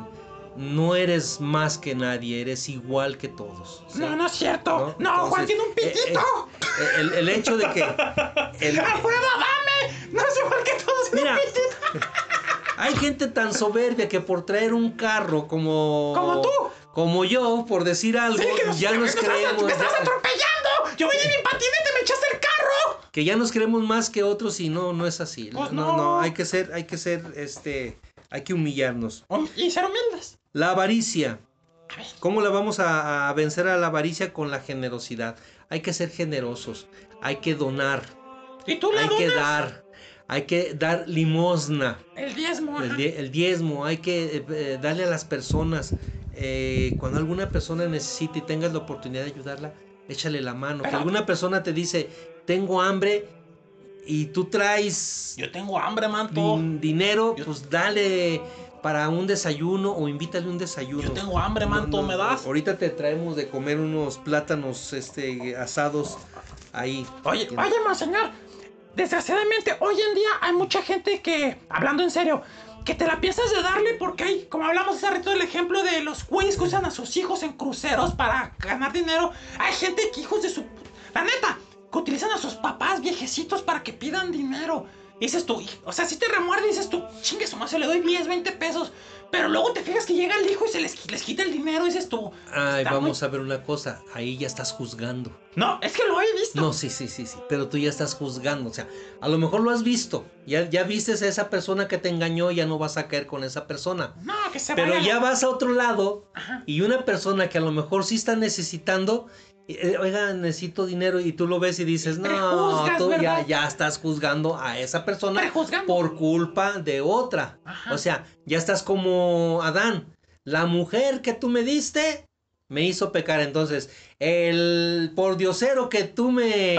no eres más que nadie, eres igual que todos. ¿sí? No, no es cierto. No, Entonces, Juan tiene un eh, pitito. eh, el, el hecho de que... el- ¡Alfredo, dame! No es igual que todos tiene un Mira, pitito. hay gente tan soberbia que por traer un carro como... Como tú. Como yo, por decir algo, Sí, que nos, ya nos creemos... ¡Me estás atropellando! Yo vine en mi patinete, me echaste el carro. que ya nos creemos más que otros y no, no es así. Pues no, no. no, hay que ser, hay que ser, este, hay que humillarnos. Y ser humildes. La avaricia. ¿Cómo la vamos a, a vencer a la avaricia? Con la generosidad. Hay que ser generosos, hay que donar, ¿Y tú le hay que dar, hay que dar limosna, El diezmo. el, die- el diezmo, hay que eh, eh, darle a las personas. Eh, cuando alguna persona necesite y tengas la oportunidad de ayudarla, échale la mano. Que Pero- alguna persona te dice, tengo hambre y tú traes Yo tengo hambre, manto. din- dinero, Yo- pues dale para un desayuno o invítale un desayuno. Yo tengo hambre, No, manto, no, ¿me das? Ahorita te traemos de comer unos plátanos este asados ahí. Oye, oye, monseñor. Desgraciadamente, hoy en día hay mucha gente que, hablando en serio, que te la piensas de darle porque hay, como hablamos hace rato del ejemplo de los güeyes que usan a sus hijos en cruceros para ganar dinero. Hay gente que hijos de su... La neta, que utilizan a sus papás viejecitos para que pidan dinero. Dices tú, o sea, si te remuerde dices tú, chingue su madre, le doy 10, 20 pesos. Pero luego te fijas que llega el hijo y se les, les quita el dinero y dices tú... Ay, vamos muy- a ver una cosa, ahí ya estás juzgando. No, es que lo he visto. No, sí, sí, sí, sí, pero tú ya estás juzgando, o sea, a lo mejor lo has visto, ya, ya vistes a esa persona que te engañó, ya no vas a caer con esa persona. No, que se Pero vaya ya la- vas a otro lado Ajá. y una persona que a lo mejor sí está necesitando, oiga, necesito dinero y tú lo ves y dices, no, tú ya, ya estás juzgando a esa persona por culpa de otra. Ajá. O sea, ya estás como Adán, la mujer que tú me diste me hizo pecar, entonces, el pordiosero que tú me...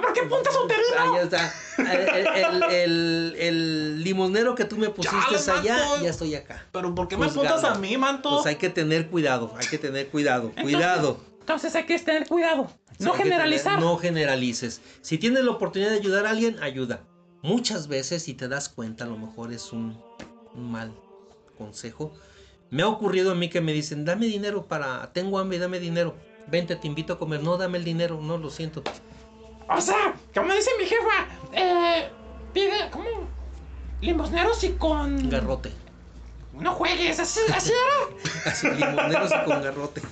¿por, qué- por puntas? Ahí está. El, el- el- el limonero que tú me pusiste allá, manto. ya estoy acá. Pero ¿por qué me apuntas a mí, manto? Pues hay que tener cuidado, hay que tener cuidado, Entonces- cuidado. Entonces hay que tener cuidado. No generalizar. tener- no generalices. Si tienes la oportunidad de ayudar a alguien, ayuda. Muchas veces, si te das cuenta, a lo mejor es un, un mal consejo. Me ha ocurrido a mí que me dicen, dame dinero para, tengo hambre, dame dinero. Vente, te invito a comer. No, dame el dinero, no, lo siento. O sea, como dice mi jefa, eh, pide, ¿cómo? Limosneros y con... Garrote. No juegues, así, así era. Así, limoneros con garrote.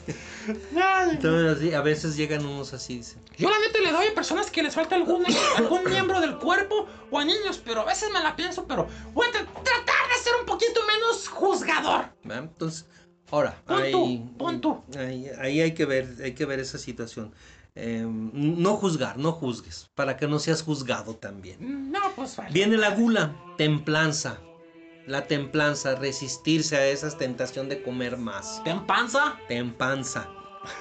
Entonces, así, a veces llegan unos así, dicen. Yo la neta le doy a personas que les falta algún, algún miembro del cuerpo o a niños, pero a veces me la pienso, pero voy a tra- tratar de ser un poquito menos juzgador. ¿va? Entonces, ahora, Pon ahí, tú, pon tú. ahí, ahí hay que ver, hay que ver esa situación. Eh, no juzgar, no juzgues, para que no seas juzgado también. No, pues vale. Viene la gula, templanza. La templanza, resistirse a esa tentación de comer más. Tempanza.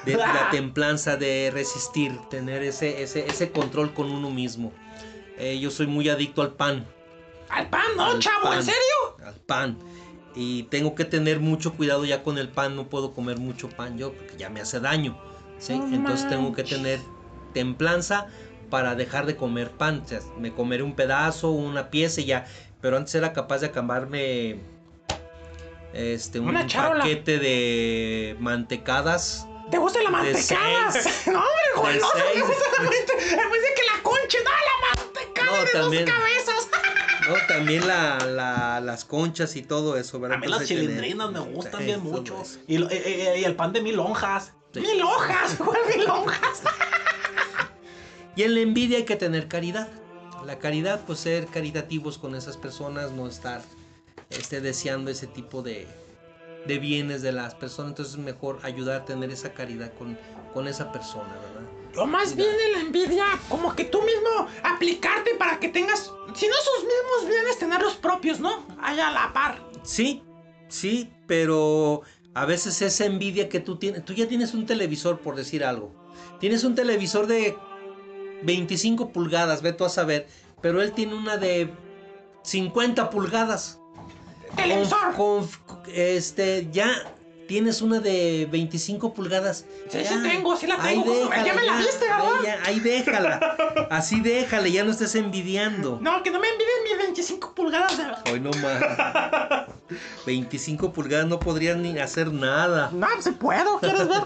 De, la templanza de resistir, tener ese, ese, ese control con uno mismo. Eh, yo soy muy adicto al pan. Al pan, ¿no, Al chavo? pan. ¿En serio? al pan. Y tengo que tener mucho cuidado ya con el pan, no puedo comer mucho pan yo porque ya me hace daño. ¿sí? Entonces tengo que tener templanza para dejar de comer pan. O sea, me comeré un pedazo, una pieza y ya. Pero antes era capaz de acabarme este, un Una paquete de mantecadas. ¿Te gusta la De mantecada? seis. No, hombre, De goloso, me gusta la mantecada. En vez de que la conche, no, la mantecada No, de también. dos cabezas. ¿no? También la, la- las conchas y todo eso. ¿verdad? A mí las Entonces, tener- chilindrinas me gustan Sí, bien mucho. Y, lo- eh, eh, y el pan de mil lonjas. Sí. Mil hojas, ¿cuál mil hojas? Y en la envidia hay que tener caridad. La caridad, pues ser caritativos con esas personas, no estar este, deseando ese tipo de, de bienes de las personas. Entonces es mejor ayudar a tener esa caridad con, con esa persona, ¿verdad? O más bien en la envidia, como que tú mismo aplicarte para que tengas, si no sus mismos bienes, tener los propios, ¿no? Allá a la par. Sí, sí, pero a veces esa envidia que tú tienes, tú ya tienes un televisor por decir algo. Tienes un televisor de 25 pulgadas, ve tú a saber, pero él tiene una de 50 pulgadas. Televisor. Con- con- este, ya tienes una de 25 pulgadas. Sí, Ya. sí tengo, sí la Ahí tengo. déjala, ya me la viste, ¿verdad? ya, ahí déjala. Así déjala, ya no estés envidiando. No, que no me envidien mis 25 pulgadas de... Hoy no más. 25 pulgadas no podrían ni hacer nada. No, si puedo, ¿quieres ver?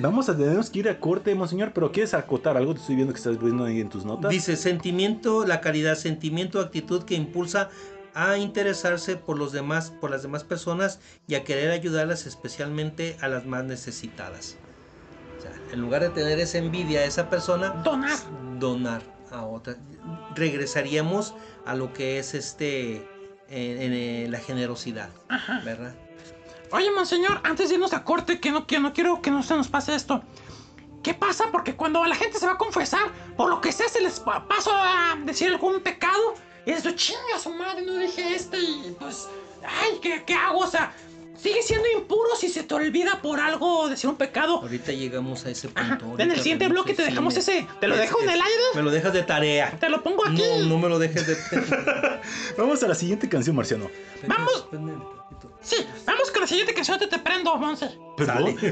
Vamos a tenemos que ir a corte, monseñor, pero ¿quieres acotar algo? Te estoy viendo que estás viendo ahí en tus notas. Dice, sentimiento, la caridad, sentimiento, actitud que impulsa a interesarse por los demás, por las demás personas y a querer ayudarlas especialmente a las más necesitadas. O sea, en lugar de tener esa envidia a esa persona, Donar. donar a otra. Regresaríamos a lo que es este en- en, eh, la generosidad, ¿verdad? Oye, monseñor, antes de irnos a corte, que no, que no quiero que no se nos pase esto. ¿Qué pasa? Porque cuando la gente se va a confesar, por lo que sea, se les pa- paso a decir algún pecado, y eso chinga su madre, no dije este, y pues, ay, ¿qué, qué hago? O sea, sigue siendo impuro si se te olvida por algo decir un pecado. Ahorita llegamos a ese punto. En el siguiente bloque te dejamos ese. ¿Te lo es- dejo en el aire? Me lo dejas de tarea. Te lo pongo aquí. No, no me lo dejes de Vamos a la siguiente canción, Marciano. Vamos. Sí, vamos con la siguiente canción de Te Prendo, Monse. ¿Perdón?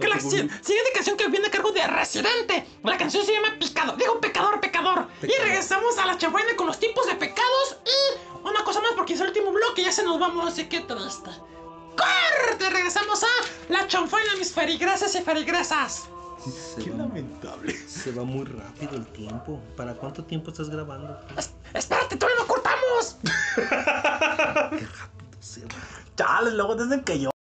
Que la si- siguiente canción que viene a cargo de Residente. La canción se llama Picado. Digo pecador, pecador. Y regresamos a la chafaina con los tipos de pecados. Y una cosa más, porque es el último bloque. Ya se nos vamos, así que triste. ¡Corte! Regresamos a la chanfaina, mis ferigrasas y ferigrasas. Qué lamentable. Se va muy rápido el tiempo. ¿Para cuánto tiempo estás grabando? Espérate, todavía no cortamos. Chales, luego dicen que yo.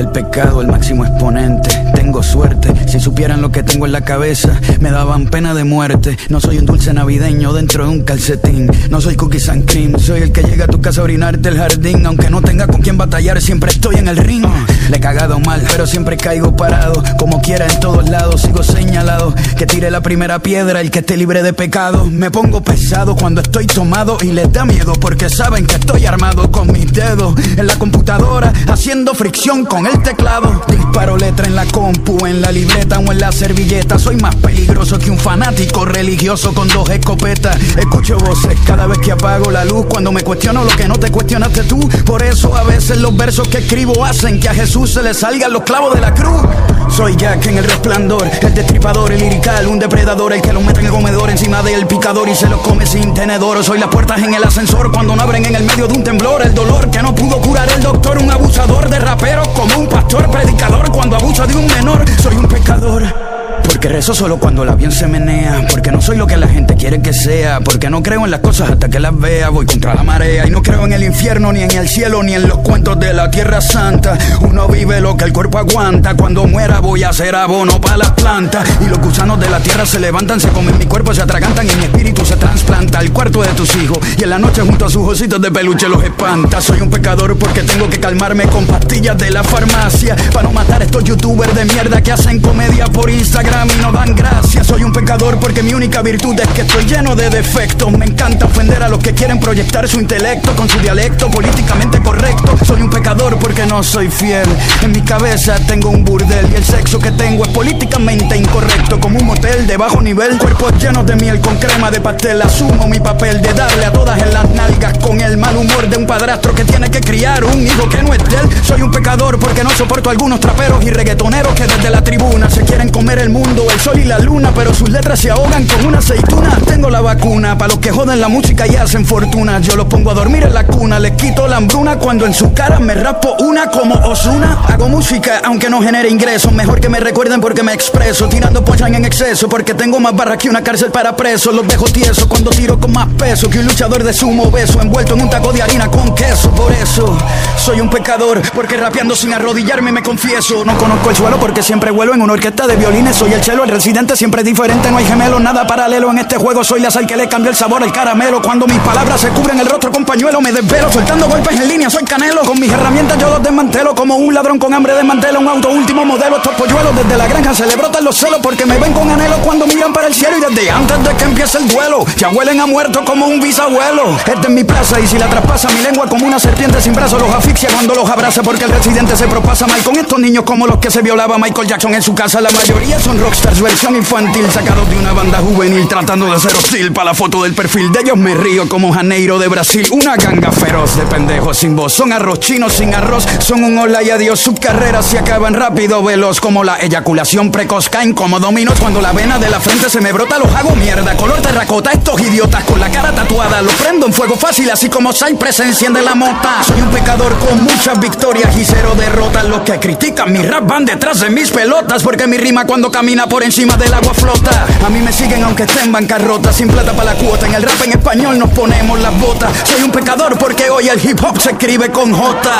Del pecado, el máximo exponente. Tengo suerte, si supieran lo que tengo en la cabeza, me daban pena de muerte. No soy un dulce navideño dentro de un calcetín. No soy cookies and cream, soy el que llega a tu casa a orinarte el jardín. Aunque no tenga con quién batallar, siempre estoy en el ring. Le he cagado mal, pero siempre caigo parado. Como quiera en todos lados, sigo señalado. Que tire la primera piedra, el que esté libre de pecado. Me pongo pesado cuando estoy tomado y les da miedo porque saben que estoy armado con mis dedos en la computadora, haciendo fricción con el teclado. Disparo letra en la compu, en la libreta o en la servilleta. Soy más peligroso que un fanático religioso con dos escopetas. Escucho voces cada vez que apago la luz. Cuando me cuestiono lo que no te cuestionaste tú. Por eso a veces los versos que escribo hacen que a Jesús se le salgan los clavos de la cruz. Soy Jack en el resplandor, el destripador, el lirical, un depredador, el que lo mete en el comedor encima del picador y se lo come sin tenedor. Soy las puertas en el ascensor cuando no abren en el medio de un temblor. El dolor que no pudo curar el doctor, un abusador de rapero como un pastor predicador cuando abusa de un menor. Soy un pecador. Porque rezo solo cuando el avión se menea. Porque no soy lo que la gente quiere que sea. Porque no creo en las cosas hasta que las vea. Voy contra la marea. Y no creo en el infierno, ni en el cielo, ni en los cuentos de la tierra santa. Uno vive lo que el cuerpo aguanta. Cuando muera voy a ser abono para las plantas. Y los gusanos de la tierra se levantan, se comen mi cuerpo, se atragantan y mi espíritu se trasplanta al cuarto de tus hijos. Y en la noche junto a sus ositos de peluche los espanta. Soy un pecador porque tengo que calmarme con pastillas de la farmacia. Para no matar a estos youtubers de mierda que hacen comedia por Instagram y no dan gracias. Soy un pecador porque mi única virtud es que estoy lleno de defectos. Me encanta ofender a los que quieren proyectar su intelecto con su dialecto políticamente correcto. Soy un pecador porque no soy fiel. En mi cabeza tengo un burdel y el sexo que tengo es políticamente incorrecto. Como un motel de bajo nivel, cuerpos llenos de miel con crema de pastel. Asumo mi papel de darle a todas en las nalgas con el mal humor de un padrastro que tiene que criar un hijo que no es de él. Soy un pecador porque no soporto a algunos traperos y reggaetoneros que desde la tribuna se quieren comer el mundo, el sol y la luna, pero sus letras se ahogan con una aceituna. Tengo la vacuna para los que joden la música y hacen fortuna. Yo los pongo a dormir en la cuna, les quito la hambruna cuando en su cara me raspo una como Osuna. Hago música aunque no genere ingresos, mejor que me recuerden porque me expreso, tirando punchline en exceso, porque tengo más barras que una cárcel para presos. Los dejo tiesos cuando tiro con más peso que un luchador de sumo beso, envuelto en un taco de harina con queso. Por eso Soy un pecador porque rapeando sin arrodillarme me confieso. No conozco el suelo porque siempre vuelo en una orquesta de violines. Soy el chelo, el residente siempre diferente. No hay gemelo, nada paralelo en este juego. Soy la sal que le cambió el sabor al caramelo. Cuando mis palabras se cubren el rostro con pañuelo, me desvelo soltando golpes en línea. Soy canelo. Con mis herramientas yo los desmantelo como un ladrón con hambre de mantelo. Un auto último modelo. Estos polluelos desde la granja se le brotan los celos porque me ven con anhelo cuando miran para el cielo y desde antes de que empiece el duelo ya huelen a muerto como un bisabuelo. Esta es mi plaza y si la traspasa mi lengua como una serpiente sin brazos los asfixia cuando los abraza porque el residente se propasa mal con estos niños como los que se violaba Michael Jackson en su casa. La mayoría son rockstars versión infantil sacados de una banda juvenil tratando de ser hostil para la foto del perfil de ellos me río como Janeiro de Brasil. Una ganga feroz de pendejos sin voz. Son arroz chinos sin arroz. Son un hola y adiós. Sus carreras se acaban rápido, veloz como la eyaculación precoz. Caen como dominos cuando la vena de la frente se me brota. Los hago mierda. Color terracota. Estos idiotas con la cara tatuada. Los prendo en fuego fácil así como Cypress se enciende la mota. Soy un pecador con muchas victorias y cero derrotas. Los que critican mi rap van detrás de mis pelotas porque mi rima cuando camina por encima del agua flota. A mí me siguen aunque esté en bancarrota. Sin plata para la cuota. En el rap en español nos ponemos las botas. Soy un pecador porque hoy el hip hop se escribe con J.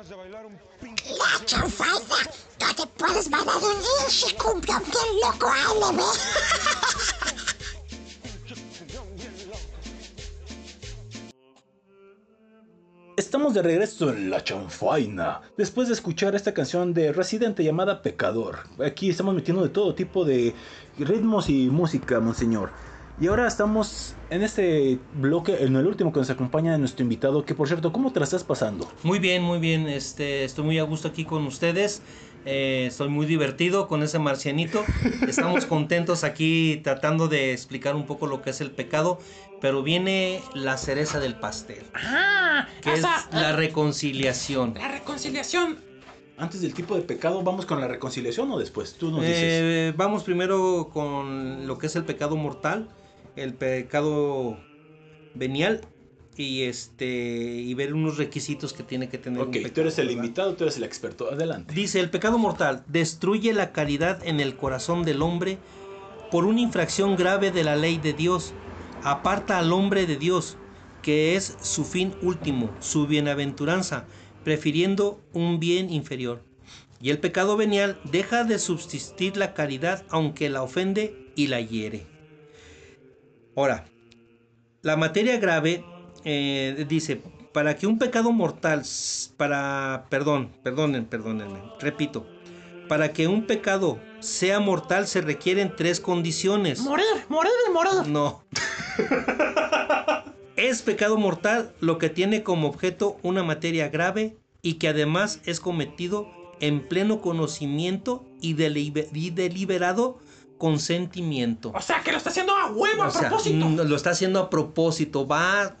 La chanfaina, no te puedes bailar un cumbia bien loco, ALB. Estamos de regreso en La Chanfaina, después de escuchar esta canción de Residente llamada Pecador. Aquí estamos metiendo de todo tipo de ritmos y música, monseñor. Y ahora estamos en este bloque, en el último que nos acompaña nuestro invitado, que por cierto, ¿cómo te la estás pasando? Muy bien, muy bien. Este, estoy muy a gusto aquí con ustedes. Eh, estoy muy divertido con ese marcianito. Estamos contentos aquí tratando de explicar un poco lo que es el pecado. Pero viene la cereza del pastel, Ah, que es sea, la reconciliación. la reconciliación. Antes del tipo de pecado, ¿vamos con la reconciliación o después? Tú nos dices. Eh, vamos primero con lo que es el pecado mortal, el pecado venial y este y ver unos requisitos que tiene que tener un ok, pecado. tú eres el ¿verdad? invitado, tú eres el experto. Adelante. Dice, el pecado mortal destruye la caridad en el corazón del hombre por una infracción grave de la ley de Dios. Aparta al hombre de Dios, que es su fin último, su bienaventuranza, prefiriendo un bien inferior. Y el pecado venial deja de subsistir la caridad aunque la ofende y la hiere. Ahora, la materia grave eh, dice, para que un pecado mortal, para, perdón, perdonen, perdónenme, repito, para que un pecado sea mortal se requieren tres condiciones. Morir, morir y morir. No. es pecado mortal lo que tiene como objeto una materia grave y que además es cometido en pleno conocimiento y deliberado consentimiento. O sea, que lo está haciendo a huevo, a O sea, propósito. mm, lo está haciendo a propósito, va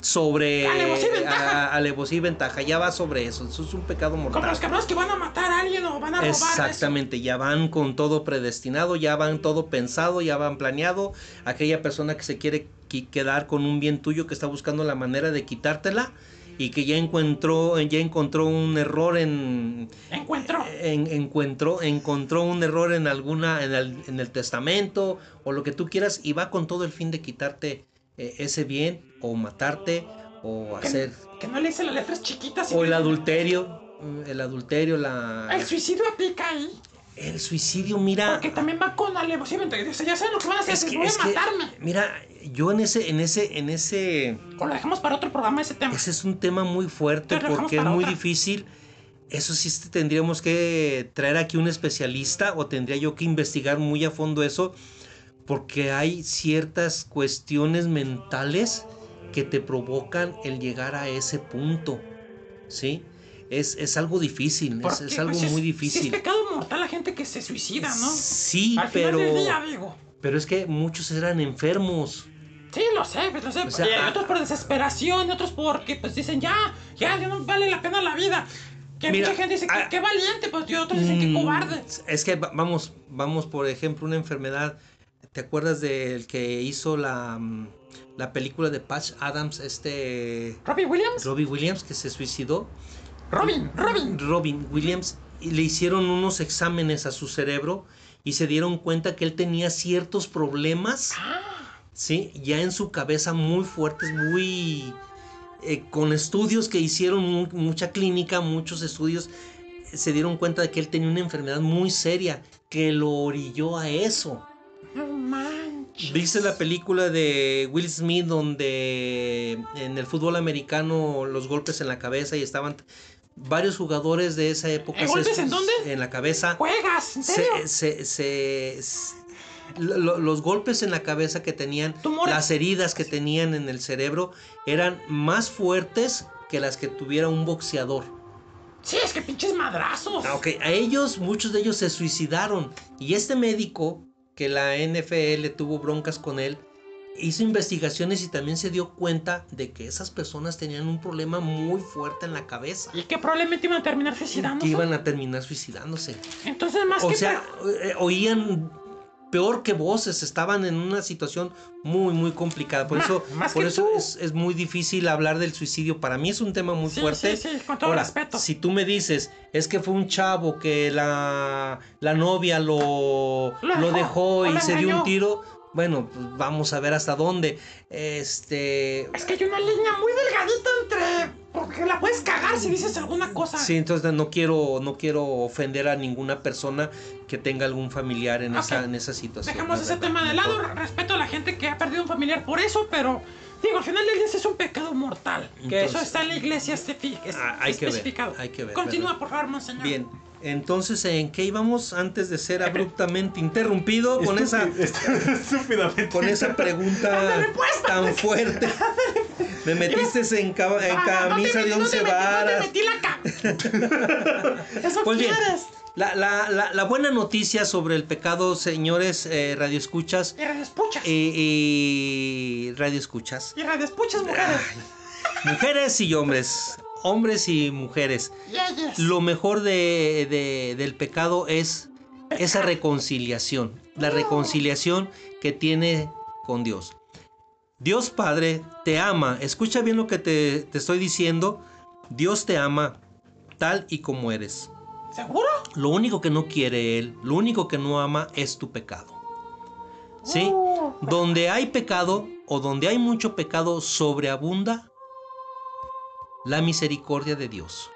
sobre Alevosía y ventaja. a- alevosía y ventaja, ya va sobre eso, eso es un pecado Como mortal. los cabrones que van a matar a alguien o van a robar. eso. Exactamente, ya van con todo predestinado, ya van todo pensado, ya van planeado. Aquella persona que se quiere qui- quedar con un bien tuyo que está buscando la manera de quitártela y que ya encontró ya encontró un error en Encuentro. en- encontró encontró un error en alguna en el, en el testamento o lo que tú quieras y va con todo el fin de quitarte eh, ese bien o matarte o Que- hacer Que no le hice las letras chiquitas. o el adulterio mm, el adulterio la El suicidio aplica ahí. El suicidio, mira. Porque también va con ventaja. O sea, ya saben lo que van a hacer. Es que- voy es a que- matarme. Mira, yo en ese, en ese, en ese. O lo dejamos para otro programa ese tema. Ese es un tema muy fuerte porque es muy otra. difícil. Eso sí tendríamos que traer aquí un especialista o tendría yo que investigar muy a fondo eso porque hay ciertas cuestiones mentales que te provocan el llegar a ese punto, ¿sí? Es, es algo difícil, es, algo pues, muy Si es difícil. pecado mortal la gente que se suicida, ¿no? Sí, Al final pero, del día, digo. pero es que muchos eran enfermos. Sí, lo sé, pues lo sé. O sea, y hay ah- otros por desesperación, y otros porque pues dicen ya, ya, ya no vale la pena la vida. Que Mira, mucha gente dice que ah- qué valiente, pues y otros dicen que Mm, cobarde. Es que va- vamos, vamos por ejemplo, una enfermedad. ¿Te acuerdas del que hizo la, mm, la película de Patch Adams, este Robbie Williams. Robbie Williams, que se suicidó? Robin, Robin. Robin Williams le hicieron unos exámenes a su cerebro y se dieron cuenta que él tenía ciertos problemas, sí, ya en su cabeza muy fuertes, muy eh, con estudios que hicieron mu- mucha clínica, muchos estudios se dieron cuenta de que él tenía una enfermedad muy seria que lo orilló a eso. No manches. ¿Viste la película de Will Smith donde en el fútbol americano los golpes en la cabeza y estaban varios jugadores de esa época? ¿Eh, golpes se- en dónde? En la cabeza. ¿Juegas? ¿En Se- serio? se- se- s- lo- los golpes en la cabeza que tenían, Tumores. las heridas que tenían en el cerebro eran más fuertes que las que tuviera un boxeador. Sí, es que pinches madrazos. Ok, a ellos, muchos de ellos se suicidaron. Y este médico, que la NFL tuvo broncas con él, hizo investigaciones y también se dio cuenta de que esas personas tenían un problema muy fuerte en la cabeza. Y que probablemente iban a terminar suicidándose. Que iban a terminar suicidándose. Entonces, más O que sea, eh, oían peor que voces, estaban en una situación muy, muy complicada. Por Ma- eso, por eso es, es muy difícil hablar del suicidio. Para mí es un tema muy Sí, fuerte. sí, sí, con todo respeto. Si tú me dices, es que fue un chavo que la, la novia lo, Lo lo dejó, dejó o y se dio un tiro, bueno, pues vamos a ver hasta dónde. Este. Es que hay una línea muy delgadita entre. Porque la puedes cagar si dices alguna cosa. Sí, entonces no quiero, no quiero ofender a ninguna persona que tenga algún familiar en, esa, en esa situación. Dejemos la ese verdad. tema de lado. Respeto a la gente que ha perdido un familiar por eso, pero. Digo, al final del día es un pecado mortal. Que Entonces- eso está en la iglesia estefi- es- Ah, hay que ver, especificado. hay que ver, Continúa, ¿verdad? por favor, monseñor. Bien, entonces, ¿en qué íbamos antes de ser abruptamente interrumpido con esa, Estúpidamente. con esa pregunta tan fuerte? Me metiste en, ca- en Ah, no te camisa metí- de no once metí- varas. No te metí la. Eso Pues bien, la, la- la- la buena noticia sobre el pecado, señores eh, radioescuchas Y radioescuchas. eh, y radioescuchas, Y radioescuchas, mujeres. mujeres y hombres, hombres y mujeres. Lo mejor de, de- del pecado es esa reconciliación, la reconciliación que tiene con Dios. Dios Padre te ama, escucha bien lo que te, te estoy diciendo, Dios te ama tal y como eres. ¿Seguro? Lo único que no quiere Él, lo único que no ama es tu pecado. ¿Sí? Uh, Donde hay pecado o donde hay mucho pecado sobreabunda la misericordia de Dios.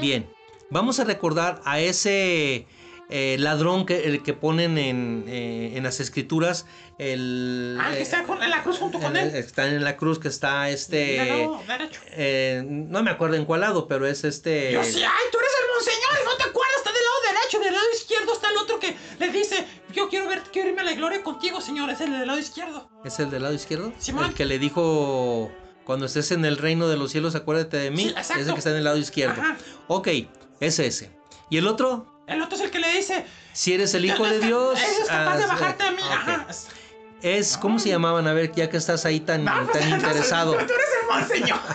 Bien, vamos a recordar a ese eh, ladrón que, el que ponen en, eh, en las escrituras. El, Ah, que está con- en la cruz junto con el- él. Está en la cruz que está este... Derecho. eh, no me acuerdo en cuál lado, pero es este... Yo sí, ay, tú eres el monseñor y no te acuerdas, está del lado derecho, del lado izquierdo está el otro que le dice, yo quiero ver, quiero irme a la gloria contigo, señor, es el del lado izquierdo. ¿Es el del lado izquierdo? Simón. El que le dijo, cuando estés en el reino de los cielos, acuérdate de mí. Sí, es el que está en el lado izquierdo. Ajá. Ok, es ese. ¿Y el otro? El otro es el que le dice, Si eres el hijo de Dios. eres capaz de ah, bajarte a mí, ajá. Es, ¿cómo se llamaban? A ver, ya que estás ahí tan, pues, tan interesado. Tú eres el monseñor.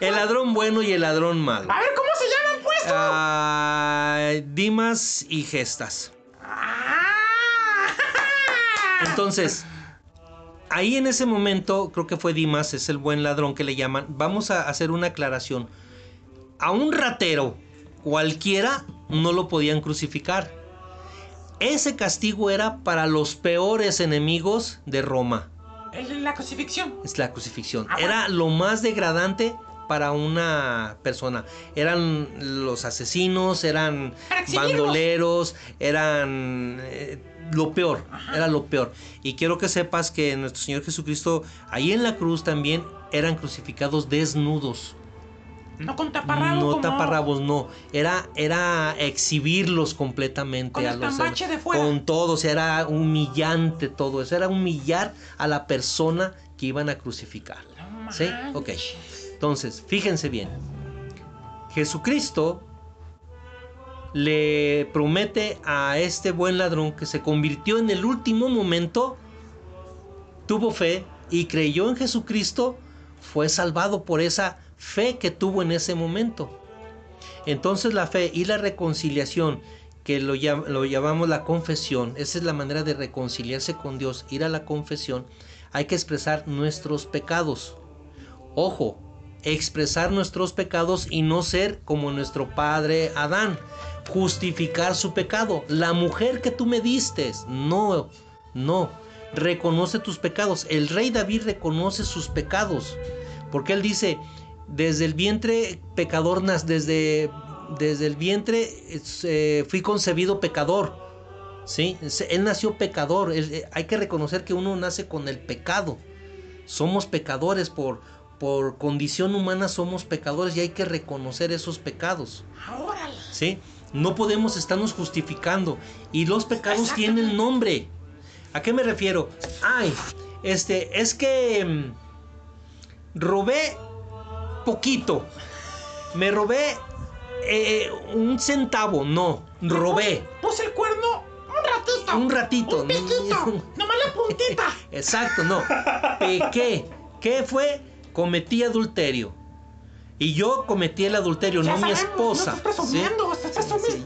El ladrón bueno y el ladrón malo. A ver, ¿cómo se llaman, pues? tú? Ah, Dimas y Gestas. Ah. Entonces, ahí en ese momento, creo que fue Dimas, es el buen ladrón que le llaman. Vamos a hacer una aclaración. A un ratero cualquiera no lo podían crucificar. Ese castigo era para los peores enemigos de Roma. El- la crucifixión. Es la crucifixión. Ah, Era lo más degradante para una persona. Eran los asesinos, eran bandoleros, eran eh, lo peor, era lo peor. Y quiero que sepas que nuestro Señor Jesucristo, ahí en la cruz también eran crucificados desnudos. No con taparrabo no como... taparrabos, no. Era, era exhibirlos completamente Con a el los tamache de fuera. Con todo, o sea, era humillante todo eso. Era humillar a la persona que iban a crucificar. No ¿Sí? Ok. Entonces, fíjense bien. Jesucristo le promete a este buen ladrón que se convirtió en el último momento, tuvo fe y creyó en Jesucristo, fue salvado por esa fe que tuvo en ese momento. Entonces la fe y la reconciliación, que lo, llam- lo llamamos la confesión, esa es la manera de reconciliarse con Dios, ir a la confesión, hay que expresar nuestros pecados. Ojo, expresar nuestros pecados y no ser como nuestro padre Adán, justificar su pecado. La mujer que tú me diste, no, no, reconoce tus pecados. El rey David reconoce sus pecados, porque él dice, desde el vientre pecador, desde, desde el vientre eh, fui concebido pecador. ¿sí? Él nació pecador. Él- eh, hay que reconocer que uno nace con el pecado. Somos pecadores por, por condición humana, somos pecadores y hay que reconocer esos pecados. Órale. ¿sí? No podemos estarnos justificando. Y los pecados tienen nombre. ¿A qué me refiero? Ay, este, es que mm, robé poquito. Me robé eh, un centavo. No, robé. Puse el cuerno un ratito. Un ratito. Un piquito. Nomás la puntita. Exacto, no. Pequé. ¿Qué fue? Cometí adulterio. Y yo cometí el adulterio, Ya no mi esposa. No estás presumiendo,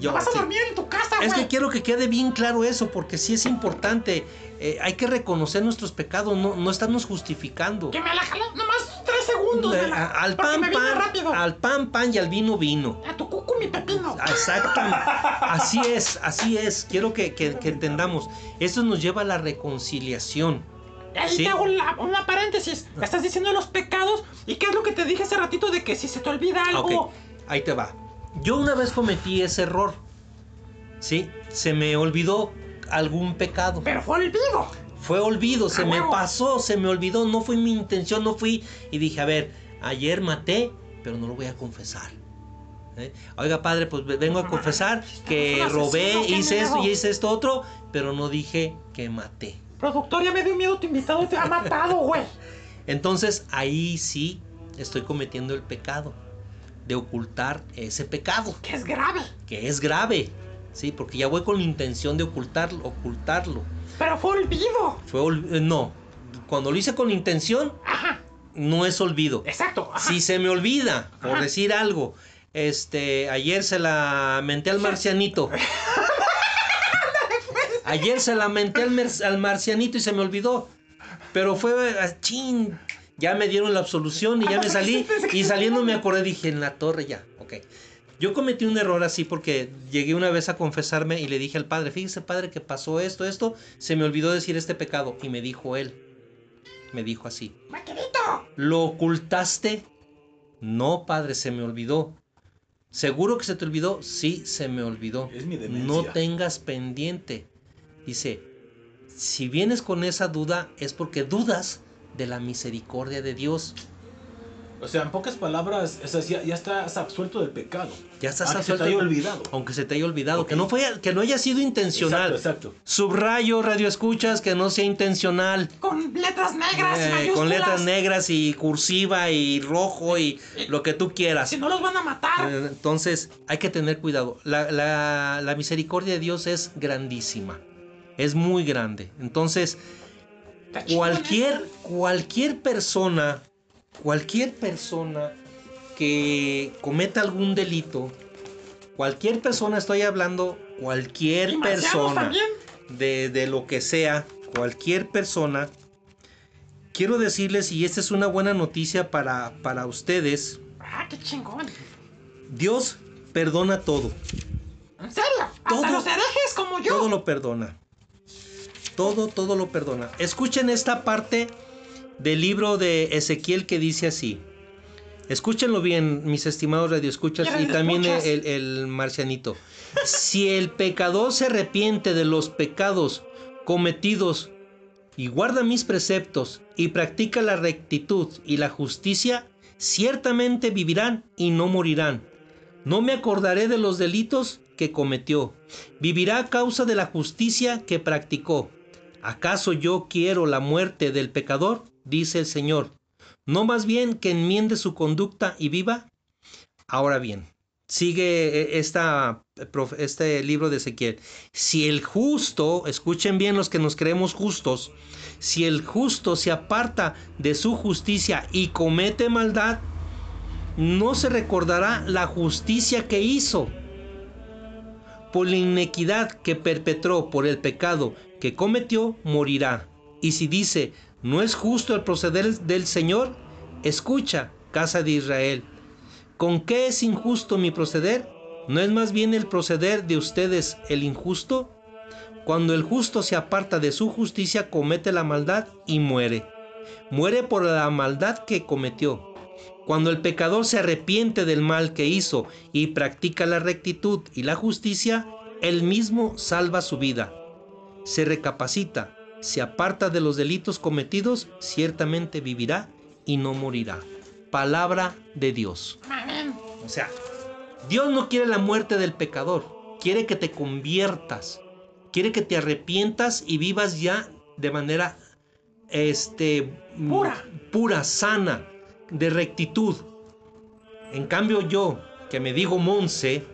yo, vas a sí. dormir en tu casa, güey. Es que quiero que quede bien claro eso, porque sí es importante. Eh, hay que reconocer nuestros pecados, no, no estarnos justificando. Que me la jala nomás tres segundos. Eh, la- al pan, me pan, rápido. al pan, pan y al vino, vino. A tu cucu mi pepino. Exactamente. Así es, así es. Quiero que, que- que entendamos. Esto nos lleva a la reconciliación. Ahí Sí. te hago la- una paréntesis. Estás diciendo los pecados. ¿Y qué es lo que te dije hace ratito de que si se te olvida Ah, algo? Ahí te va. Yo una vez cometí ese error. Sí, se me olvidó algún pecado. Pero fue olvido. Fue olvido, se me pasó, se me olvidó, no fue mi intención, no fui. Y dije, a ver, ayer maté, pero no lo voy a confesar. ¿Eh? Oiga, padre, pues ve- vengo a confesar que robé, hice esto y hice esto otro, pero no dije que maté. Productor, ya me dio miedo tu invitado te ha matado, güey. Entonces ahí sí estoy cometiendo el pecado de ocultar ese pecado. Que es grave. Que es grave. Sí, porque ya voy con la intención de ocultarlo, ocultarlo. Pero fue olvido. Fue ol- eh, no. Cuando lo hice con intención, no es olvido. Exacto. ajá. Si se me olvida, por Ajá. decir algo, este, ayer se la menté al marcianito. Ayer se la menté al, al marcianito y se me olvidó. Pero fue, ah, chin, ya me dieron la absolución y ya me salí. Y saliendo me acordé, dije, en la torre ya, ok. Yo cometí un error así porque llegué una vez a confesarme y le dije al padre, fíjese padre que pasó esto, esto, se me olvidó decir este pecado. Y me dijo él, me dijo así, ¡Maquinito! ¿lo ocultaste? No, padre, se me olvidó. ¿Seguro que se te olvidó? Sí, se me olvidó. Es mi demencia. No tengas pendiente. Dice, si vienes con esa duda es porque dudas de la misericordia de Dios. O sea, en pocas palabras, o sea, ya, ya estás absuelto del pecado. Ya estás Aunque se te absuelto. haya olvidado. Aunque se te haya olvidado. Que, no fue, que no haya sido intencional. Exacto, exacto. Subrayo, radio escuchas, que no sea intencional. Con letras negras y Eh, mayúsculas. con letras negras y cursiva y rojo y lo que tú quieras. Si no los van a matar. Eh, Entonces hay que tener cuidado. La, la- la misericordia de Dios es grandísima. Es muy grande. Entonces, cualquier, cualquier persona, cualquier persona que cometa algún delito, cualquier persona, estoy hablando, cualquier ¿Y marcianos persona, de, de lo que sea, cualquier persona, quiero decirles, y esta es una buena noticia para, para ustedes, Ah, qué chingón. Dios perdona todo. ¿En serio? Hasta Todo- los herejes como yo. Todo lo perdona. Todo, todo lo perdona. Escuchen esta parte del libro de Ezequiel que dice así. Escúchenlo bien, mis estimados radioescuchas y también el, el marcianito. Si el pecador se arrepiente de los pecados cometidos y guarda mis preceptos y practica la rectitud y la justicia, ciertamente vivirán y no morirán. No me acordaré de los delitos que cometió. Vivirá a causa de la justicia que practicó. ¿Acaso yo quiero la muerte del pecador? Dice el Señor. No más bien que enmiende su conducta y viva. Ahora bien, sigue eh, esta, prof- este libro de Ezequiel. Si el justo, escuchen bien los que nos creemos justos, si el justo se aparta de su justicia y comete maldad, no se recordará la justicia que hizo. Por la inequidad que perpetró, por el pecado que cometió, morirá. Y si dice, no es justo el proceder del Señor, escucha, casa de Israel. ¿Con qué es injusto mi proceder? ¿No es más bien el proceder de ustedes el injusto? Cuando el justo se aparta de su justicia, comete la maldad y muere. Muere por la maldad que cometió. Cuando el pecador se arrepiente del mal que hizo y practica la rectitud y la justicia, él mismo salva su vida. Se recapacita, se aparta de los delitos cometidos, ciertamente vivirá y no morirá. Palabra de Dios. O sea, Dios no quiere la muerte del pecador, quiere que te conviertas, quiere que te arrepientas y vivas ya de manera este Pura. pura, sana, de rectitud. En cambio yo, que me digo Monse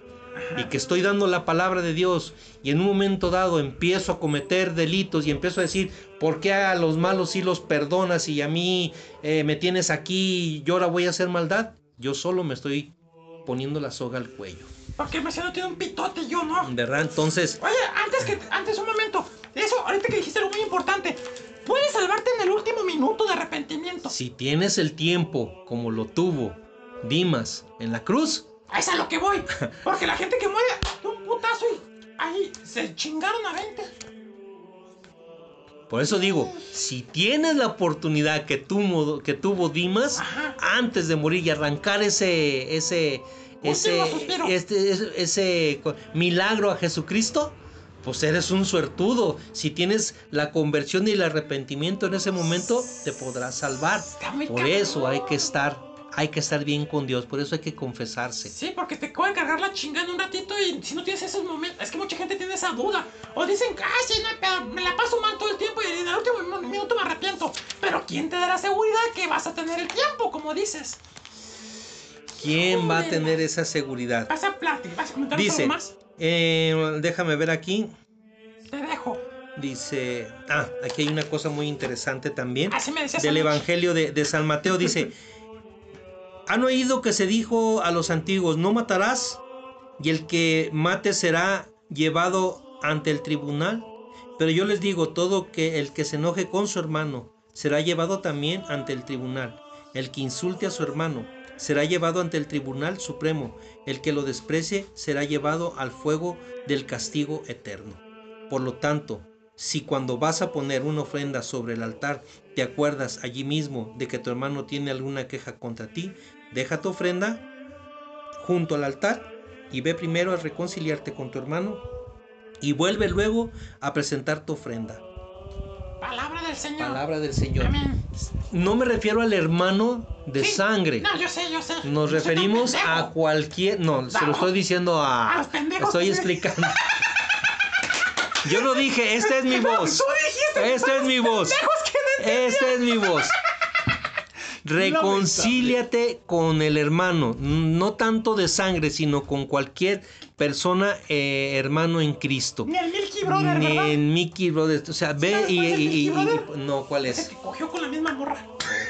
y que estoy dando la palabra de Dios y en un momento dado empiezo a cometer delitos y empiezo a decir, ¿por qué a los malos sí los perdonas y a mí eh, me tienes aquí y yo ahora voy a hacer maldad? Yo solo me estoy poniendo la soga al cuello. Porque el Marciano tiene un pitote y yo no. ¿Verdad? Entonces, Oye, antes que, antes un momento. Eso, ahorita que dijiste algo muy importante. Puedes salvarte en el último minuto de arrepentimiento. si tienes el tiempo como lo tuvo Dimas en la cruz, A es a lo que voy. Porque la gente que muere de un putazo y ahí se chingaron a 20. Por eso digo, si tienes la oportunidad que, tuvo, que tuvo Dimas antes de morir y arrancar ese ese ese, este- ese milagro a Jesucristo, pues eres un suertudo. Si tienes la conversión y el arrepentimiento en ese momento, te podrás salvar. Por eso hay que estar hay que estar bien con Dios, por eso hay que confesarse. Sí, porque te puede cargar la chingada en un ratito y si no tienes esos momentos. Es que mucha gente tiene esa duda. O dicen, ah, sí, no, pero me la paso mal todo el tiempo y en el último min- minuto me arrepiento. Pero ¿quién te dará seguridad que vas a tener el tiempo, como dices? ¿Quién va a tener esa seguridad? Vas a platicar, vas a comentar Dice, más. Eh, déjame ver aquí. Te dejo. Dice, ah, aquí hay una cosa muy interesante también. Así me decías Del. Evangelio de, de San Mateo. Dice, han oído que se dijo a los antiguos, no matarás, y el que mate será llevado ante el tribunal. Pero yo les digo, todo que el que se enoje con su hermano será llevado también ante el tribunal. El que insulte a su hermano será llevado ante el tribunal supremo. El que lo desprecie será llevado al fuego del castigo eterno. Por lo tanto, si cuando vas a poner una ofrenda sobre el altar te acuerdas allí mismo de que tu hermano tiene alguna queja contra ti, deja tu ofrenda junto al altar y ve primero a reconciliarte con tu hermano y vuelve luego a presentar tu ofrenda. Palabra del Señor. Palabra del Señor. Amén. No me refiero al hermano de sangre. No, yo sé, yo sé. Nos Yo referimos a cualquier... No, se lo estoy diciendo a... A los pendejos Estoy explicando. Yo no dije, esta es mi voz. Tú dijiste. Esta es mi voz. Que no Esta es mi voz. Reconcíliate con el hermano, no tanto de sangre, sino con cualquier persona, eh, hermano en Cristo. Ni el Milky Brother, Ni ¿verdad? en Mickey Brothers. O sea, ve ¿Sabes y, el Brother? No, ¿cuál Ese es? que cogió con la misma morra.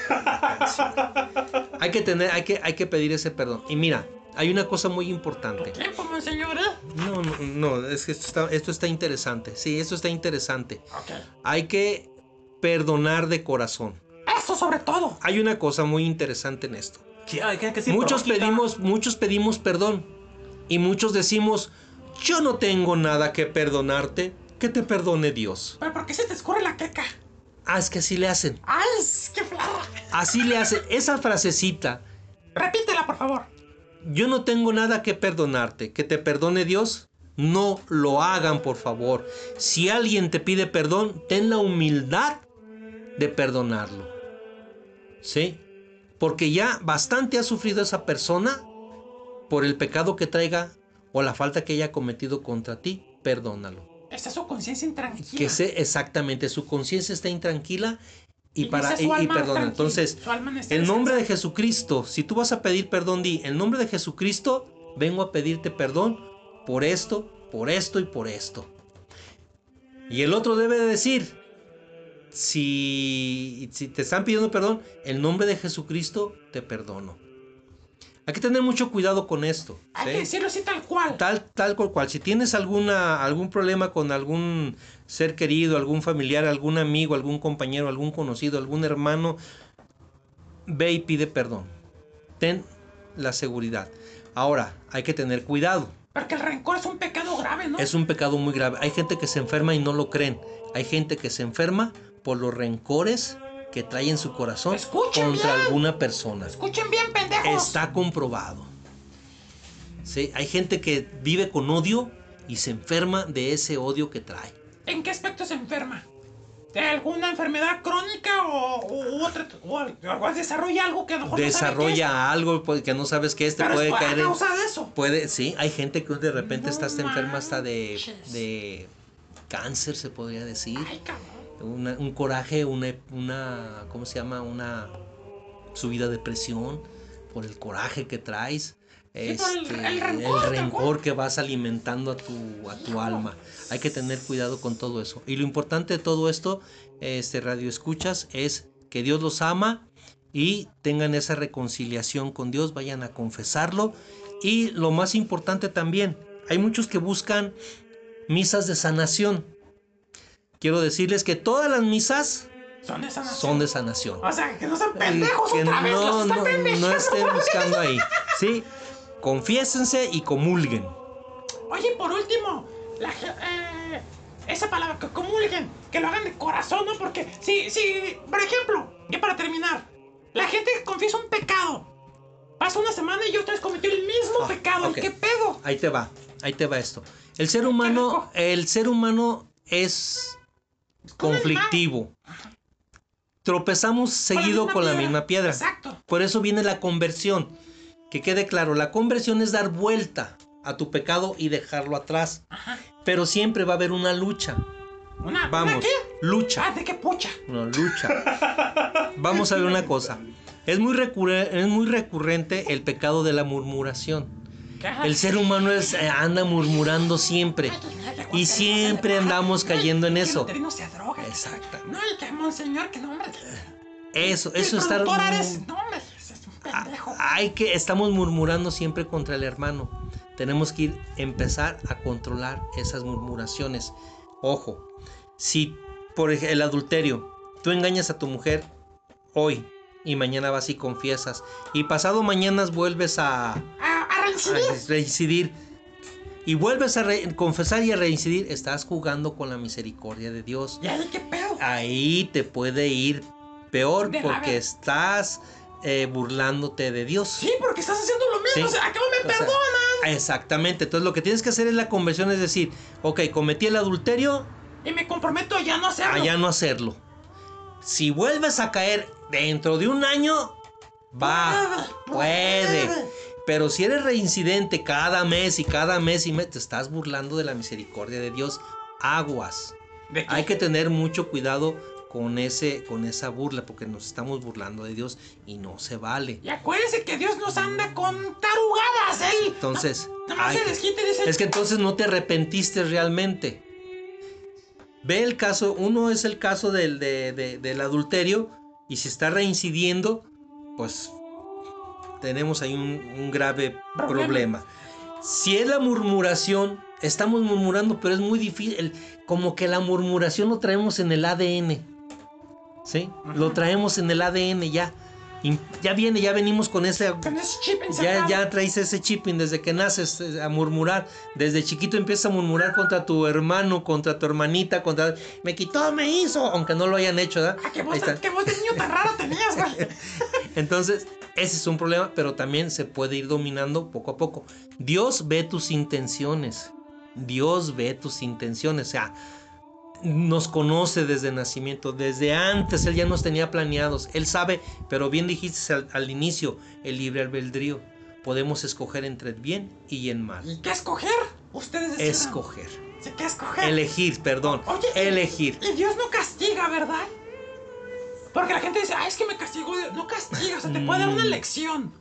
Hay que tener, hay que, hay que pedir ese perdón. Y mira, hay una cosa muy importante. Tiempo, monseñor, ¿eh? No, no, no, es que esto está, esto está interesante. Sí, esto está interesante. Ok. Hay que perdonar de corazón. Eso sobre todo. Hay una cosa muy interesante en esto. ¿Qué hay? ¿Qué hay que decir? Muchos pedimos, muchos pedimos perdón. Y muchos decimos, yo no tengo nada que perdonarte. Que te perdone Dios. Pero ¿por qué se te escurre la queca? Ah, es que así le hacen. ¡Ay, es que flara! Así le hacen. Esa frasecita. Repítela, por favor. Yo no tengo nada que perdonarte. Que te perdone Dios. No lo hagan, por favor. Si alguien te pide perdón, ten la humildad de perdonarlo. ¿Sí? Porque ya bastante ha sufrido esa persona por el pecado que traiga o la falta que haya cometido contra ti. Perdónalo. Esa es su conciencia intranquila. Que sé exactamente, su conciencia está intranquila y, Y para y, y perdona. Entonces, está en nombre de Jesucristo, si tú vas a pedir perdón, di, en nombre de Jesucristo, vengo a pedirte perdón por esto, por esto y por esto. Y el otro debe de decir, si, si te están pidiendo perdón, en nombre de Jesucristo te perdono. Hay que tener mucho cuidado con esto. Hay ¿sí? que decirlo así tal cual. Tal, tal cual, cual. Si tienes alguna, algún problema con algún ser querido, algún familiar, algún amigo, algún compañero, algún conocido, algún hermano, ve y pide perdón. Ten la seguridad. Ahora, hay que tener cuidado. Porque el rencor es un pecado grave, ¿no? Es un pecado muy grave. Hay gente que se enferma y no lo creen. Hay gente que se enferma por los rencores que trae en su corazón Escuchen contra bien. alguna persona. Escuchen bien, pendejos. Está comprobado. Sí, hay gente que vive con odio y se enferma de ese odio que trae. ¿En qué aspecto se enferma? ¿De alguna enfermedad crónica o, otra? O, o desarrolla algo que a lo mejor no sabe Desarrolla algo que no sabes qué es, te Pero puede caer en... eso. Puede, sí, hay gente que de repente No está enferma hasta de, de cáncer, se podría decir. Ay, cabrón. Una- un coraje, una, una, ¿cómo se llama? Una subida de presión por el coraje que traes. El- Este, el rencor, tal rencor que vas alimentando a tu, a tu alma. Hay que tener cuidado con todo eso. Y lo importante de todo esto, este radio escuchas, es que Dios los ama y tengan esa reconciliación con Dios, vayan a confesarlo. Y lo más importante también, hay muchos que buscan misas de sanación. Quiero decirles que todas las misas Son de sanación. son de sanación. O sea, que no sean pendejos Que otra vez. no, no, no estén buscando ahí. Sí, confiésense y comulguen. Oye, por último, la, eh, esa palabra, que comulguen, que lo hagan de corazón, ¿no? Porque si, si, por ejemplo, ya para terminar, la gente que confiesa un pecado, pasa una semana y otra vez cometió el mismo Ah, pecado. ok. ¿Y qué pedo? Ahí te va, ahí te va esto. El ser humano, el ser humano es conflictivo. Tropezamos seguido con la misma piedra. Exacto. Por eso viene la conversión. Que quede claro, la conversión es dar vuelta a tu pecado y dejarlo atrás. Pero siempre va a haber una lucha. ¿Una, ¿una Vamos, qué? lucha. Ah, ¿de qué pucha? No, lucha. Vamos a ver una cosa. Es muy, recurre- es muy recurrente el pecado de la murmuración. El ser humano es, eh, anda murmurando siempre. Y siempre andamos cayendo en eso. Exacto. No, y que monseñor, que no, hombre. Eso, eso el estar. pendejo. Hay que, estamos murmurando siempre contra el hermano. Tenemos que ir, empezar a controlar esas murmuraciones. Ojo, si por el adulterio, tú engañas a tu mujer hoy y mañana vas y confiesas y pasado mañana vuelves a, A, a reincidir. a reincidir y vuelves a confesar y a reincidir, estás jugando con la misericordia de Dios. ¿Y ahí qué pedo? Ahí te puede ir peor De porque estás eh, burlándote de Dios. Sí, porque estás haciendo lo mismo. Sí. O sea, ¿a qué no me O sea, perdonan? Exactamente. Entonces lo que tienes que hacer es la conversión, es decir, ok, cometí el adulterio, Y me comprometo a ya no hacerlo. a ya no hacerlo. Si vuelves a caer dentro de un año, va, puede. Pero si eres reincidente cada mes y cada mes y mes, te estás burlando de la misericordia de Dios. Aguas. Hay que tener mucho cuidado con ese, con esa burla, porque nos estamos burlando de Dios y no se vale. Y acuérdense que Dios nos anda con tarugadas, Él. Entonces, Nada más hay se y dice. es que entonces no te arrepentiste realmente. Ve el caso, uno es el caso del, de- de- del adulterio y si está reincidiendo, pues tenemos ahí un, un grave Problema. problema. Si es la murmuración, estamos murmurando, pero es muy difícil, como que la murmuración lo traemos en el ADN. ¿Sí? Lo traemos en el ADN ya. Ya viene, ya venimos con ese Con ese chip ya, ya traes ese chipping desde que naces eh, a murmurar. Desde chiquito empiezas a murmurar contra tu hermano, contra tu hermanita, contra. Me quitó, me hizo, aunque no lo hayan hecho, ¿verdad? Ah, ¿Qué voz, Ahí está. qué voz de niño tan raro tenías, güey? Entonces, ese es un problema, pero también se puede ir dominando poco a poco. Dios ve tus intenciones. Dios ve tus intenciones. O sea, nos conoce desde nacimiento, desde antes Él ya nos tenía planeados. Él sabe, pero bien dijiste al, al inicio, el libre albedrío. Podemos escoger entre el bien y el mal. ¿Y qué escoger? Ustedes decidan. Escoger. Sí, ¿Qué escoger? Elegir, perdón. Oye, elegir. Y Dios no castiga, ¿verdad? Porque la gente dice, ah, es que me castigó. Dios". No castiga, o sea, te puede dar una Mm. lección.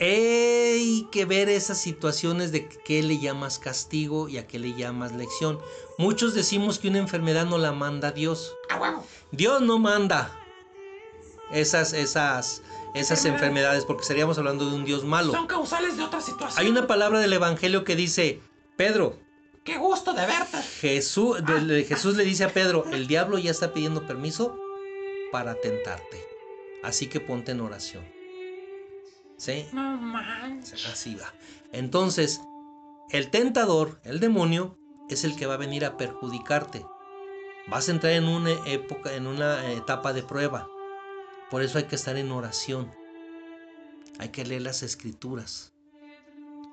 Hay que ver esas situaciones de qué le llamas castigo y a qué le llamas lección. Muchos decimos que una enfermedad no la manda Dios. A huevo. Dios no manda esas, esas, esas enfermedades porque estaríamos hablando de un Dios malo. Son causales de otra situación. Hay una palabra del Evangelio que dice, Pedro, Qué gusto de verte. Jesús, Jesús le dice a Pedro, el diablo ya está pidiendo permiso para tentarte. Así que ponte en oración. ¿Sí? No manches. Así va. Entonces, el tentador, el demonio, es el que va a venir a perjudicarte. Vas a entrar en una época, en una etapa de prueba. Por eso hay que estar en oración. Hay que leer las escrituras.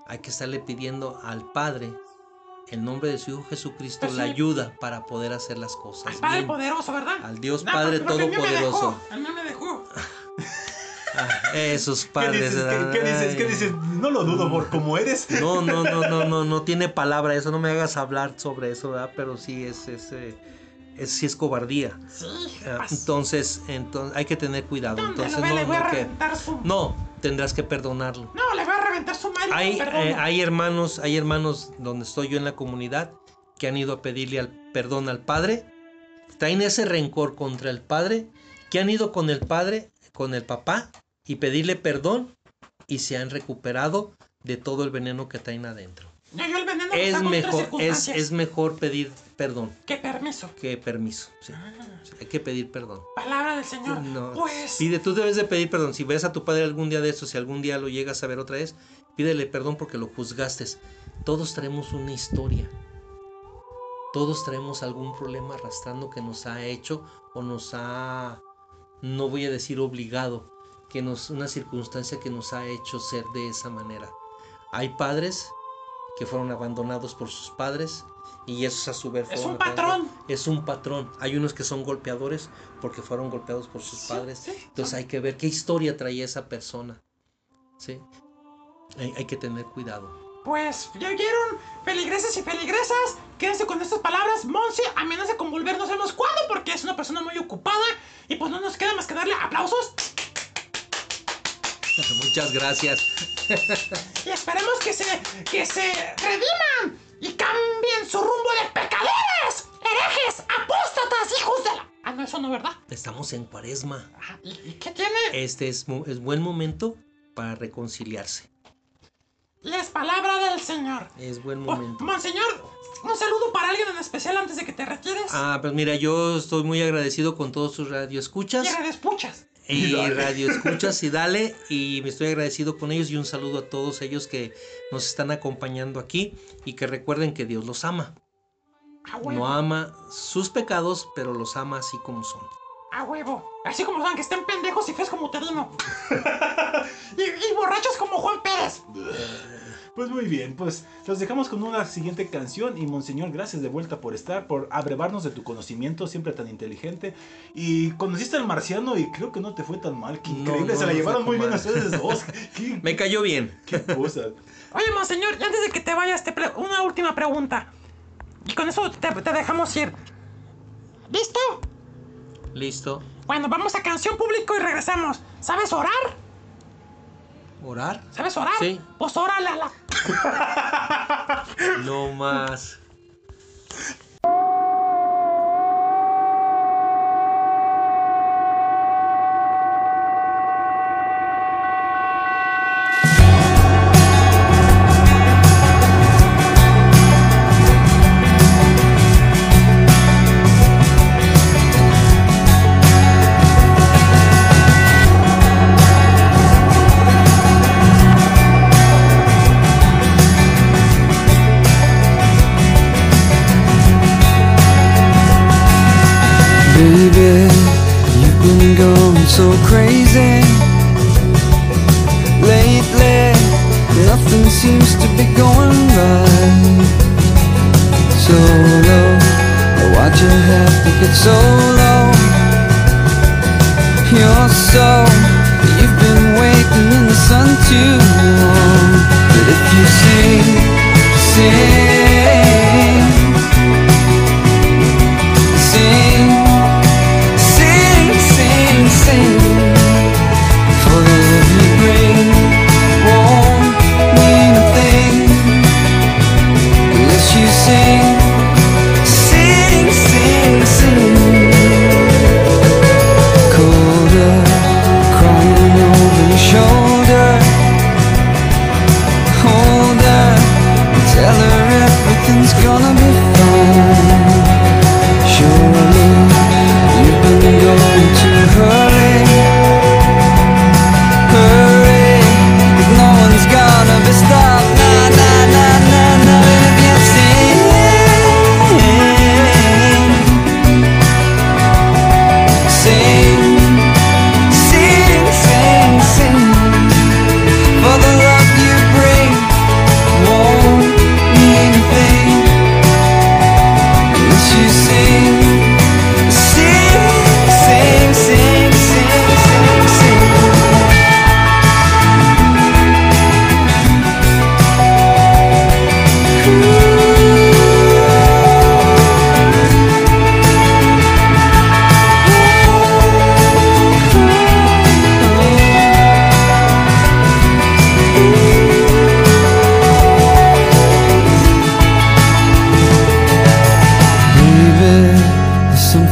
Hay que estarle pidiendo al Padre, en nombre de su Hijo Jesucristo, Pues la sí. ayuda para poder hacer las cosas. Al Padre bien. poderoso, ¿verdad? Al Dios No, Padre me Todopoderoso. Esos ¿Qué padres. dices? ¿Qué, qué dices? ¿Qué dices? No lo dudo por cómo eres. No, no, no, no, no, no tiene palabra eso, no me hagas hablar sobre eso, ¿verdad? Pero sí es, es, eh, es, sí es cobardía. Sí, Ah, Entonces, entonces hay que tener cuidado. ¿Dónde Entonces, no, que- su... no, tendrás que perdonarlo. No, le voy a reventar su madre. Hay, eh, hay hermanos, hay hermanos donde estoy yo en la comunidad que han ido a pedirle al perdón al padre, traen ese rencor contra el padre, que han ido con el padre, con el papá y pedirle perdón y se han recuperado de todo el veneno que traen adentro. No, yo el veneno Es mejor, es, es mejor pedir perdón ¿Qué permiso? que permiso. sí. Hay que pedir perdón. Palabra del Señor. No, Pues... Pide, tú debes de pedir perdón. Si ves a tu padre algún día de estos, si algún día lo llegas a ver otra vez, pídele perdón porque lo juzgaste. Todos traemos una historia. Todos traemos algún problema arrastrando que nos ha hecho o nos ha, no voy a decir obligado, que nos, una circunstancia que nos ha hecho ser de esa manera. Hay padres que fueron abandonados por sus padres y esos a su vez Es un patrón. es un patrón. Hay unos que son golpeadores porque fueron golpeados por sus padres. sí, Entonces hay que ver qué historia traía esa persona. ¿Sí? Hay, hay que tener cuidado. Pues, ¿ya oyeron? Feligreses y feligresas, quédense con estas palabras. Monse amenaza Muchas gracias. Y esperemos que se, que se rediman y cambien su rumbo de pecadores, herejes, apóstatas, hijos de la... Ah, no, eso no, ¿verdad? Estamos en cuaresma. Ah, ¿Y, y qué tiene? Este es, es buen momento para reconciliarse. Y es palabra del Señor. Es buen Oh, momento. monseñor, un saludo para alguien en especial antes de que te retires. Ah, pues mira, yo estoy muy agradecido con todos sus radioescuchas. Y escuchas. Y radio escuchas y dale. Y me estoy agradecido con ellos y un saludo a todos ellos que nos están acompañando aquí y que recuerden que Dios los ama. A huevo. No ama sus pecados, pero los ama así como son. A huevo. Así como son, que estén pendejos y feos como Terino. y, y borrachos como Juan Pérez. Pues muy bien, pues los dejamos con una siguiente canción y Monseñor, gracias de vuelta por estar, por abrevarnos de tu conocimiento, siempre tan inteligente. Y conociste al marciano y creo que no te fue tan mal, qué No, increíble, no, se la no llevaron muy bien mal. ustedes dos. Qué, Me cayó bien. qué cosa. Oye, monseñor, y antes de que te vayas, te una última pregunta. Y con eso te, te dejamos ir. ¿Listo? Listo. Bueno, vamos a canción público y regresamos. ¿Sabes orar? ¿Orar? ¿Sabes orar? Sí. Pues órale a la... No más. Crazy. Lately, nothing seems to be going right. So low, why'd you have to get so low? You're so, you've been waiting in the sun too long. But if you sing, sing sing.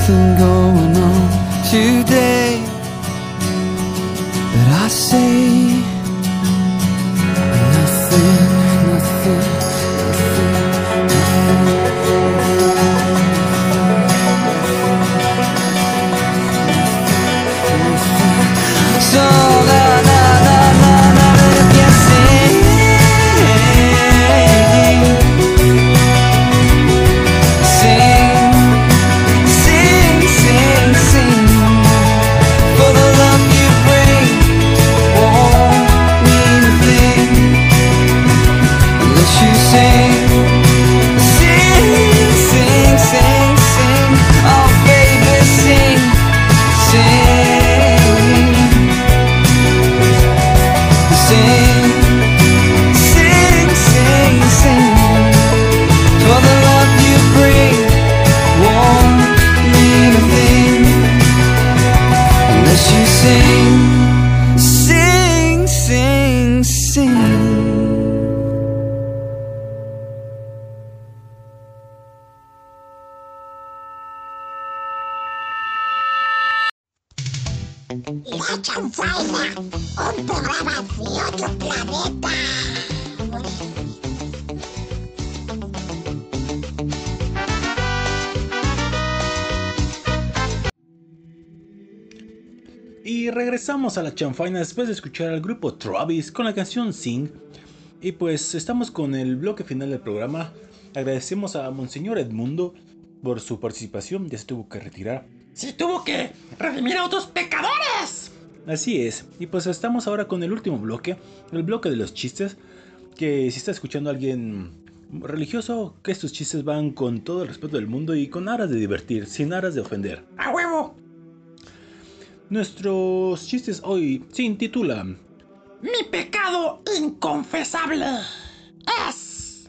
Something going on today chanfaina después de escuchar al grupo Travis con la canción Sing. Y pues estamos con el bloque final del programa. Agradecemos a Monseñor Edmundo por su participación, ya se tuvo que retirar. Sí, tuvo que redimir a otros pecadores. Así es, y pues estamos ahora con el último bloque, el bloque de los chistes, que si está escuchando a alguien religioso, que estos chistes van con todo el respeto del mundo y con aras de divertir, sin aras de ofender. ¡A huevo! Nuestros chistes hoy se intitulan Mi pecado inconfesable es.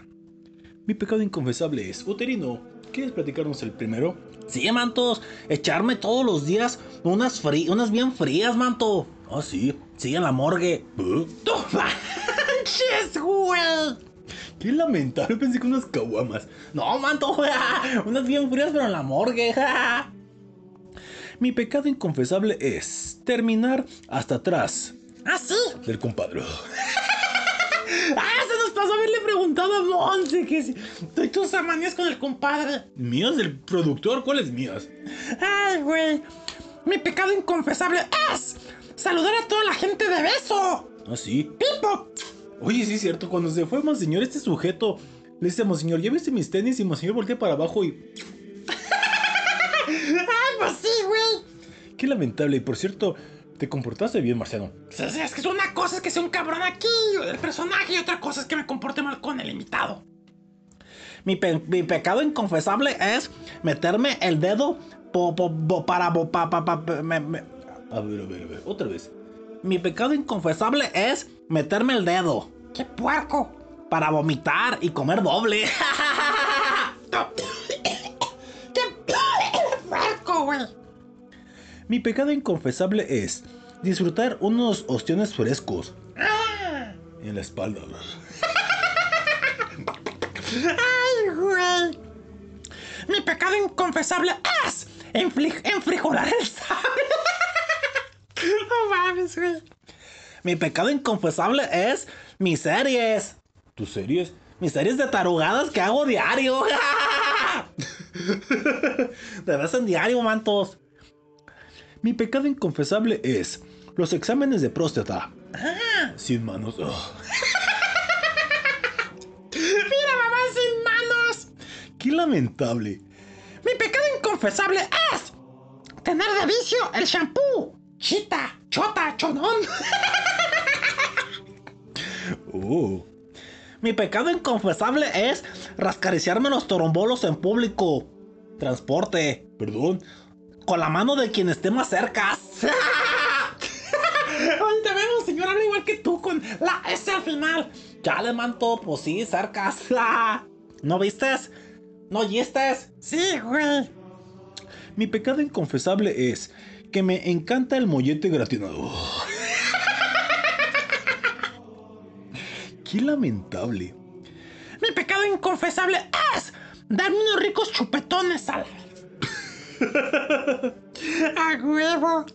Mi pecado inconfesable es uterino. ¿Quieres platicarnos el primero? Sí, mantos, echarme todos los días unas, unas bien frías, manto. Ah, sí. Sí, en la morgue. ¿Eh? ¡No manches, güey! Qué lamentable, pensé que unas caguamas. No, manto, unas bien frías, pero en la morgue. Mi pecado inconfesable es terminar hasta atrás ¿Ah, sí? del compadre. ¡Ah, se nos pasó haberle preguntado a Monse que si tú tus amanías con el compadre! ¿Mías del productor? ¿Cuáles mías? ¡Ay, güey! Mi pecado inconfesable es saludar a toda la gente de beso. Ah, sí. ¡Pipo! Oye, sí es cierto, cuando se fue Monseñor, este sujeto le dice a Monseñor, ¿ya viste mis tenis? Y Monseñor voltea para abajo y... ¡Ay, pues sí, güey! Qué lamentable. Y por cierto, te comportaste bien, Marciano. Sí, sí, es que una cosa es que sea un cabrón aquí, el personaje, y otra cosa es que me comporte mal con el invitado. Mi, pe- mi pecado inconfesable es meterme el dedo po- po- po- para... po- pa- pa- pa- me- me- A ver, a ver, a ver, otra vez. Mi pecado inconfesable es meterme el dedo ¡Qué puerco! para vomitar y comer doble. Mi pecado inconfesable es disfrutar unos ostiones frescos en la espalda. ¡Ay, güey! Mi pecado inconfesable es enfrijolar el sable. no mames, güey. Mi pecado inconfesable es mis series. ¿Tus series? Mis series de tarugadas que hago diario. De vez en diario, mantos. Mi pecado inconfesable es los exámenes de próstata. Sin manos. Oh, Mira, mamá, sin manos. qué lamentable. Mi pecado inconfesable es tener de vicio el shampoo. Chita, chota, chonón. Oh, Mi pecado inconfesable es rascariciarme los torombolos en público. Transporte. perdón. Con la mano de quien esté más cerca. Ay, te vemos, señor, habla igual que tú con la S al final. Chale, manto, pues sí, cercas. ¿No vistes? ¿No oístes? Sí, güey. Mi pecado inconfesable es que me encanta el mollete gratinado. Qué lamentable. Mi pecado inconfesable es darme unos ricos chupetones al. A huevo.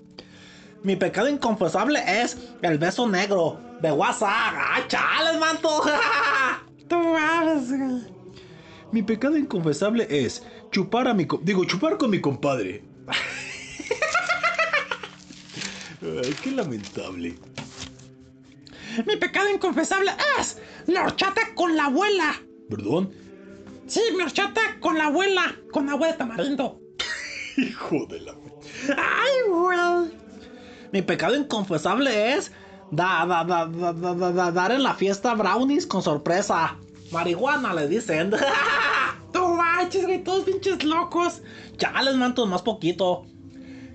Mi pecado inconfesable es el beso negro de WhatsApp. ¡Ay, chales, manto! Tú sabes, güey. Mi pecado inconfesable es chupar a mi... Digo, chupar con mi compadre. Ay, qué lamentable. Mi pecado inconfesable es la horchata con la abuela. ¿Perdón? Sí, mi horchata con la abuela. Con agua de tamarindo. Hijo de la... Ay, güey. Mi pecado inconfesable es da, da, da, da, da, da- da- dar en la fiesta brownies con sorpresa. Marihuana le dicen. Tú manches, güey, todos pinches locos. Chales, mantos, más poquito.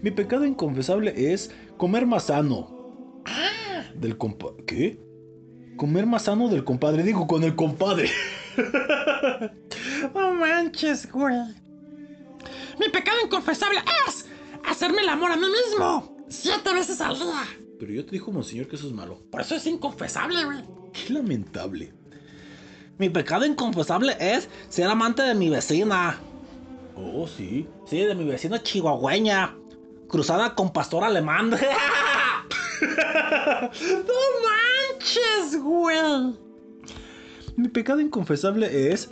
Mi pecado inconfesable es comer más sano. Del compa... ¿Qué? Comer más sano del compadre. Digo, con el compadre. No manches, güey. Mi pecado inconfesable es hacerme el amor a mí mismo. Siete veces al día. Pero yo te dijo, monseñor, que eso es malo. Por eso es inconfesable, güey. Qué lamentable. Mi pecado inconfesable es ser amante de mi vecina. Oh, sí. Sí, de mi vecina chihuahueña. Cruzada con pastor alemán. No manches, güey. Mi pecado inconfesable es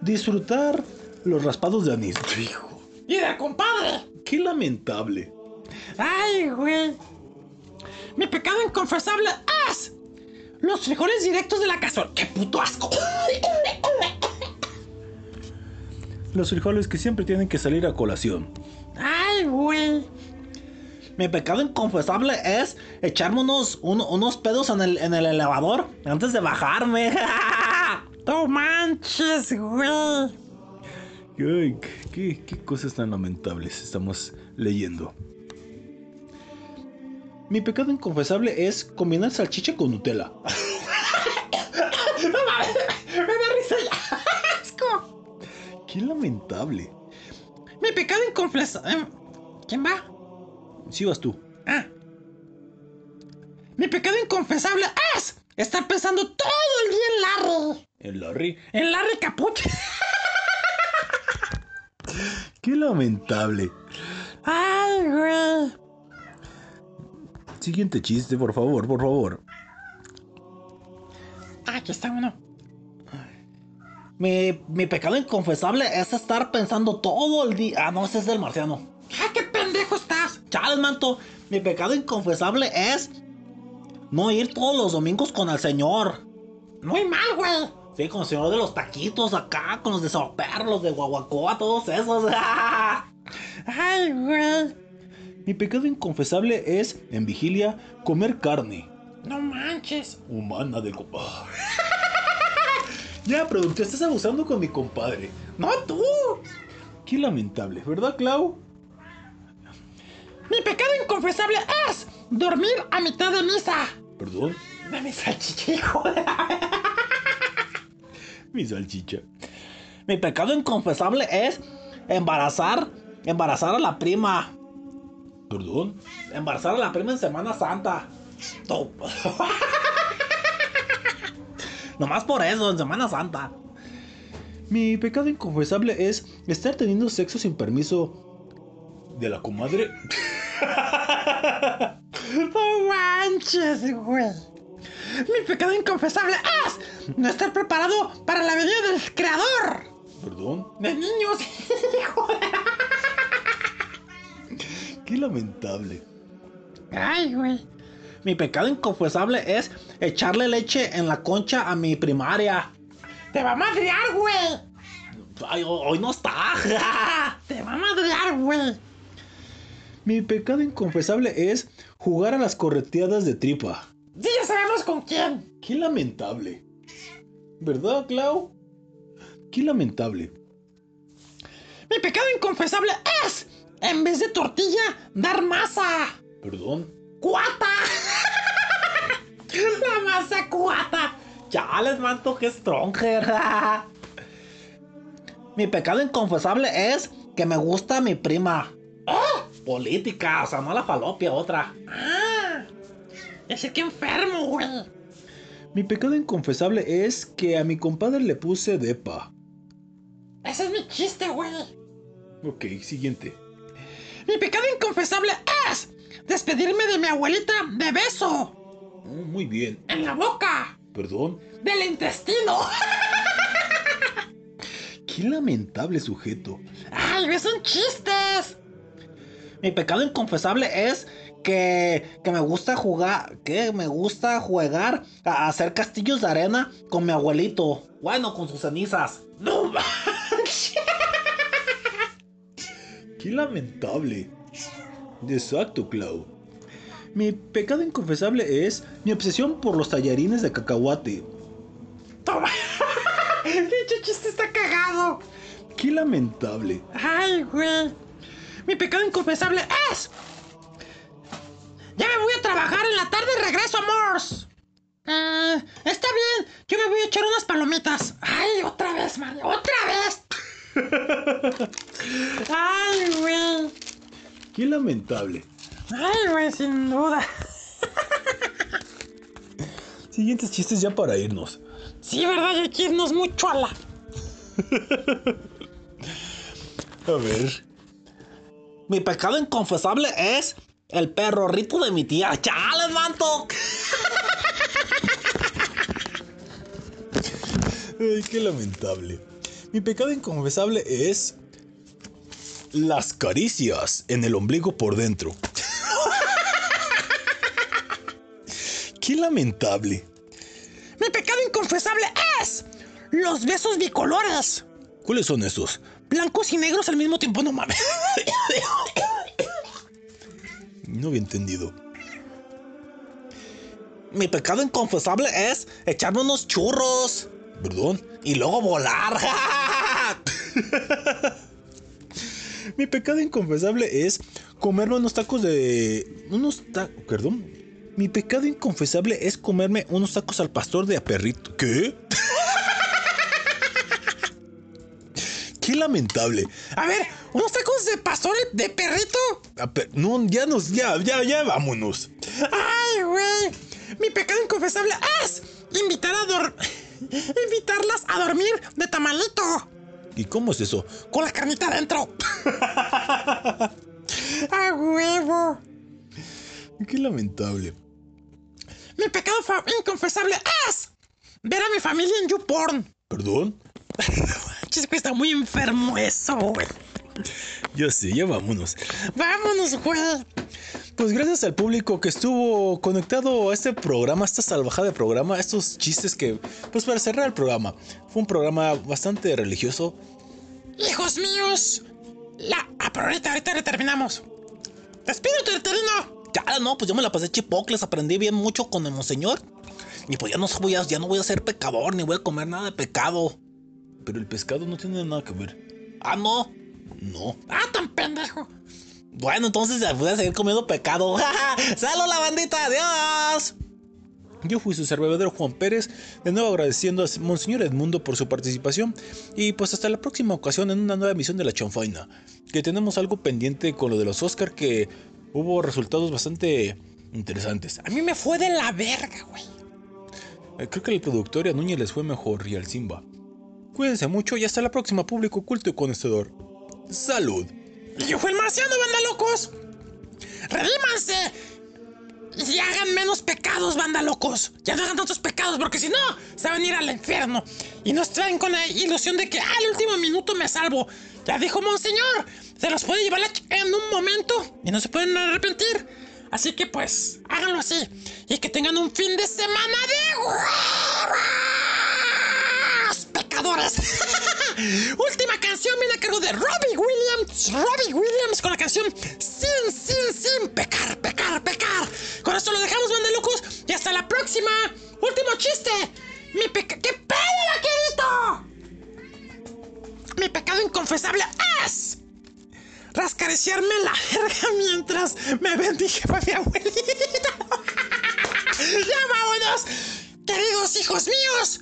disfrutar los raspados de anís. Hijo, Y de compadre. qué lamentable. Ay, güey. Mi pecado inconfesable es los frijoles directos de la cazuela. ¡Qué puto asco! Los frijoles que siempre tienen que salir a colación. Ay, güey. Mi pecado inconfesable es echarme unos, un- unos pedos en el, en el elevador antes de bajarme. No manches, güey. Ay, qué, qué cosas tan lamentables estamos leyendo. Mi pecado inconfesable es combinar salchicha con Nutella. No mames. Me da risa. Asco. Qué lamentable. Mi pecado inconfesable. ¿Quién va? Si vas tú. Ah. Mi pecado inconfesable es estar pensando todo el día en Larry. El Larry. En Larry Capuche. Qué lamentable. Ay, güey. Siguiente chiste, por favor, por favor. Ah, Aquí está uno. Mi, mi pecado inconfesable es estar pensando todo el día. Ah, no, ese es del marciano. ¡Ah, qué pendejo estás! Chales, manto. Mi pecado inconfesable es no ir todos los domingos con el señor. Muy mal, güey. Sí, con el señor de los taquitos acá, con los de Soperro, los de Guaguacoa, todos esos. Ay, güey. Mi pecado inconfesable es, en vigilia, comer carne No manches. humana del compadre. ya, productor, estás abusando con mi compadre. No tú. Qué lamentable, ¿verdad, Clau? Mi pecado inconfesable es dormir a mitad de misa. Perdón, De mi salchichijo. Mi salchicha. Mi pecado inconfesable es embarazar, embarazar a la prima. Perdón. Embarazar a la prima en Semana Santa. No. Nomás por eso, en Semana Santa. Mi pecado inconfesable es estar teniendo sexo sin permiso de la comadre. No manches, güey. Mi pecado inconfesable es no estar preparado para la venida del creador. ¿Perdón? De niños. Qué lamentable. Ay, güey. Mi pecado inconfesable es echarle leche en la concha a mi primaria. Te va a madrear, güey. Ay, hoy no está. Te va a madrear, güey. Mi pecado inconfesable es jugar a las correteadas de tripa. Sí, ya sabemos con quién. Qué lamentable. ¿Verdad, Clau? Qué lamentable. Mi pecado inconfesable es, en vez de tortilla, dar masa. ¿Perdón? ¡Cuata! La masa cuata. Ya les manto que stronger. mi pecado inconfesable es que me gusta mi prima. Política, o sea, no la falopia, otra. Ah, ese que enfermo, güey. Mi pecado inconfesable es que a mi compadre le puse depa. Ese es mi chiste, güey. Ok, siguiente. Mi pecado inconfesable es despedirme de mi abuelita de beso. Oh, muy bien. En la boca. ¿Perdón? Del intestino. Qué lamentable sujeto. Ay, son chistes. Mi pecado inconfesable es que, que me gusta jugar, que me gusta jugar a hacer castillos de arena con mi abuelito. Bueno, con sus cenizas. No Qué lamentable. Exacto, Clau. Mi pecado inconfesable es mi obsesión por los tallarines de cacahuate. Toma. Dicho chiste está cagado. Qué lamentable. Ay, güey. Mi pecado inconfesable es. Ya me voy a trabajar en la tarde y regreso a Morse. Eh, está bien, yo me voy a echar unas palomitas. Ay, otra vez, Mario, otra vez. Ay, güey. Qué lamentable. Ay, güey, sin duda. Siguientes chistes ya para irnos. Sí, verdad, hay que irnos mucho a la. A ver. Mi pecado inconfesable es el perrorrito de mi tía. ¡Chales, manto! Ay, qué lamentable. Mi pecado inconfesable es las caricias en el ombligo por dentro. qué lamentable. Mi pecado inconfesable es los besos bicolores. ¿Cuáles son esos? Blancos y negros al mismo tiempo, no mames. No había entendido. Mi pecado inconfesable es echarme unos churros. ¿Perdón? Y luego volar. Mi pecado inconfesable es comerme unos tacos de. Unos tacos. Perdón. Mi pecado inconfesable es comerme unos tacos al pastor de a perrito. ¿Qué? Qué lamentable. A ver, unos tacos de pastor de perrito. A per- no, ya nos. Ya, ya, ya, vámonos. Ay, güey. Mi pecado inconfesable es invitar a dor... invitarlas a dormir de tamalito. ¿Y cómo es eso? Con la carnita adentro. ¡A huevo! Qué lamentable. Mi pecado inconfesable es ver a mi familia en YouPorn. ¿Perdón? Chis, güey, está muy enfermo eso, güey. Ya sé, ya vámonos. Vámonos, güey. Pues gracias al público que estuvo conectado a este programa, a esta salvajada de programa, a estos chistes que, pues para cerrar el programa, fue un programa bastante religioso. Hijos míos. La... Ah, pero ahorita, ahorita le terminamos. Despídete, Terterino. Ya, no, pues yo me la pasé chipocles, aprendí bien mucho con el monseñor. Y pues ya no, voy a, ya no voy a ser pecador, ni voy a comer nada de pecado. Pero el pescado no tiene nada que ver. Ah, no. No. Ah, tan pendejo. Bueno, entonces voy a seguir comiendo pecado. ¡Salud, la bandita! ¡Adiós! Yo fui su servidor Juan Pérez, de nuevo agradeciendo a Monseñor Edmundo por su participación y pues hasta la próxima ocasión en una nueva emisión de La Chonfaina, que tenemos algo pendiente con lo de los Oscar que hubo resultados bastante interesantes. A mí me fue de la verga, güey. Eh, Creo que al productor y a Núñez les fue mejor y al Simba. Cuídense mucho y hasta la próxima público culto y conocedor. ¡Salud! Marciano, banda locos. ¡Redímanse! y hagan menos pecados, banda locos. Ya no hagan tantos pecados, porque si no, se van a ir al infierno. Y nos traen con la ilusión de que al último minuto me salvo. Ya dijo Monseñor, se los puede llevar en un momento y no se pueden arrepentir. Así que pues, háganlo así. Y que tengan un fin de semana de huevos, Última canción viene a cargo de Robbie Williams. Robbie Williams con la canción Sin, Sin, Sin Pecar, Pecar, Pecar. Con esto lo dejamos, banda locos. Y hasta la próxima. Último chiste. Mi peca... ¿Qué pedo? Mi pecado inconfesable es... Rascariciarme la verga mientras me bendijeaba mi abuelita. ¡Ya vámonos! Queridos hijos míos,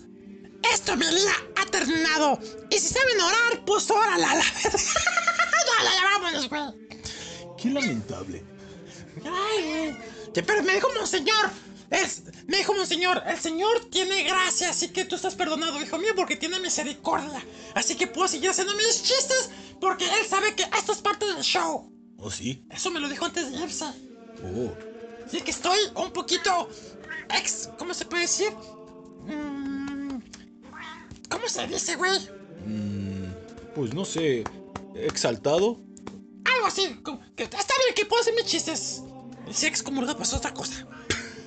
esto mi día ha terminado. Y si saben orar, pues órala a la ya, ya, vámonos, güey. Qué lamentable. Ay, güey. Pero me dijo Monseñor. Es, me dijo Monseñor, el Señor tiene gracia, así que tú estás perdonado, hijo mío, porque tiene misericordia. Así que puedo seguir haciendo mis chistes, porque Él sabe que esto es parte del show. ¿Oh, sí? Eso me lo dijo antes de irse. Oh. Así que estoy un poquito ex... ¿Cómo se puede decir? Mm, ¿Cómo se dice, güey? Mm, pues no sé. ¿Exaltado? Algo así. como que está bien que puedo hacer mis chistes. El si excomulgado pues otra cosa.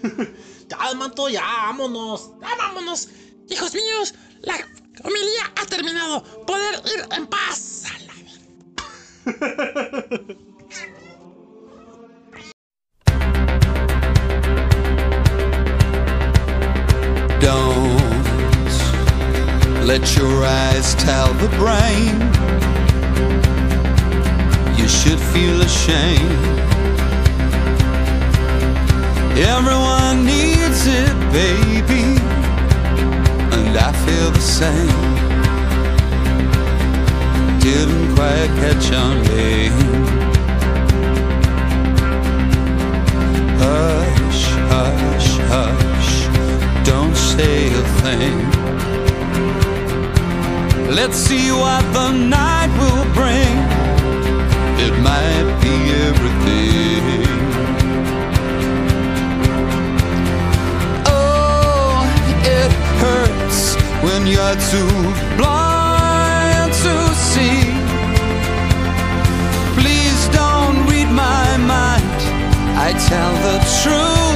Ya, manto, ya, vámonos. Ya vámonos. Hijos míos, la homilía ha terminado. Poder ir en paz. A la Don't let your eyes tell the brain you should feel ashamed. Everyone needs it, baby, and I feel the same. Didn't quite catch on, babe. Let's see what the night will bring. It might be everything. Oh, it hurts when you're too blind to see. Please don't read my mind. I tell the truth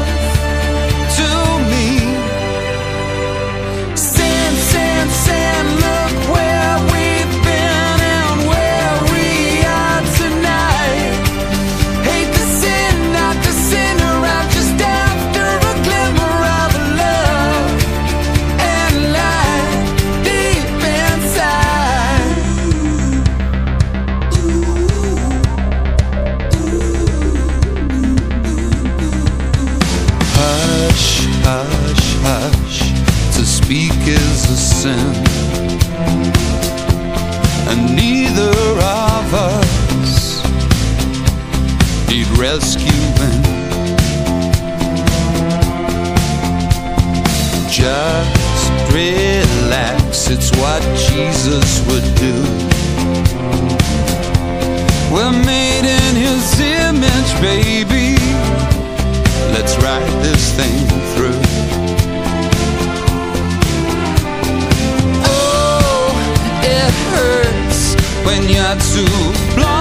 it's what Jesus would do. We're made in his image, baby. Let's ride this thing through. Oh, it hurts when you're too blind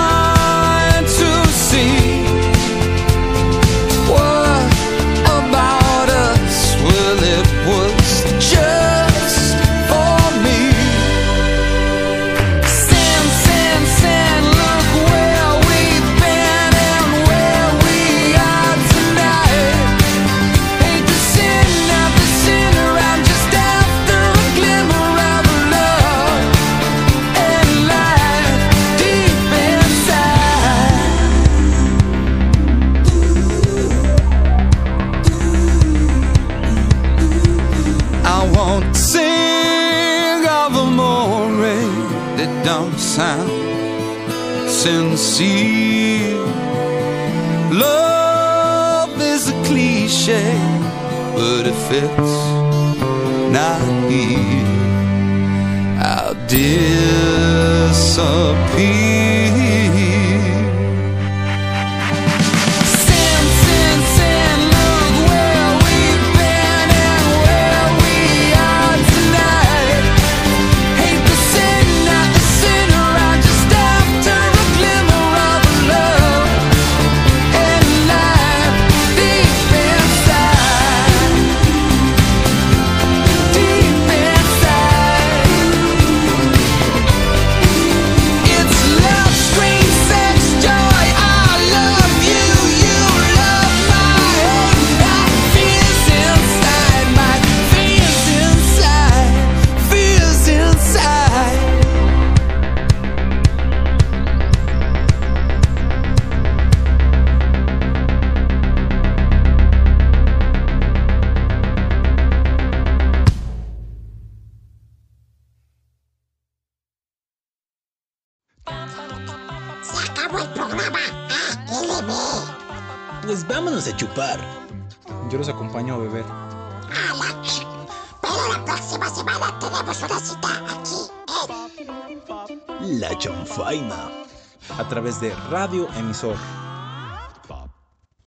aquí